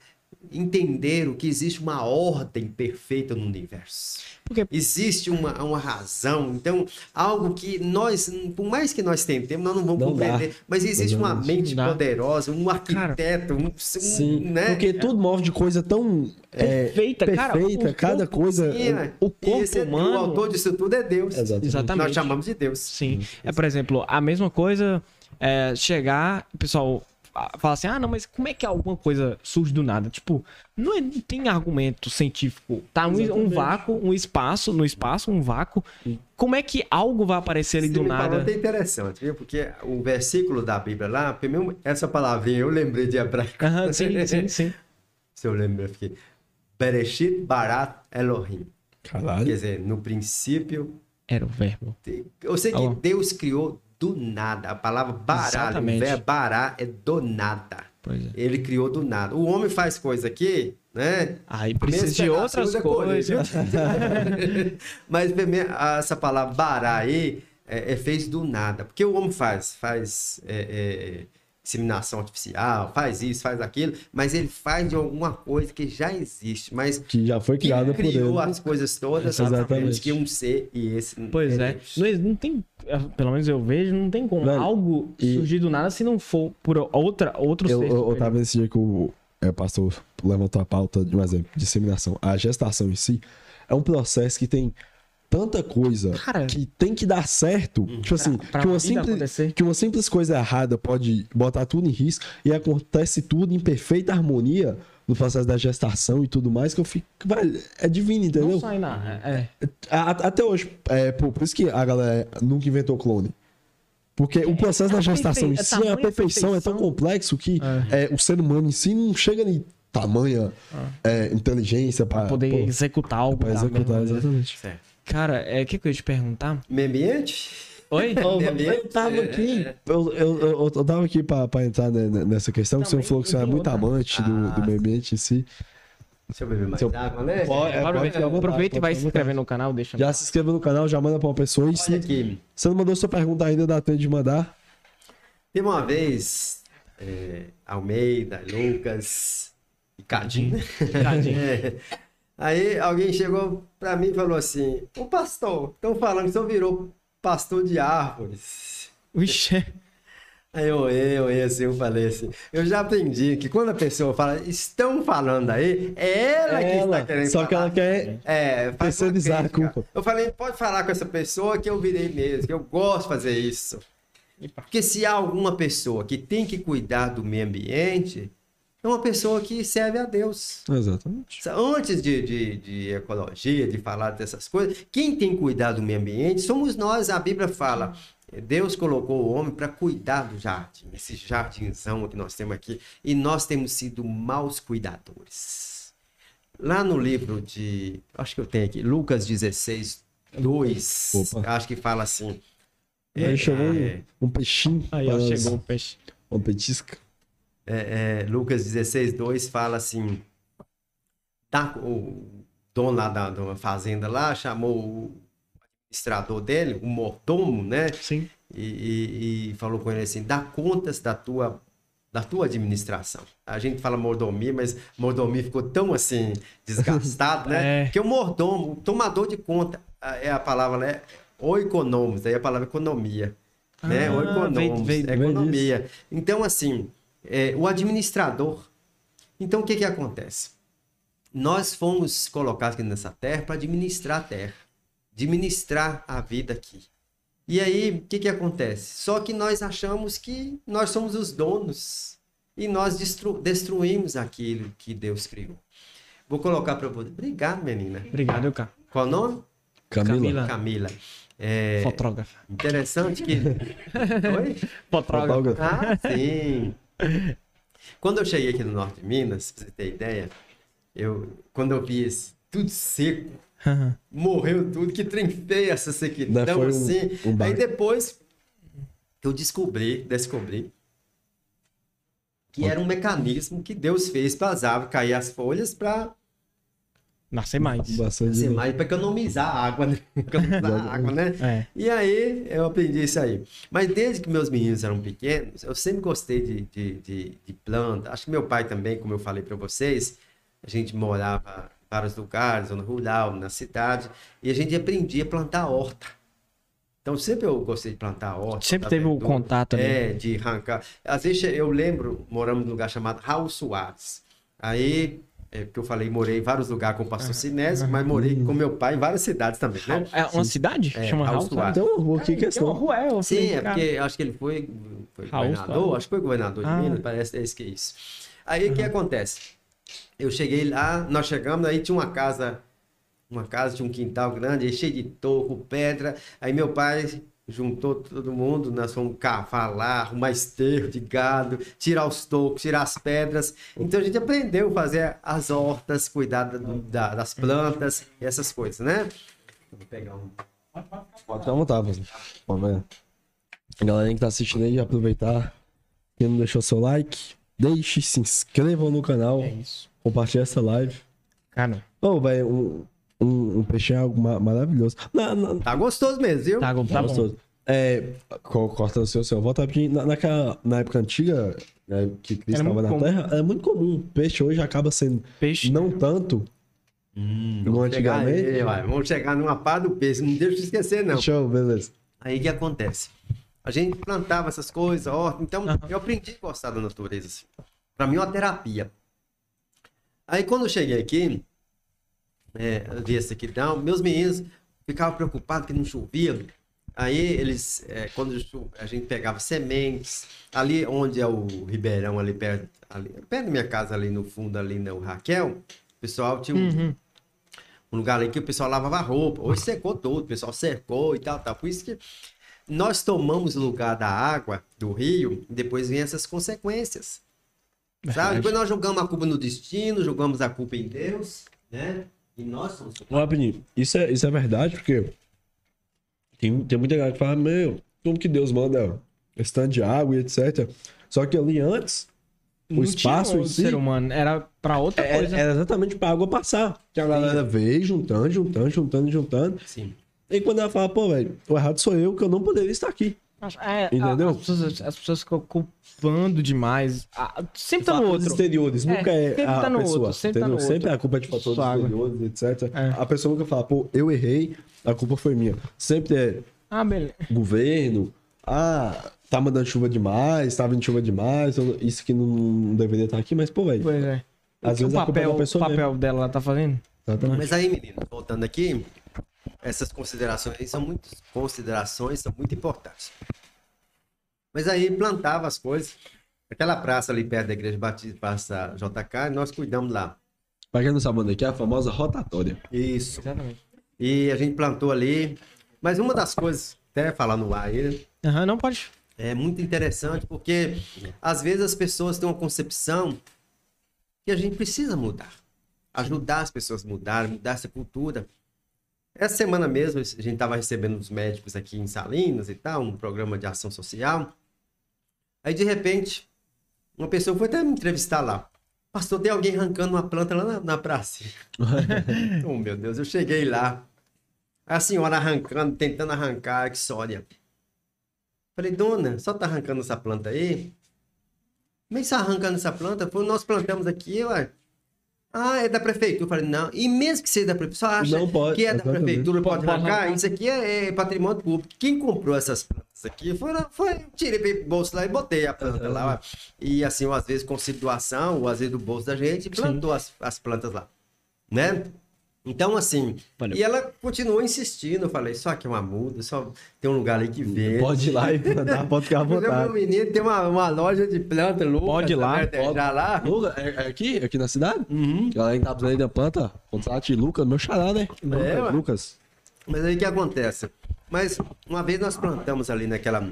entenderam que existe uma ordem perfeita no universo. Porque- Existe uma, uma razão, então, algo que nós, por mais que nós tentemos, nós não vamos Não compreender, mas existe uma mente dá. poderosa, um arquiteto, um, um- Sim, né? porque tudo move de coisa tão é, Perfeita, cara, perfeita, o cada corpo- coisa. Sim, é. o corpo Esse é- humano- O autor disso tudo é Deus. Exatamente. Exatamente. Nós chamamos de Deus. Sim. É, por exemplo, a mesma coisa é chegar, o pessoal fala assim: ah, não, mas como é que alguma coisa surge do nada? Tipo, não, é- não tem argumento científico. Tá um, um vácuo, um espaço, no espaço, um vácuo. Como é que algo vai aparecer ali Você do me falou nada? até interessante, viu? Porque o versículo da Bíblia lá, primeiro, essa palavrinha eu lembrei de hebraico. Aham, sim, sim, sim. Se eu lembro, eu fiquei. Bereshit barat Elohim. Quer Caralho. dizer, no princípio. Era o verbo. Eu sei que. Deus criou do nada. A palavra bará, ali, o Exatamente. verbo bará é do nada. Pois é. Ele criou do nada. O homem faz coisa aqui, né? Aí precisa de outras coisas. Mas essa palavra bará aí é, é fez do nada. Porque o homem faz, faz é, é, inseminação artificial, faz isso, faz aquilo, mas ele faz de alguma coisa que já existe, mas Que já foi criada por criou ele. as coisas todas, Exatamente. que um ser e esse Pois é. Não, não tem, pelo menos eu vejo, não tem como Velho, algo e- surgir do nada se não for por outra, outro Eu, ser. eu, eu tava nesse dia que o é, pastor levantou a pauta de um exemplo, disseminação. A gestação em si é um processo que tem tanta coisa Cara, que tem que dar certo. Tipo assim, pra que, uma simples, que uma simples coisa errada pode botar tudo em risco e acontece tudo em perfeita harmonia no processo da gestação e tudo mais, que eu fico. Velho, é divino, entendeu? não sai na. É. A- a- Até hoje, é, por, por isso que a galera nunca inventou clone. Porque o processo é da gestação em perfe- é si, a tamanha perfeição é tão perfeição. complexo que é, o ser humano em si não chega em tamanha é, inteligência para Poder executar algo. pra da executar, maneira. exatamente. Certo. Cara, é o que, que eu ia te perguntar? Meio ambiente? Oi? Eu tava É, aqui, é. eu, eu, eu, eu tava aqui pra, pra entrar ne- ne- nessa questão, que você falou que você é tem muito amante do, do Ah, meio ambiente em si. Deixa eu beber mais Seu- água, né? Pode- é, pode aproveita e vai se inscrever no canal, deixa. Já se inscreva no canal, já manda pra uma pessoa. E se Olha aqui. você não mandou sua pergunta ainda, dá tempo de mandar. Teve uma vez, é, Almeida, Lucas e. Cadinho. É. Aí alguém chegou pra mim e falou assim: Ô pastor, estão falando que o senhor virou pastor de árvores. Vixe. Aí eu olhei, eu olhei assim, eu falei assim, eu já aprendi que quando a pessoa fala, estão falando aí, é ela que Ela, está querendo só falar. que ela quer É, terceirizar a culpa. Eu falei, pode falar com essa pessoa que eu virei mesmo, que eu gosto de fazer isso. Porque se há alguma pessoa que tem que cuidar do meio ambiente, é uma pessoa que serve a Deus. Exatamente. Antes de, de, de ecologia, de falar dessas coisas, quem tem cuidar do meio ambiente somos nós. A Bíblia fala, Deus colocou o homem para cuidar do jardim, esse jardinzão que nós temos aqui, e nós temos sido maus cuidadores. Lá no livro de, acho que eu tenho aqui, Lucas 16, 2, Opa. acho que fala assim. Aí chegou é, um, um peixinho. Aí, ó, chegou o peixe. Uma petisca. É, é, Lucas 16, 2 fala assim: tá, o dono lá da, uma fazenda lá chamou o administrador dele, o mordomo, né? Sim. E, e- e falou com ele assim: dá contas da tua, da tua administração. A gente fala mordomia, mas mordomia ficou tão assim desgastado, né? É. Porque o mordomo, o tomador de conta, é a palavra, né? Oikonomos, daí a palavra economia. né? Ah, Oikonomos, veio- veio- é veio economia. Então, assim, é, o administrador. Então, o que que acontece? Nós fomos colocados aqui nessa terra para administrar a terra, administrar a vida aqui. E aí, o que que acontece? Só que nós achamos que nós somos os donos e nós destru- destruímos aquilo que Deus criou. Vou colocar para você. Obrigado, menina. Obrigado, cara. Qual o nome? Camila. Camila. Camila. É, Fotógrafa. interessante que. Oi? Fotógrafa. Fotógrafo. Ah, sim. Quando eu cheguei aqui no norte de Minas, pra você ter ideia, eu, quando eu vi esse, tudo seco, morreu tudo, que trem feio essa sequidão um- assim. um Aí depois eu descobri, descobri que era um mecanismo que Deus fez para as árvores cair as folhas para Nascer mais. Bastante. ser mais para economizar a água, né? Economizar a água, né? É. E aí eu aprendi isso aí. Mas desde que meus meninos eram pequenos, eu sempre gostei de, de, de, de planta. Acho que meu pai também, como eu falei para vocês, a gente morava em vários lugares, zona rural, na cidade, e a gente aprendia a plantar horta. Então sempre eu gostei de plantar horta. Sempre teve o contato ali. É, de arrancar. Às vezes eu lembro, moramos num lugar chamado Raul Soares. Aí, é, porque eu falei, morei em vários lugares com o pastor Sinésio, mas morei com meu pai em várias cidades também, né? É uma cidade? É, Chama Raul Raul Soares. Então, o que que é Tem uma questão? rua, é. eu Sim, é porque acho que ele foi, foi Raul governador, acho que foi governador de Ah. Minas, parece é isso que é isso. Aí o que acontece? Eu cheguei lá, nós chegamos, aí tinha uma casa, uma casa, tinha um quintal grande, cheio de toco, pedra. Aí meu pai juntou todo mundo, nós fomos cavar lá, arrumar esterro de gado, tirar os tocos, tirar as pedras. Então a gente aprendeu a fazer as hortas, cuidar da- da- das plantas, e essas coisas, né? Vou pegar um. Pode Wesley. Vamos ver. A galera que tá assistindo aí, aproveitar. Quem não deixou seu like, deixe, se inscrevam no canal, É isso. compartilhe essa live. Cara, Ô, velho, um, um, peixinho é algo ma- maravilhoso. Não, não, Tá gostoso mesmo, viu? tá, tá bom. gostoso. É, co- cortando o seu, seu volta rapidinho. Na, naquela, na época antiga, né, que Cristo estava na comum. Terra, era muito comum. Peixe hoje acaba sendo Peixe. não tanto como Vamos chegar antigamente. aí, vamos chegar numa pá do peixe, não deixa eu esquecer, não. Show, beleza. Aí o que acontece? A gente plantava essas coisas, ó, então Aham. eu aprendi a gostar da natureza. Assim. Pra mim é uma terapia. Aí quando eu cheguei aqui, é, essa aqui, então, meus meninos ficavam preocupados que não chovia. Aí eles, é, quando a gente pegava sementes, ali onde é o Ribeirão, ali perto, ali, perto da minha casa, ali no fundo, ali no Raquel, o pessoal tinha um, Uhum. um lugar ali que o pessoal lavava roupa. Hoje secou tudo, o pessoal cercou e tal, tal. Por isso que nós tomamos o lugar da água do rio e depois vem essas consequências. Sabe? Depois nós jogamos a culpa no destino, jogamos a culpa em Deus, né? E nós somos Ô, Rapidinho, isso é, isso é verdade, porque tem, tem muita galera que fala, meu, como que Deus manda tanto de água e etc. Só que ali antes, o Não espaço tinha em si ser humano, era pra outra era, coisa. era exatamente pra água passar. Que a galera veio juntando, juntando, juntando, juntando. Sim. E quando ela fala, pô, velho, o errado sou eu, que eu não poderia estar aqui. É, Entendeu? As pessoas, as pessoas ficam culpando demais. Ah, sempre tá no outro. exteriores, É, nunca é sempre a tá no pessoa. outro, sempre tá entendeu? no sempre outro. a culpa é de fatores Sua água. exteriores, etc. É. A pessoa nunca fala, pô, eu errei, a culpa foi minha. Sempre é Ah, beleza. governo, ah, tá mandando chuva demais, tá vindo chuva demais, isso que não deveria estar aqui, mas, pô, velho, Pois é. às o vezes a culpa é papel, da o pessoa papel dela ela tá fazendo? Exatamente. Mas aí, menino, voltando aqui, essas considerações são muito considerações são muito importantes. Mas aí plantava as coisas. Aquela praça ali perto da igreja Batista, praça JK, nós cuidamos lá. Pra quem não sabe onde é é, a famosa rotatória. Isso. Exatamente. E a gente plantou ali. Mas uma das coisas, até falar no ar aí, Aham, não pode. é muito interessante, porque às vezes as pessoas têm uma concepção que a gente precisa mudar. Ajudar as pessoas a mudarem, mudar essa cultura. Essa semana mesmo, a gente estava recebendo os médicos aqui em Salinas e tal, um programa de ação social. Aí, de repente, uma pessoa foi até me entrevistar lá. Pastor, tem alguém arrancando uma planta lá na, na praça. oh, meu Deus, eu cheguei lá. A senhora arrancando, tentando arrancar a Xória. Falei, dona, só tá arrancando essa planta aí? Como é que você arrancando essa planta? Nós plantamos aqui, ué. Ah, é da prefeitura. Eu falei, não. E mesmo que seja da prefeitura, só acha Não pode, que é da exatamente. prefeitura, pode, Pode arrancar? Isso aqui é, é patrimônio público. Quem comprou essas plantas aqui foi, foi eu tirei pro bolso lá e botei a planta lá. ué. E assim, às vezes com doação, ou às vezes do bolso da gente, plantou as, as plantas lá. Né? Então, assim, Valeu. e ela continuou insistindo. Eu falei, só que é uma muda, só tem um lugar ali que vê. Pode ir lá e plantar, pode ficar à Meu vontade. menino tem uma, uma loja de planta louca. Pode ir lá, Já lá. Lucas, é, é aqui? Aqui na cidade? Uhum. Galera que tá precisando da planta, contate Lucas, meu xará, né? É, ué. Lucas. Mas aí o que acontece? Mas uma vez nós plantamos ali naquela,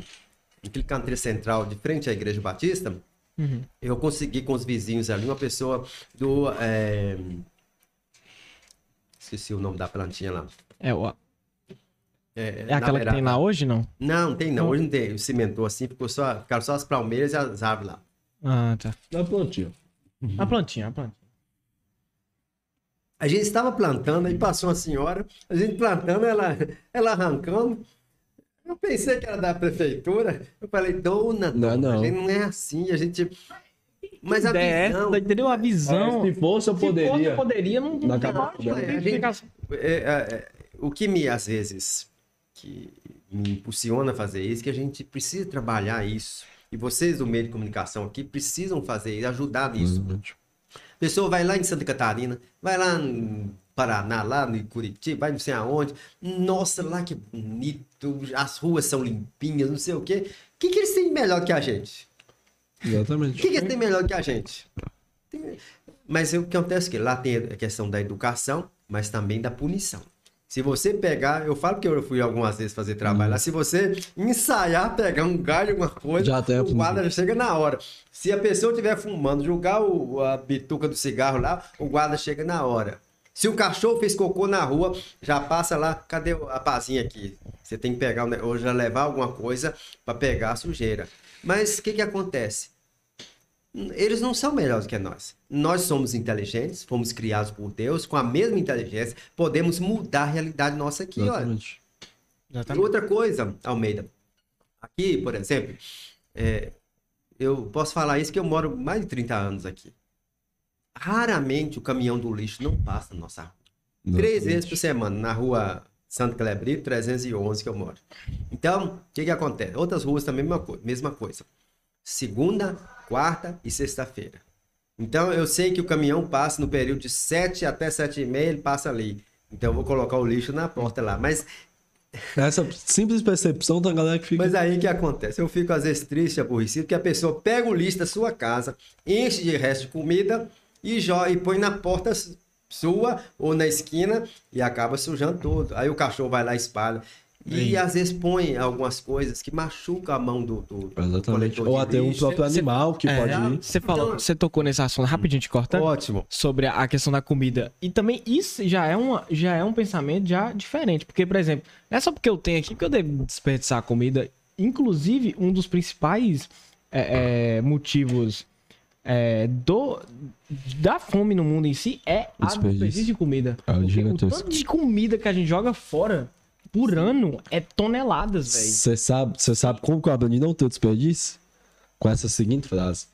naquele canteiro central de frente à Igreja Batista, Uhum. eu consegui com os vizinhos ali, uma pessoa do. é, Esqueci o nome da plantinha lá. É, o- É, é aquela que tem lá hoje, não? Não, não tem não. Hoje não tem. Cimentou assim, ficou só, ficaram só as palmeiras e as árvores lá. Ah, tá. Na plantinha. A plantinha, a plantinha. A gente estava plantando, aí passou uma senhora, a gente plantando, ela, ela arrancando. Eu pensei que era da prefeitura. Eu falei, dona, Não, dona, não. a gente não é assim, a gente. Mas a é visão. essa, entendeu? A visão. Se fosse, eu Se fosse, poderia. eu poderia, não, não tem É, gente- é, é, é, o que me, às vezes, que me impulsiona a fazer isso, que a gente precisa trabalhar isso. E vocês do meio de comunicação aqui precisam fazer isso, ajudar nisso. A pessoa vai lá em Santa Catarina, vai lá no Paraná, lá no Curitiba, vai não sei aonde. Nossa, lá que bonito, as ruas são limpinhas, não sei o quê. O que, que eles têm de melhor que a gente? O Exatamente. que, que eles têm melhor que a gente? Tem- Mas o que acontece é que lá tem a questão da educação, mas também da punição. Se você pegar, eu falo que eu fui algumas vezes fazer trabalho lá, se você ensaiar, pegar um galho, alguma coisa, Já tem o guarda já chega na hora. Se a pessoa estiver fumando, jogar o- a bituca do cigarro lá, o guarda chega na hora. Se o cachorro fez cocô na rua, já passa lá, cadê a pazinha aqui? Você tem que pegar, ou já levar alguma coisa para pegar a sujeira. Mas o que que acontece? Eles não são melhores que nós. Nós somos inteligentes, fomos criados por Deus, com a mesma inteligência, podemos mudar a realidade nossa aqui, olha. Exatamente. E outra coisa, Almeida, Aqui, por exemplo, é, eu posso falar isso que eu moro mais de 30 anos aqui. Raramente o caminhão do lixo não passa na nossa rua. Três vezes por semana, na rua Santo Clebrito, 311 que eu moro. Então, o que que acontece? Outras ruas também, mesma coisa. Mesma coisa. Segunda, quarta e sexta-feira. Então, eu sei que o caminhão passa no período de 7 até 7 e meia, ele passa ali. Então, eu vou colocar o lixo na porta lá. Mas, Essa simples percepção da galera que fica. mas aí o que acontece? Eu fico às vezes triste, aborrecido, que a pessoa pega o lixo da sua casa, enche de resto de comida e, joga, e põe na porta sua ou na esquina e acaba sujando tudo. Aí o cachorro vai lá e espalha. E às vezes põe algumas coisas que machucam a mão do, do, Exatamente. coletor Ou de até um próprio animal que É, pode ir. Você falou, Então- você tocou nesse assunto rapidinho te cortando. Ótimo. sobre a questão da comida. E também isso já é, uma, já é um pensamento já diferente. Porque, por exemplo, não é só porque eu tenho aqui que eu devo desperdiçar a comida. Inclusive, um dos principais é, é, motivos é, do, da fome no mundo em si é a Desperdício. desperdício de comida. É o gigantesco. tanto de comida que a gente joga fora por ano é toneladas, velho. Você sabe, sabe como que eu aprendi não ter desperdício? Com essa seguinte frase.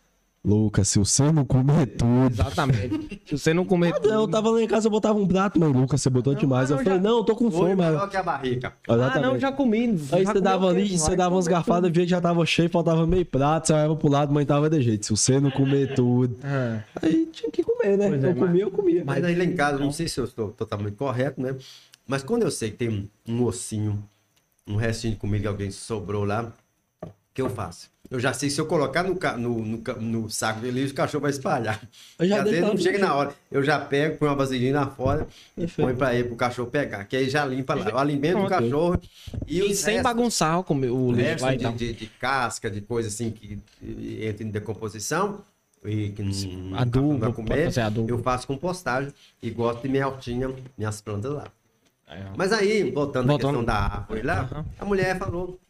Lucas, se você não comer tudo. Exatamente. Se você não comer Ah, não, eu tava lá em casa, eu botava um prato, mas Lucas, você botou demais. ah, Eu não, falei, já- não, eu tô com fome. Ela... que a barriga. Ah, Exatamente. não, já comi. Aí Já você dava ali, você dava umas garfadas, via que já tava cheio, faltava meio prato, você olhava pro lado, mãe tava de jeito. Se você não comer tudo. tudo. Ah. Aí tinha que comer, né? Pois é, eu comia, eu comia. Mas aí lá em casa, não sei se eu estou totalmente correto, né? Mas quando eu sei que tem um, um ossinho, um restinho de comida que alguém sobrou lá, que eu faço? Eu já sei se eu colocar no, no, no, no saco de lixo, o cachorro vai espalhar. Eu já às vezes não lá chega na hora. Eu já pego, põe uma vaselina fora e põe pra ele, pro cachorro pegar. Que aí já limpa lá. Eu alimento o Pronto. cachorro e, E sem restos- bagunçar o, o lixo lá e de, tal. de, de casca, de coisa assim que entra em decomposição e que não, Adubo, não vai comer, adubo. eu faço compostagem e gosto de minha hortinha, minhas plantas lá. Mas aí, voltando, à Voltando. questão da árvore lá, Aham. a mulher falou,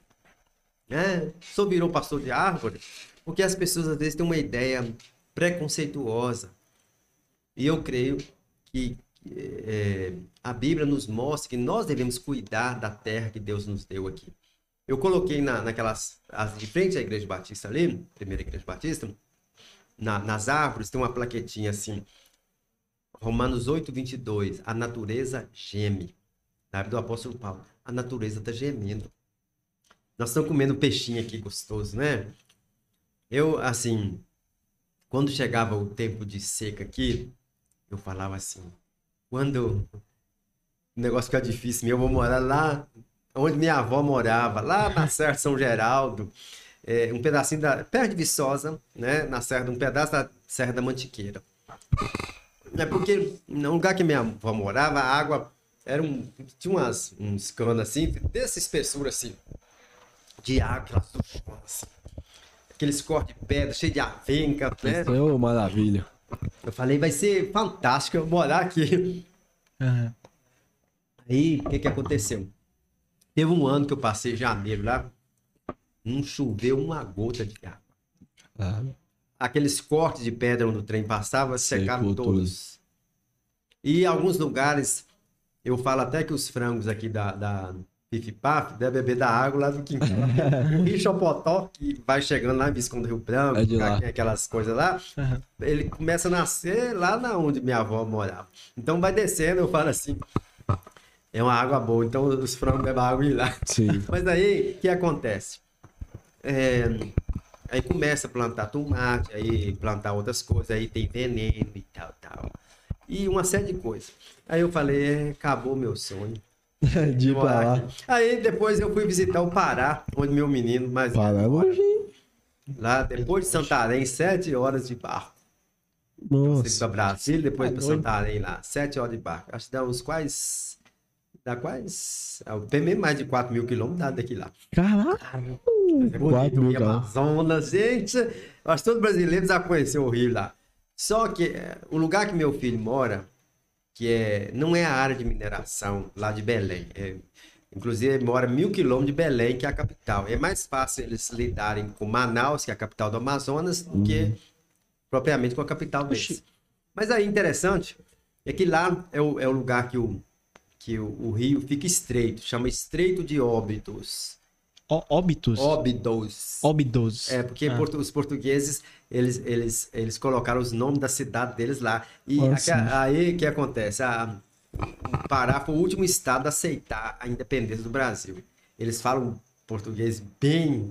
é, só virou pastor de árvore, porque as pessoas às vezes têm uma ideia preconceituosa. E eu creio que eh, a Bíblia nos mostra que nós devemos cuidar da terra que Deus nos deu aqui. Eu coloquei na, naquelas, as, de frente à igreja batista ali, primeira igreja batista, na- nas árvores tem uma plaquetinha assim, Romanos 8, 22, a natureza geme. Na Bíblia do apóstolo Paulo, a natureza está gemendo. Nós estamos comendo peixinho aqui gostoso, né? Eu, assim, quando chegava o tempo de seca aqui, eu falava assim, quando o negócio ficar difícil, eu vou morar lá onde minha avó morava, lá na Serra de São Geraldo, é, um pedacinho da, perto de Viçosa, né, na Serra, um pedaço da Serra da Mantiqueira. É porque no lugar que minha avó morava, a água era um, tinha umas, uns canos assim, dessa espessura assim, de água, assim. aqueles cortes de pedra, cheio de avenca, né? Ô, maravilha. Eu falei, vai ser fantástico eu morar aqui. Aham. Aí, o que que aconteceu? Teve um ano que eu passei janeiro lá, não choveu uma gota de água. Ah, Aqueles cortes de pedra onde o trem passava, secaram todos. E em alguns lugares, eu falo até que os frangos aqui da, da Pif Paf devem beber da água lá do quintal. o Rio Chapotó, que vai chegando lá em Visconde do Rio Branco, É de lá. aquelas coisas lá, Aham. ele começa a nascer lá na onde minha avó morava. Então vai descendo, eu falo assim, é uma água boa, então os frangos bebem água e lá. sim. Mas aí, o que acontece? É, aí começa a plantar tomate, aí plantar outras coisas, aí tem veneno e tal, tal. E uma série de coisas. Aí eu falei, é, acabou meu sonho. De lá. Aí depois eu fui visitar o Pará, onde meu menino mais Pará é longe? Lá depois de Santarém, sete horas de barco. Você Nossa. para Brasília, depois Tá para. Santarém lá, sete horas de barco. Acho que dá uns quase. Dá quase. Tem bem mais de 4 mil quilômetros dá daqui lá. Caraca. É Quatro bonito, mil. Amazonas, gente. Acho que todo brasileiro já conheceu o Rio lá. Só que é, o lugar que meu filho mora, que é, não é a área de mineração lá de Belém. É, inclusive, mora mil quilômetros de Belém, que é a capital. É mais fácil eles lidarem com Manaus, que é a capital do Amazonas, do que propriamente com a capital deles. Mas aí, interessante, é que lá é o, é o lugar que o, que o, o rio fica estreito, chama Estreito de Óbidos. Óbitos? Óbidos. Óbidos. É, porque Ah. portu- os portugueses, eles, eles, eles colocaram os nomes da cidade deles lá. E Nossa. aí o que acontece? A, o Pará foi o último estado a aceitar a independência do Brasil. Eles falam português bem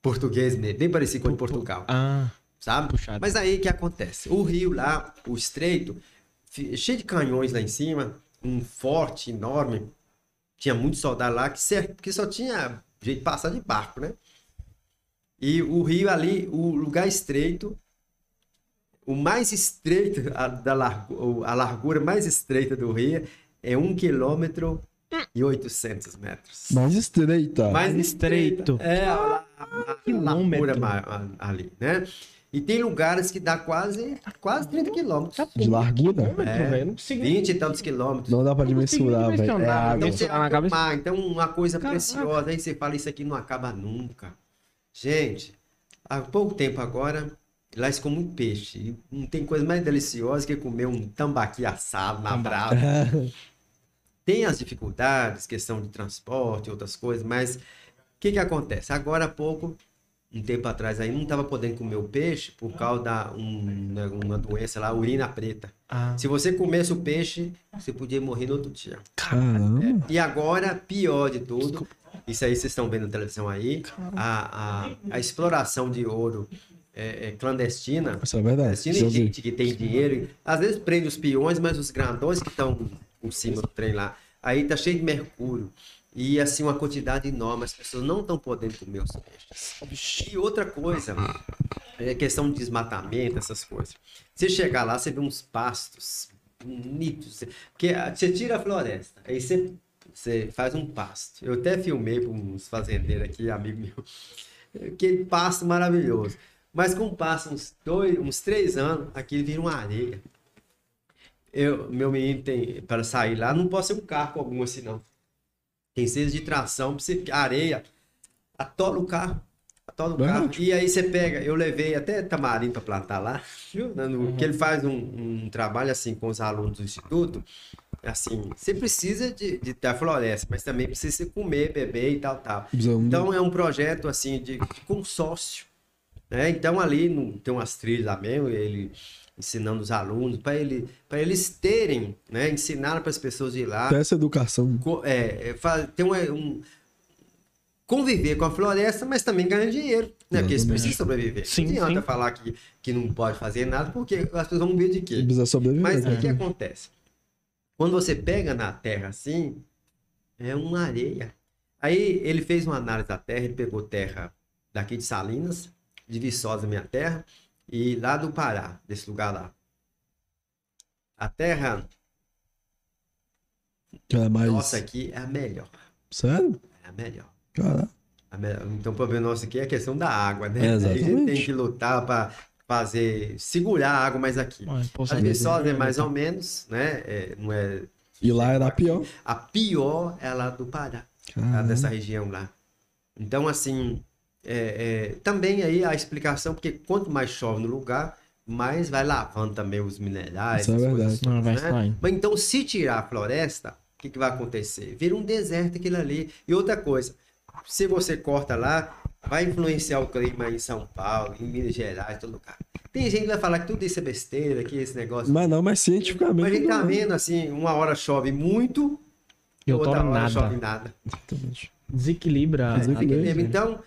português mesmo, bem parecido com o de Portugal, Ah, sabe? puxado. Mas aí o que acontece? O rio lá, o estreito, cheio de canhões lá em cima, um forte enorme. Tinha muitos soldados lá que, que só tinha jeito de passar de barco, né? E o rio ali, o lugar estreito, o mais estreito, a, da largu- a largura mais estreita do rio é 1 quilômetro e 800 metros. Mais estreita. Mais estreito. É, a, a, a, largura ali, né? E tem lugares que dá quase, quase 30 quilômetros. De largura? É. Não consigo 20 e tantos quilômetros. Não dá pra dimensurar, velho. É água. Então, você mar, então uma coisa Caraca. preciosa. Aí você fala, isso aqui não acaba nunca. Gente, há pouco tempo agora, lá eles comem muito peixe. E não tem coisa mais deliciosa que comer um tambaqui assado na brasa. Tem as dificuldades, questão de transporte, outras coisas, mas o que que acontece? Agora há pouco, um tempo atrás aí, não estava podendo comer o peixe por causa da um, né, uma doença lá, urina preta. Ah, Se você comesse o peixe, você podia morrer no outro dia. Caramba. E agora, pior de tudo, isso aí vocês estão vendo na televisão aí, a, a, a exploração de ouro é, é clandestina, Isso é verdade. clandestina gente que tem dinheiro, às vezes prende os peões, mas os grandões que estão em cima do trem lá, aí tá cheio de mercúrio. E assim, uma quantidade enorme, as pessoas não estão podendo comer os peixes. E outra coisa, é questão de desmatamento, essas coisas. Você chegar lá, você vê uns pastos bonitos. Porque ah, você tira a floresta, aí você, você faz um pasto. Eu até filmei para uns fazendeiros aqui, amigo meu. Aquele pasto maravilhoso. Mas com passa uns dois, uns três anos, aquilo vira uma areia. Eu, meu menino tem para sair lá, não pode ser um carro algum assim, não. Tem seis de tração, você, areia, atola o carro. O carro. E aí você pega, eu levei até tamarindo para plantar lá, viu? No- Que ele faz um, um trabalho assim com os alunos do instituto. Assim, você precisa de, de ter a floresta, mas também precisa comer, beber e tal, tal. Então é um projeto assim de, de consórcio. Né? Então ali no- tem umas trilhas lá mesmo, ele ensinando os alunos, para ele, eles terem, né? ensinar para as pessoas ir lá, essa educação. é, é, ter um, um- conviver com a floresta, mas também ganhar dinheiro, né? Porque eles precisam sobreviver. Sim, não adianta sim. falar que, que não pode fazer nada, porque as pessoas vão ver de quê? Precisa sobreviver. Mas o que, que acontece? Quando você pega na terra assim, é uma areia. Aí ele fez uma análise da terra, ele pegou terra daqui de Salinas, de Viçosa, minha terra, e lá do Pará, desse lugar lá. A terra É mais... nossa aqui é a melhor. Sério? É a melhor. Cara, A. Então o problema nosso aqui é a questão da água, né? É, a gente tem que lutar para fazer, segurar a água mais aqui. Poxa As vida. Viçosa é mais ou menos, né? É, não é e lá era pior. A pior é lá do Pará, a Caramba. dessa região lá. Então, assim, é, é, também aí a explicação, porque quanto mais chove no lugar, mais vai lavando também os minerais. Isso é as verdade. coisas Não, vai né? Mas então, se tirar a floresta, o que, que vai acontecer? Vira um deserto aquilo ali. E outra coisa, se você corta lá, vai influenciar o clima em São Paulo, em Minas Gerais, todo lugar. Tem gente que vai falar que tudo isso é besteira, que esse negócio. Mas não, mas cientificamente. Mas a gente tá vendo assim, uma hora chove muito, E outra hora nada. chove nada. Exatamente. Desequilibra. Desequilibra. a- Equilíbrio. Então,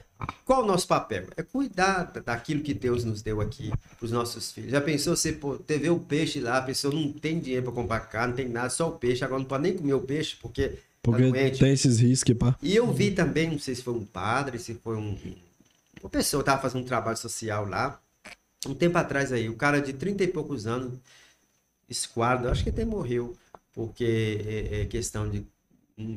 qual o nosso papel? É cuidar da- daquilo que Deus nos deu aqui para os nossos filhos. Já pensou você pô, ter ver o peixe lá, a pessoa não tem dinheiro para comprar carne, não tem nada, só o peixe, agora não pode nem comer o peixe porque tá Porque doente. tem esses riscos, pá. E eu vi também, não sei se foi um padre, se foi um, uma pessoa estava fazendo um trabalho social lá, um tempo atrás aí, o cara de 30 e poucos anos, esquadro, acho que até morreu, porque é, é questão de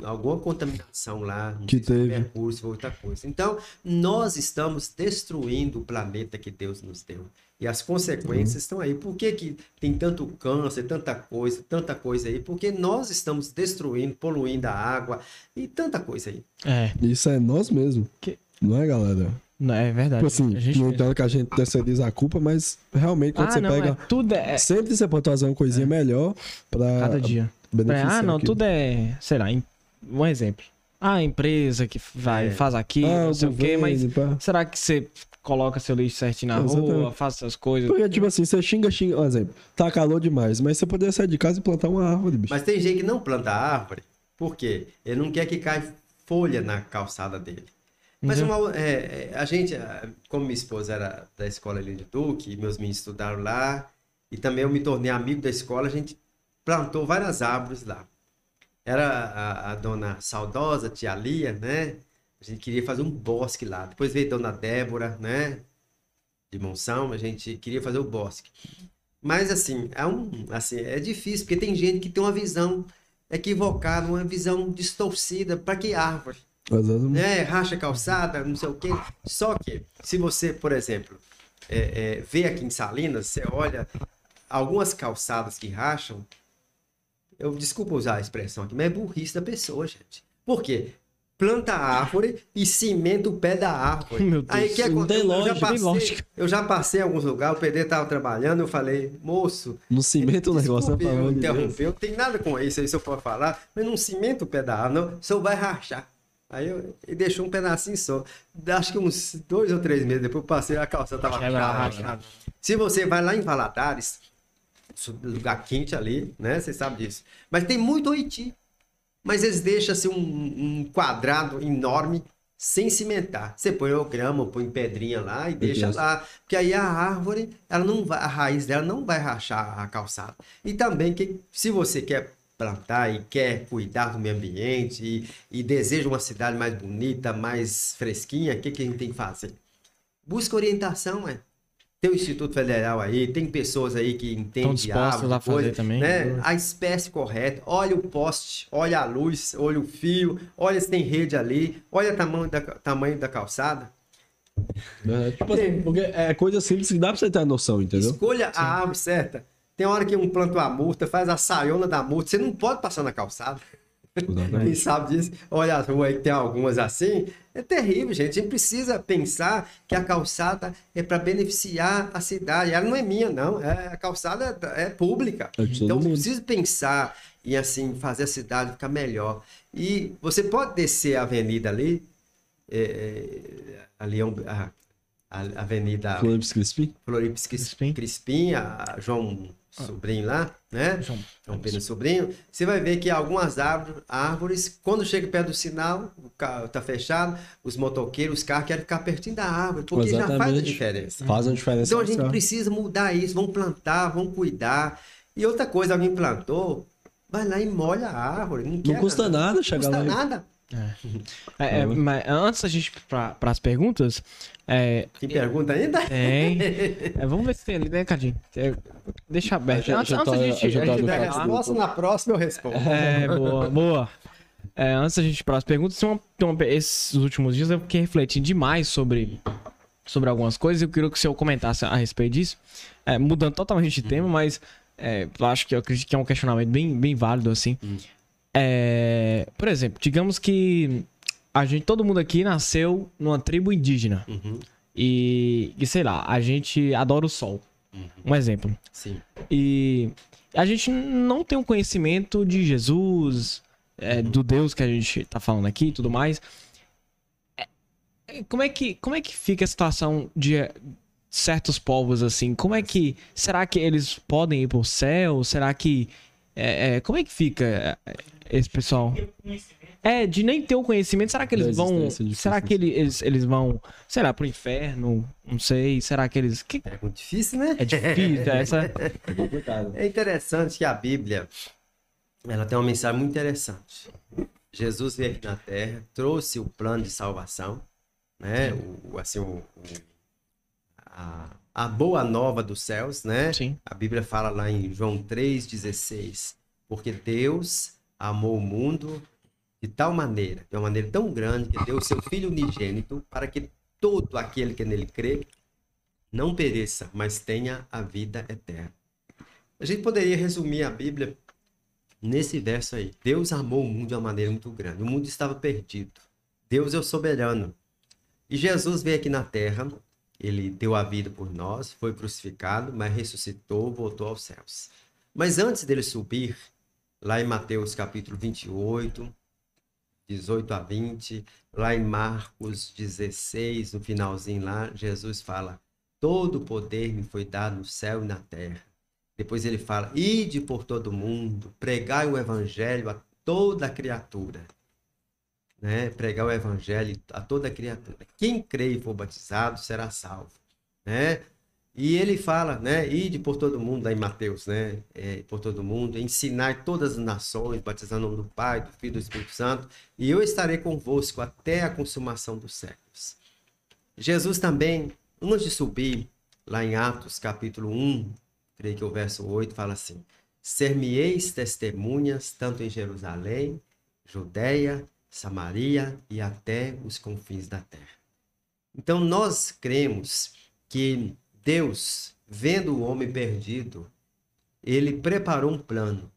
alguma contaminação lá, Que teve. foi outra coisa. Então, nós estamos destruindo o planeta que Deus nos deu. E as consequências estão aí. Por que, que tem tanto câncer, tanta coisa, tanta coisa aí? Porque nós estamos destruindo, poluindo a água e tanta coisa aí. É, Isso é nós mesmo. Que- Não é, galera? não, é verdade. Tipo assim, A gente não entendo que a gente terceiriza a culpa, mas realmente quando ah, você não, pega. é, tudo é, Sempre você pode fazer uma coisinha melhor pra cada dia. beneficiar ah, não, aquilo. tudo é, sei lá, um exemplo. a empresa que vai, É. faz aquilo, Ah, não o sei o quê, mas pá. será que você coloca seu lixo certinho na Exatamente. rua, faz essas coisas? Porque, tipo assim, você xinga, xinga. Por exemplo, tá calor demais, mas você poderia sair de casa e plantar uma árvore, bicho. Mas tem gente que não planta árvore, por quê? Ele não quer que caia folha na calçada dele. Mas uma, é, é, a gente, como minha esposa era da escola ali de Duque, e meus meninos estudaram lá, e também eu me tornei amigo da escola, a gente plantou várias árvores lá. Era a, a dona saudosa, tia Lia, né? A gente queria fazer um bosque lá. Depois veio dona Débora, né? De Monção, a gente queria fazer o bosque. Mas assim, é um, assim, é difícil, porque tem gente que tem uma visão equivocada, uma visão distorcida. Para que árvore? Né, racha calçada, não sei o quê. Só que, se você, por exemplo, é, é, vê aqui em Salinas, você olha algumas calçadas que racham, eu desculpa usar a expressão aqui, mas é burrice da pessoa, gente. Por quê? Planta a árvore e cimenta o pé da árvore. Meu Deus, Aí que não tem eu, lógica, já tem passei, lógica. eu já passei em alguns lugares, o PD estava trabalhando, eu falei, moço, Não cimenta o negócio, pelo eu amor de Deus. interromper, não tem nada com isso aí, se eu for falar, mas não cimenta o pé da árvore, não, o senhor vai rachar. Aí eu, ele deixou um pedacinho só. Acho que uns dois ou três meses depois eu passei, a calça tava rachada. Se você vai lá em Valadares, lugar quente ali, né? Você sabe disso. Mas tem muito Oiti. Mas eles deixam assim um, um quadrado enorme sem cimentar. Você põe o grama, põe pedrinha lá e deixa lá. Porque aí a árvore, ela não vai, a raiz dela não vai rachar a calçada. E também que se você quer plantar e quer cuidar do meio ambiente e, e deseja uma cidade mais bonita, mais fresquinha, o que, que a gente tem que fazer? Busca orientação, é. Tem o Instituto Federal aí, tem pessoas aí que entendem de dispostas árvore, a fazer coisa, também. Né? A espécie correta, olha o poste, olha a luz, olha o fio, olha se tem rede ali, olha o tamanho da, tamanho da calçada. É, tipo assim, porque é coisa simples que dá pra você ter a noção, entendeu? Escolha a árvore certa. Tem hora que um planta uma murta, faz a saiona da murta, você não pode passar na calçada. Quem sabe disso? Olha as ruas aí que tem algumas assim. É terrível, gente. A gente precisa pensar que a calçada é para beneficiar a cidade. Ela não é minha, não. É, a calçada é pública. É então, preciso pensar em assim fazer a cidade ficar melhor. E você pode descer a avenida ali, é, é, ali é um- a, a avenida Flores Crispim? Florips Crispim. Crispim, a João Sobrinho lá, né? João- João Pedro Sobrinho. Você vai ver que algumas árvores, árvores quando chega perto do sinal, o carro tá fechado, os motoqueiros, os carros querem ficar pertinho da árvore, porque já faz a Exatamente. diferença. Faz uma diferença. Então a gente precisa mudar isso, vamos plantar, vamos cuidar. E outra coisa, alguém plantou, vai lá e molha a árvore. Não, Não custa nada Não chegar custa lá. e- nada. É, é, mas antes da gente ir para as perguntas, é, Tem pergunta ainda? tem. É, vamos ver se tem ali, né, Cadinho? É, deixa aberto. Já- antes, já antes tô- da gente, já a tô gente no pega- Facebook. Resposta na próxima eu respondo. É, boa, boa. É, antes da gente ir para as perguntas, tem uma- tem uma- esses últimos dias eu fiquei refletindo demais sobre, sobre algumas coisas e eu queria que o senhor comentasse a respeito disso. É, mudando totalmente de tema, mas é, eu acho que eu acredito que é um questionamento bem, bem válido, assim. É, por exemplo, digamos que a gente, todo mundo aqui nasceu numa tribo indígena Uhum, e, e sei lá, a gente adora o sol. Um exemplo. sim. E a gente não tem um conhecimento de Jesus, é, do Deus que a gente tá falando aqui e tudo mais. É, é, como, é que, como é que fica a situação de é, certos povos assim? Como é que. Será que eles podem ir pro céu? Será que. é, é, como é que fica esse pessoal? Conhecimento. É, de nem ter o conhecimento, será que eles Da vão. de Será que ele- eles, eles vão, sei lá, pro inferno? Não sei. Será que eles. Que, É muito difícil, né? é difícil essa. É. É interessante que a Bíblia ela tem uma mensagem muito interessante. Jesus veio aqui na Terra, trouxe o plano de salvação, né? O, assim, o, o- a, a boa nova dos céus, né? Sim. A Bíblia fala lá em João 3,16, porque Deus amou o mundo de tal maneira, de uma maneira tão grande, que deu o seu Filho unigênito para que todo aquele que nele crê não pereça, mas tenha a vida eterna. A gente poderia resumir a Bíblia nesse verso aí. Deus amou o mundo de uma maneira muito grande. O mundo estava perdido. Deus é o soberano. E Jesus veio aqui na terra, ele deu a vida por nós, foi crucificado, mas ressuscitou, voltou aos céus. Mas antes dele subir, lá em Mateus capítulo 28, 18 a 20. Lá em Marcos 16, no finalzinho lá, Jesus fala: Todo poder me foi dado no céu e na terra. Depois ele fala: Ide por todo mundo, pregai o evangelho a toda criatura. Né? Pregar o evangelho a toda criatura. Quem crê e for batizado será salvo. Né? E ele fala, né? Ide por todo mundo, aí Mateus, né? É, por todo mundo, ensinar todas as nações, batizando o nome do Pai, do Filho e do Espírito Santo, e eu estarei convosco até a consumação dos séculos. Jesus também, antes de subir, lá em Atos, capítulo 1, creio que o verso 8 fala assim: Ser-me-eis testemunhas tanto em Jerusalém, Judéia, Samaria e até os confins da terra. Então nós cremos que Deus, vendo o homem perdido, ele preparou um plano.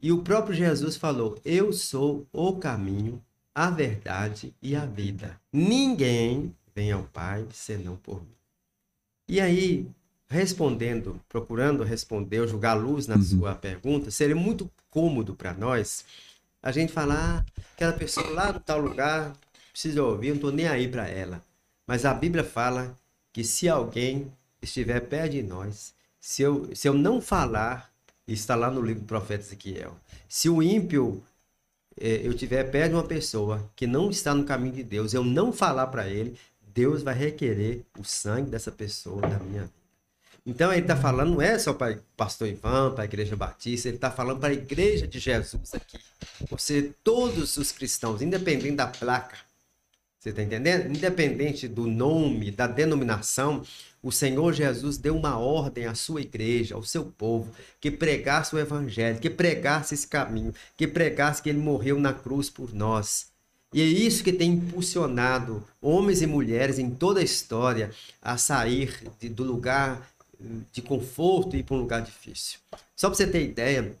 E o próprio Jesus falou: Eu sou o caminho, a verdade e a vida. Ninguém vem ao Pai senão por mim. E aí, respondendo, procurando responder, ou jogar luz na uhum. sua pergunta, seria muito cômodo para nós a gente falar: ah, aquela pessoa lá no tal lugar precisa ouvir, eu não estou nem aí para ela. Mas a Bíblia fala que se alguém estiver perto de nós, se eu, se eu não falar, está lá no livro do profeta Ezequiel, se o ímpio eh, eu estiver perto de uma pessoa que não está no caminho de Deus, eu não falar para ele, Deus vai requerer o sangue dessa pessoa da minha vida. Então ele está falando, não é só para o pastor Ivan, para a igreja batista, ele está falando para a igreja de Jesus aqui. Você, todos os cristãos, independente da placa, você está entendendo? Independente do nome, da denominação, o Senhor Jesus deu uma ordem à sua igreja, ao seu povo, que pregasse o evangelho, que pregasse esse caminho, que pregasse que ele morreu na cruz por nós. E é isso que tem impulsionado homens e mulheres em toda a história a sair de, do lugar de conforto e ir para um lugar difícil. Só para você ter ideia,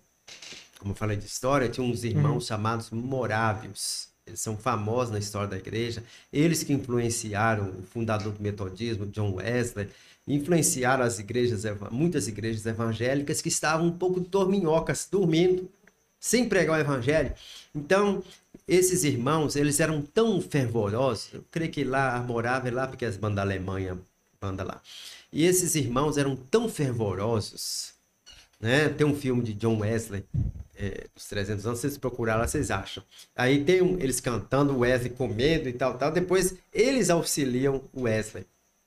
como eu falei de história, tinha uns irmãos uhum. chamados morávios são famosos na história da igreja, eles que influenciaram o fundador do metodismo, John Wesley, influenciaram as igrejas, muitas igrejas evangélicas que estavam um pouco dorminhocas, dormindo, sem pregar o evangelho. Então, esses irmãos, eles eram tão fervorosos, eu creio que lá morava lá porque as bandas da Alemanha, banda lá. E esses irmãos eram tão fervorosos, né? Tem um filme de John Wesley é, dos 300 anos, vocês procuraram lá, vocês acham. Aí tem um, eles cantando, Wesley com medo e tal, tal. Depois eles auxiliam o Wesley,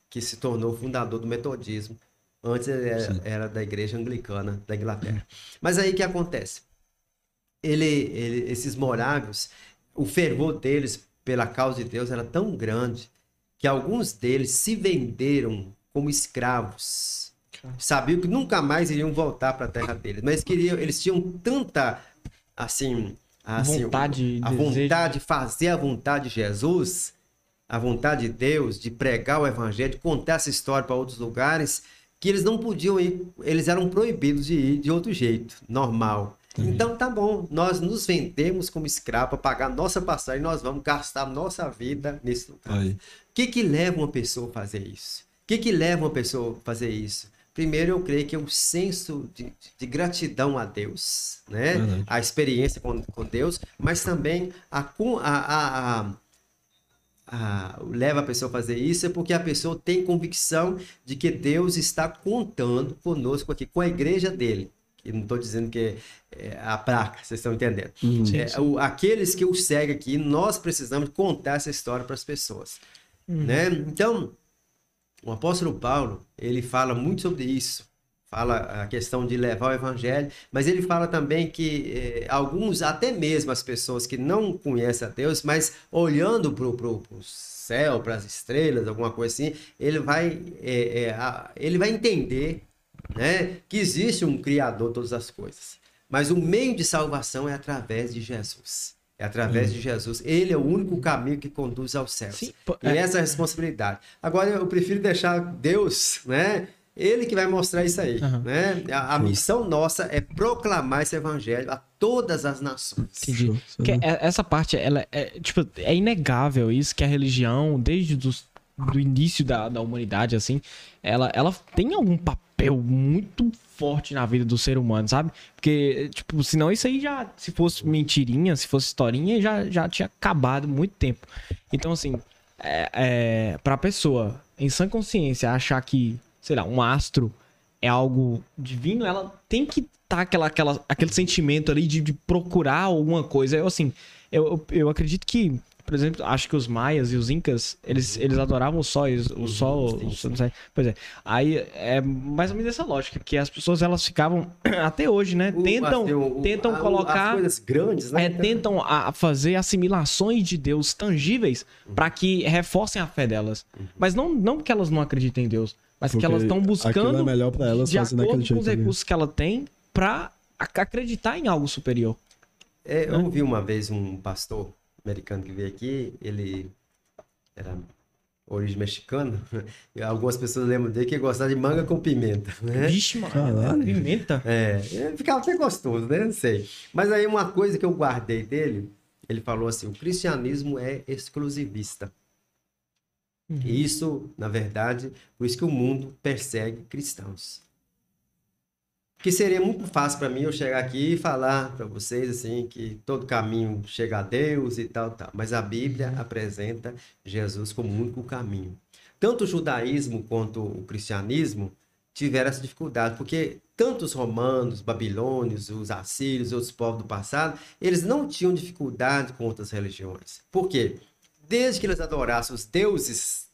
que se tornou fundador do metodismo. Antes era, era da igreja anglicana da Inglaterra. Mas aí o que acontece? Ele, ele, esses morávios, o fervor deles pela causa de Deus era tão grande que alguns deles se venderam como escravos sabiam que nunca mais iriam voltar para a terra deles, mas queriam, eles tinham tanta assim, assim vontade, a vontade de fazer a vontade de Jesus, a vontade de Deus, de pregar o evangelho, de contar essa história para outros lugares, que eles não podiam ir, eles eram proibidos de ir de outro jeito, normal. Então tá bom, nós nos vendemos como escravo para pagar nossa passagem, nós vamos gastar nossa vida nesse lugar. O que que leva uma pessoa a fazer isso? O que que leva uma pessoa a fazer isso? Primeiro, eu creio que é o senso de, de gratidão a Deus, né? Uhum. A experiência com, com Deus, mas também a, a, a, a, leva a pessoa a fazer isso é porque a pessoa tem convicção de que Deus está contando conosco aqui, com a igreja dele. E não estou dizendo que é a placa, vocês estão entendendo. Uhum. É, o, aqueles que o seguem aqui, nós precisamos contar essa história para as pessoas. Uhum. Né? Então, o apóstolo Paulo, ele fala muito sobre isso. Fala a questão de levar o evangelho, mas ele fala também que eh, alguns, até mesmo as pessoas que não conhecem a Deus, mas olhando para o céu, para as estrelas, alguma coisa assim, ele vai, eh, eh, a, ele vai entender né, que existe um Criador de todas as coisas. Mas o meio de salvação é através de Jesus. É através hum. de Jesus. Ele é o único caminho que conduz ao céu. Sim, e é, essa é a responsabilidade. Agora, eu prefiro deixar Deus, né? Ele que vai mostrar isso aí, uhum. né? A, a missão nossa é proclamar esse evangelho a todas as nações. Entendi. Que é, essa parte, ela é, tipo, é inegável isso que a religião, desde os do início da, da humanidade, assim, ela, ela tem algum papel muito forte na vida do ser humano, sabe? Porque, tipo, senão isso aí já, se fosse mentirinha, se fosse historinha, já, já tinha acabado muito tempo. Então, assim, é, é, pra pessoa, em sã consciência, achar que, sei lá, um astro é algo divino, ela tem que tá aquela, aquela, aquele sentimento ali de, de procurar alguma coisa. Eu, assim, eu, eu, eu acredito que, por exemplo, acho que os maias e os incas, eles, eles adoravam o sol, o sol, o sol, não sei. Pois é. Aí é mais ou menos essa lógica, que as pessoas elas ficavam até hoje, né? O- Tentam, assim, o- o- tentam a- colocar As coisas grandes, né? é, tentam a- fazer assimilações de Deus tangíveis para que reforcem a fé delas. Mas não, não que elas não acreditem em Deus, mas que Porque elas estão aquilo buscando é melhor pra elas de acordo com os jeito. ali. recursos que ela tem para acreditar em algo superior. É, eu ouvi uma vez um pastor americano que veio aqui, ele era origem mexicana, e algumas pessoas lembram dele que gostava de manga com pimenta, né? Vixe, mano. Pimenta. É, ele ficava até gostoso, né? Não sei. Mas aí uma coisa que eu guardei dele, ele falou assim, o cristianismo é exclusivista. E isso, na verdade, por isso que o mundo persegue cristãos. Que seria muito fácil para mim eu chegar aqui e falar para vocês assim que todo caminho chega a Deus e tal, tal. Mas a Bíblia apresenta Jesus como o único caminho. Tanto o judaísmo quanto o cristianismo tiveram essa dificuldade, porque tanto os romanos, babilônios, os assírios, outros povos do passado, eles não tinham dificuldade com outras religiões. Por quê? Desde que eles adorassem os deuses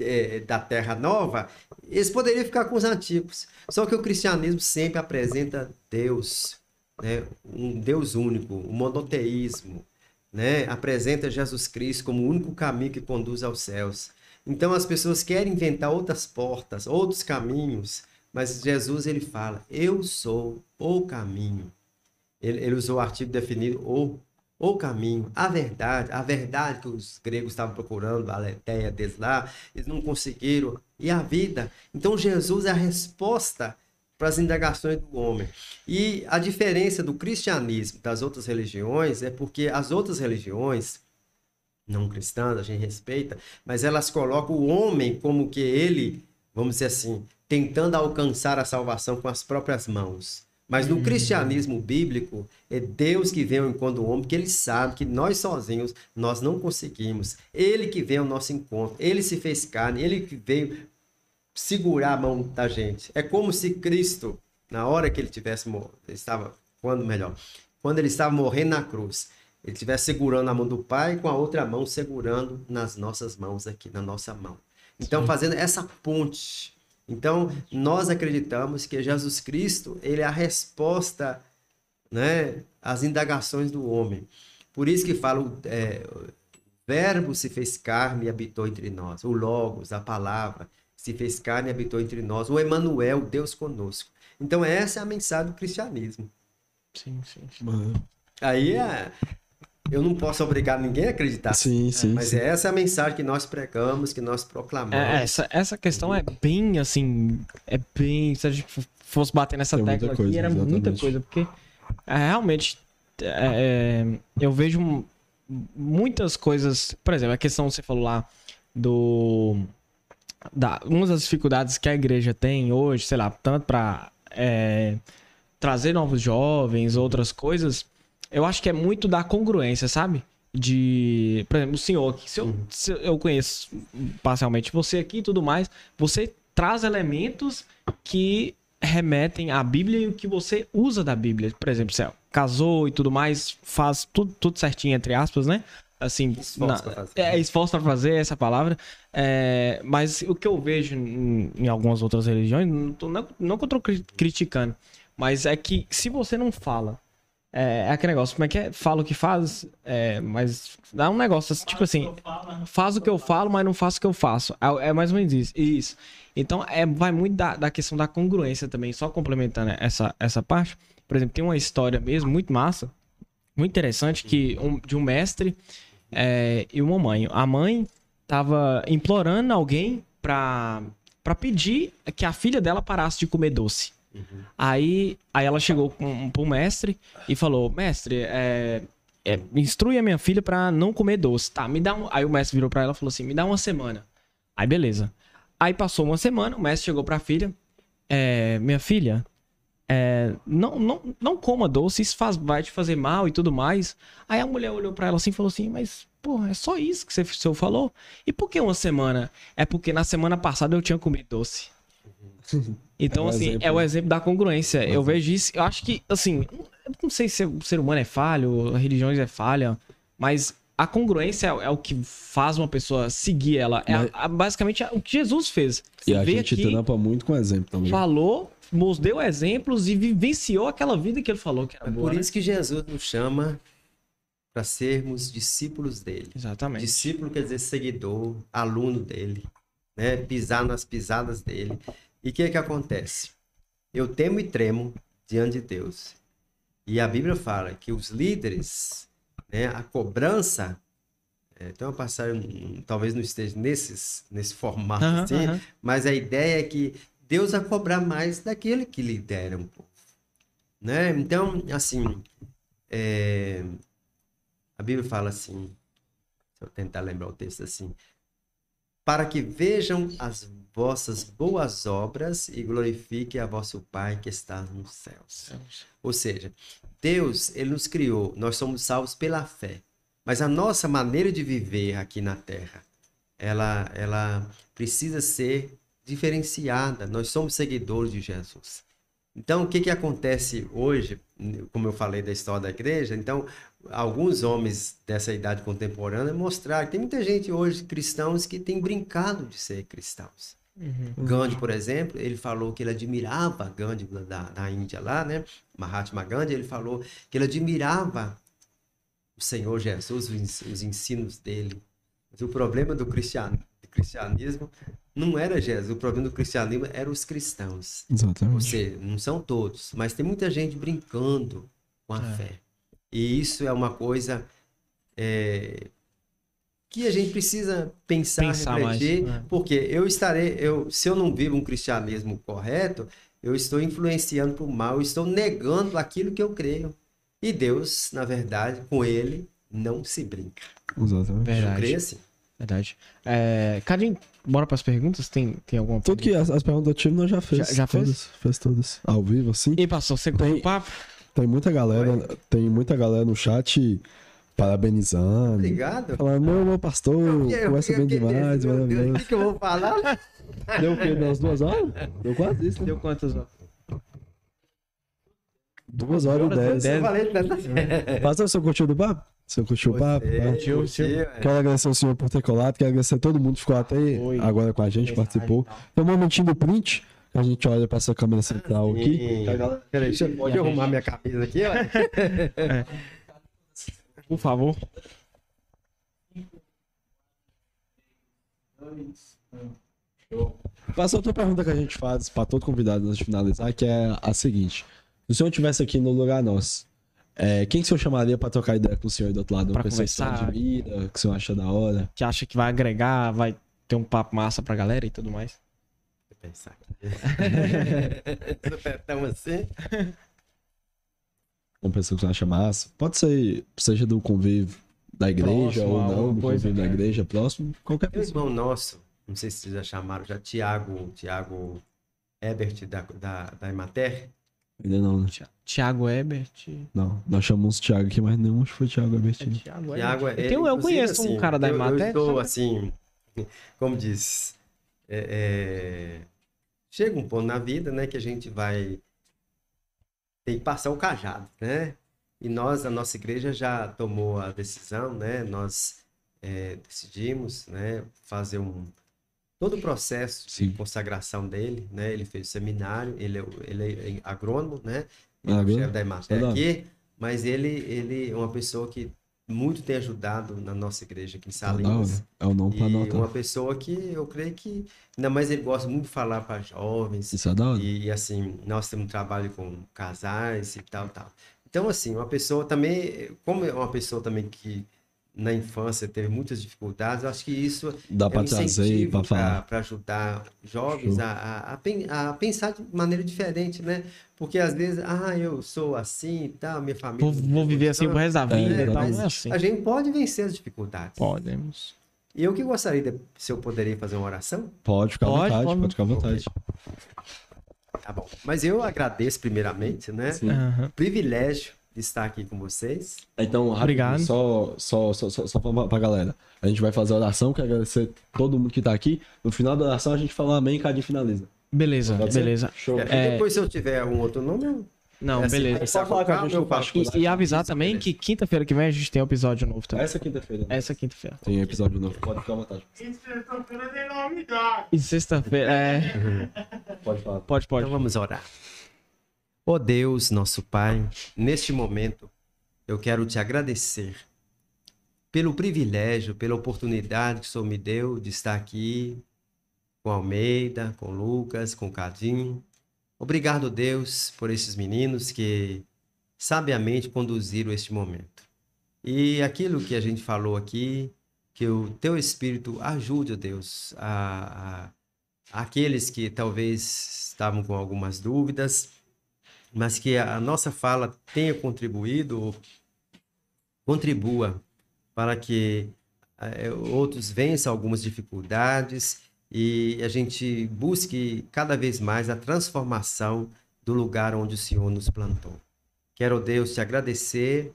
eh, da Terra Nova, eles poderiam ficar com os antigos. Só que o cristianismo sempre apresenta Deus, né? um Deus único, um monoteísmo, né? apresenta Jesus Cristo como o único caminho que conduz aos céus. Então as pessoas querem inventar outras portas, outros caminhos, mas Jesus ele fala: Eu sou o caminho. Ele, ele usou o artigo definido o, o caminho, a verdade, a verdade que os gregos estavam procurando, a aletheia deles lá, eles não conseguiram, e a vida. Então Jesus é a resposta para as indagações do homem. E a diferença do cristianismo das outras religiões é porque as outras religiões não cristãs, a gente respeita, mas elas colocam o homem como que ele, vamos dizer assim, tentando alcançar a salvação com as próprias mãos. Mas no cristianismo bíblico, é Deus que vem ao encontro do homem, porque ele sabe que nós sozinhos, nós não conseguimos. Ele que vem ao nosso encontro, ele se fez carne, ele que veio segurar a mão da gente. É como se Cristo, na hora que ele tivesse estava, quando melhor, quando ele estava morrendo na cruz, ele estivesse segurando a mão do Pai com a outra mão segurando nas nossas mãos aqui, na nossa mão. Então, fazendo essa ponte. Então, nós acreditamos que Jesus Cristo, ele é a resposta, né, às indagações do homem. Por isso que fala, o é, o verbo se fez carne e habitou entre nós. O Logos, a palavra, se fez carne e habitou entre nós. O Emanuel, Deus conosco. Então, essa é a mensagem do cristianismo. Sim, sim. sim. Aí é, eu não posso obrigar ninguém a acreditar. Sim, sim. Mas sim. essa é a mensagem que nós pregamos, que nós proclamamos. É, essa, essa questão é bem assim. É bem. Se a gente fosse bater nessa Tem muita tecla coisa, aqui, era muita exatamente. coisa, porque é, realmente é, é, eu vejo muitas coisas. Por exemplo, a questão que você falou lá do. Da, uma das dificuldades que a igreja tem hoje, sei lá, tanto para trazer novos jovens, outras coisas, eu acho que é muito da congruência, sabe? De, por exemplo, o senhor, aqui, se eu, se eu conheço parcialmente você aqui e tudo mais, você traz elementos que remetem à Bíblia e o que você usa da Bíblia. Por exemplo, você casou e tudo mais, faz tudo, tudo certinho, entre aspas, né? Assim, Esforço pra fazer. é esforço para fazer essa palavra. É, mas o que eu vejo em, em algumas outras religiões, não, tô, não, não que eu tô cri- criticando, mas é que se você não fala, é, é aquele negócio, como é que é? Fala o que faz, é, mas dá um negócio, assim, tipo assim, faz o que eu falo, mas não faço o que eu faço. É, é mais ou menos isso. isso. Então, é, vai muito da, da questão da congruência também, só complementando essa, essa parte. Por exemplo, tem uma história mesmo muito massa, muito interessante, que um- de um mestre é, e uma mãe. A mãe tava implorando alguém pra pedir que a filha dela parasse de comer doce. Aí, aí ela chegou com, pro mestre e falou: Mestre, é, é, instrui a minha filha pra não comer doce. Tá, me dá um. Aí o mestre virou pra ela e falou assim: Me dá uma semana. Aí beleza. Aí passou uma semana, o mestre chegou pra filha. É, minha filha, é, não, não, não coma doce, isso faz, vai te fazer mal e tudo mais. Aí a mulher olhou pra ela assim e falou assim: Mas, pô, é só isso que você, falou? E por que uma semana? É porque na semana passada eu tinha comido doce. Então, É o assim, exemplo. é o exemplo da congruência. Eu vejo isso. Eu acho que, assim, eu não sei se o ser humano é falho, religiões é falha, mas a congruência é, é o que faz uma pessoa seguir ela. É a- Mas- a- basicamente é o que Jesus fez. E a veio gente aqui, trampa muito com exemplo também. falou, nos deu exemplos e vivenciou aquela vida que ele falou que era É boa. por né? isso que Jesus nos chama para sermos discípulos dele. Exatamente. Discípulo quer dizer seguidor, aluno dele, né? Pisar nas pisadas dele. E o que que acontece? Eu temo e tremo diante de Deus. E a Bíblia fala que os líderes, né, a cobrança, é, tem uma passagem, hum, talvez não esteja nesses, nesse formato Aham, assim, aham. mas a ideia é que Deus vai cobrar mais daquele que lidera um povo. Né? Então, assim, é, a Bíblia fala assim, se eu tentar lembrar o texto assim, para que vejam as vossas boas obras e glorifiquem a vosso Pai que está nos céus. Ou seja, Deus, ele nos criou, nós somos salvos pela fé. Mas a nossa maneira de viver aqui na terra, ela, ela precisa ser diferenciada. Nós somos seguidores de Jesus. Então, o que, que acontece hoje, como eu falei da história da igreja? Então, alguns homens dessa idade contemporânea mostraram que tem muita gente hoje, cristãos, que tem brincado de ser cristãos. Gandhi, por exemplo, ele falou que ele admirava Gandhi da, da Índia lá, né? Mahatma Gandhi, ele falou que ele admirava o Senhor Jesus, os os ensinos dele. Mas o problema do cristian- do cristianismo não era Jesus, o problema do cristianismo eram os cristãos. Ou Exatamente. seja, não são todos, mas tem muita gente brincando com a É. fé. E isso é uma coisa é, que a gente precisa pensar, Pensar mais, refletir, né? porque eu estarei, eu, se eu não vivo um cristianismo correto, eu estou influenciando para o mal, eu estou negando aquilo que eu creio. E Deus, na verdade, com ele, não se brinca. Exatamente. Eu Verdade. creio assim. Verdade. É, Cadinho, bora pras perguntas? Tem, tem alguma Tudo que as, as perguntas do time nós já fez. Já- já fez? todas, fez todas. Ao vivo, assim. E passou, você Tem- o papo? Tem muita galera, tem muita galera no chat parabenizando. Obrigado. Falando, meu, meu pastor, Eu- conversa eu- bem eu- demais, meu Deus, O maravilhoso. que, que eu vou falar? Deu o quê? Deu umas duas horas? Deu quase isso, né? Deu quantas horas? Duas horas e dez. Falei tanta Pastor, você curtiu do papo? Você curtiu o papo? Você, Tá? Curtiu, curtiu. Quero agradecer o senhor por ter colado, quero agradecer a todo mundo que ficou até Foi. agora com a gente, participou. Tem um momentinho do print, que a gente olha pra essa câmera central aqui. Sim. Peraí, deixa, eu- eu arrumar minha camisa aqui, ó. Por favor. Passa outra pergunta que a gente faz pra todo convidado antes de finalizar, que é a seguinte. Se o senhor estivesse aqui no lugar nosso, é, quem que o senhor chamaria pra trocar ideia com o senhor aí do outro lado? Uma Pra pessoa que o conversar. admira, que o senhor acha da hora? Que acha que vai agregar, vai ter um papo massa pra galera e tudo mais. Pensar aqui. Supetão assim. Uma pessoa que senhor acha massa? Pode ser, seja do convívio da igreja Próximo, ou não, do convívio da né? igreja próximo, qualquer Tem um pessoa. irmão nosso, não sei se vocês já chamaram, já Tiago, Tiago Ebert da, da, da Emater. Ainda não, né? Tiago Ebert. Não, nós chamamos o Thiago aqui, mas nenhum foi Thiago Albertino. Tiago Tiago é, Eu, tenho- eu inclusive, conheço um assim, cara da eu, eu Emater. estou assim, como diz, é, é, chega um ponto na vida, né, que a gente vai tem que passar o cajado, né? E nós, a nossa igreja já tomou a decisão, né? Nós é, decidimos, né, fazer um todo o processo Sim. de consagração dele, né? Ele fez o seminário, ele é, ele é agrônomo, né? Ele é chefe da Emater aqui, mas ele ele é uma pessoa que muito tem ajudado na nossa igreja aqui em Tá. Salinas. É o nome pra E anotar. uma pessoa que eu creio que, ainda mais ele gosta muito de falar para jovens, Isso é da hora. e, e, assim, nós temos um trabalho com casais e tal, tal. Então, assim, uma pessoa também, como é uma pessoa também que na infância teve muitas dificuldades, eu acho que isso Dá é um trazer para ajudar jovens a, a, a a pensar de maneira diferente, né? Porque às vezes, ah, eu sou assim e tal, minha família. Vou, vou viver assim pro resto da vida É, e tal. mas Não é assim. A gente pode vencer as dificuldades. Podemos. E eu que gostaria, de, se eu poderia fazer uma oração? Pode ficar Pode, à vontade, pode. pode, ficar à vontade. Tá bom. Mas eu agradeço primeiramente, né? Sim. O privilégio estar aqui com vocês. Então, rapidinho, Obrigado. Só, só, só, só, só pra, pra galera. A gente vai fazer a oração, quero agradecer todo mundo que tá aqui. No final da oração, a gente fala amém e Cadinho finaliza. Beleza, Pode ser? beleza. Show. É, É. Depois, se eu tiver um outro nome, eu... Não, é assim, beleza. Só falar com a gente. E, e avisar também que quinta-feira que vem a gente tem um episódio novo também. Essa quinta-feira. né? Essa quinta-feira. Tem episódio novo. Pode ficar à vontade. Sexta-feira tem novidade. E sexta-feira. É. Pode falar. Pode, pode. Então vamos orar. Ó Deus, nosso Pai, neste momento eu quero te agradecer pelo privilégio, pela oportunidade que o Senhor me deu de estar aqui com Almeida, com Lucas, com Cadinho. Obrigado, Deus, por esses meninos que sabiamente conduziram este momento. E aquilo que a gente falou aqui, que o teu Espírito ajude, Deus, a, a aqueles que talvez estavam com algumas dúvidas, mas que a nossa fala tenha contribuído, contribua para que eh, outros vençam algumas dificuldades e a gente busque cada vez mais a transformação do lugar onde o Senhor nos plantou. Quero, Deus, te agradecer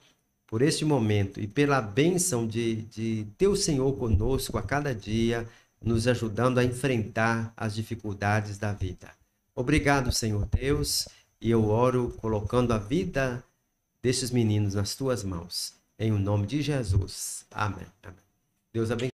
por este momento e pela bênção de, de o Senhor conosco a cada dia, nos ajudando a enfrentar as dificuldades da vida. Obrigado, Senhor Deus, e eu oro colocando a vida destes meninos nas tuas mãos. Em o nome de Jesus. Amém. Amém. Deus abençoe.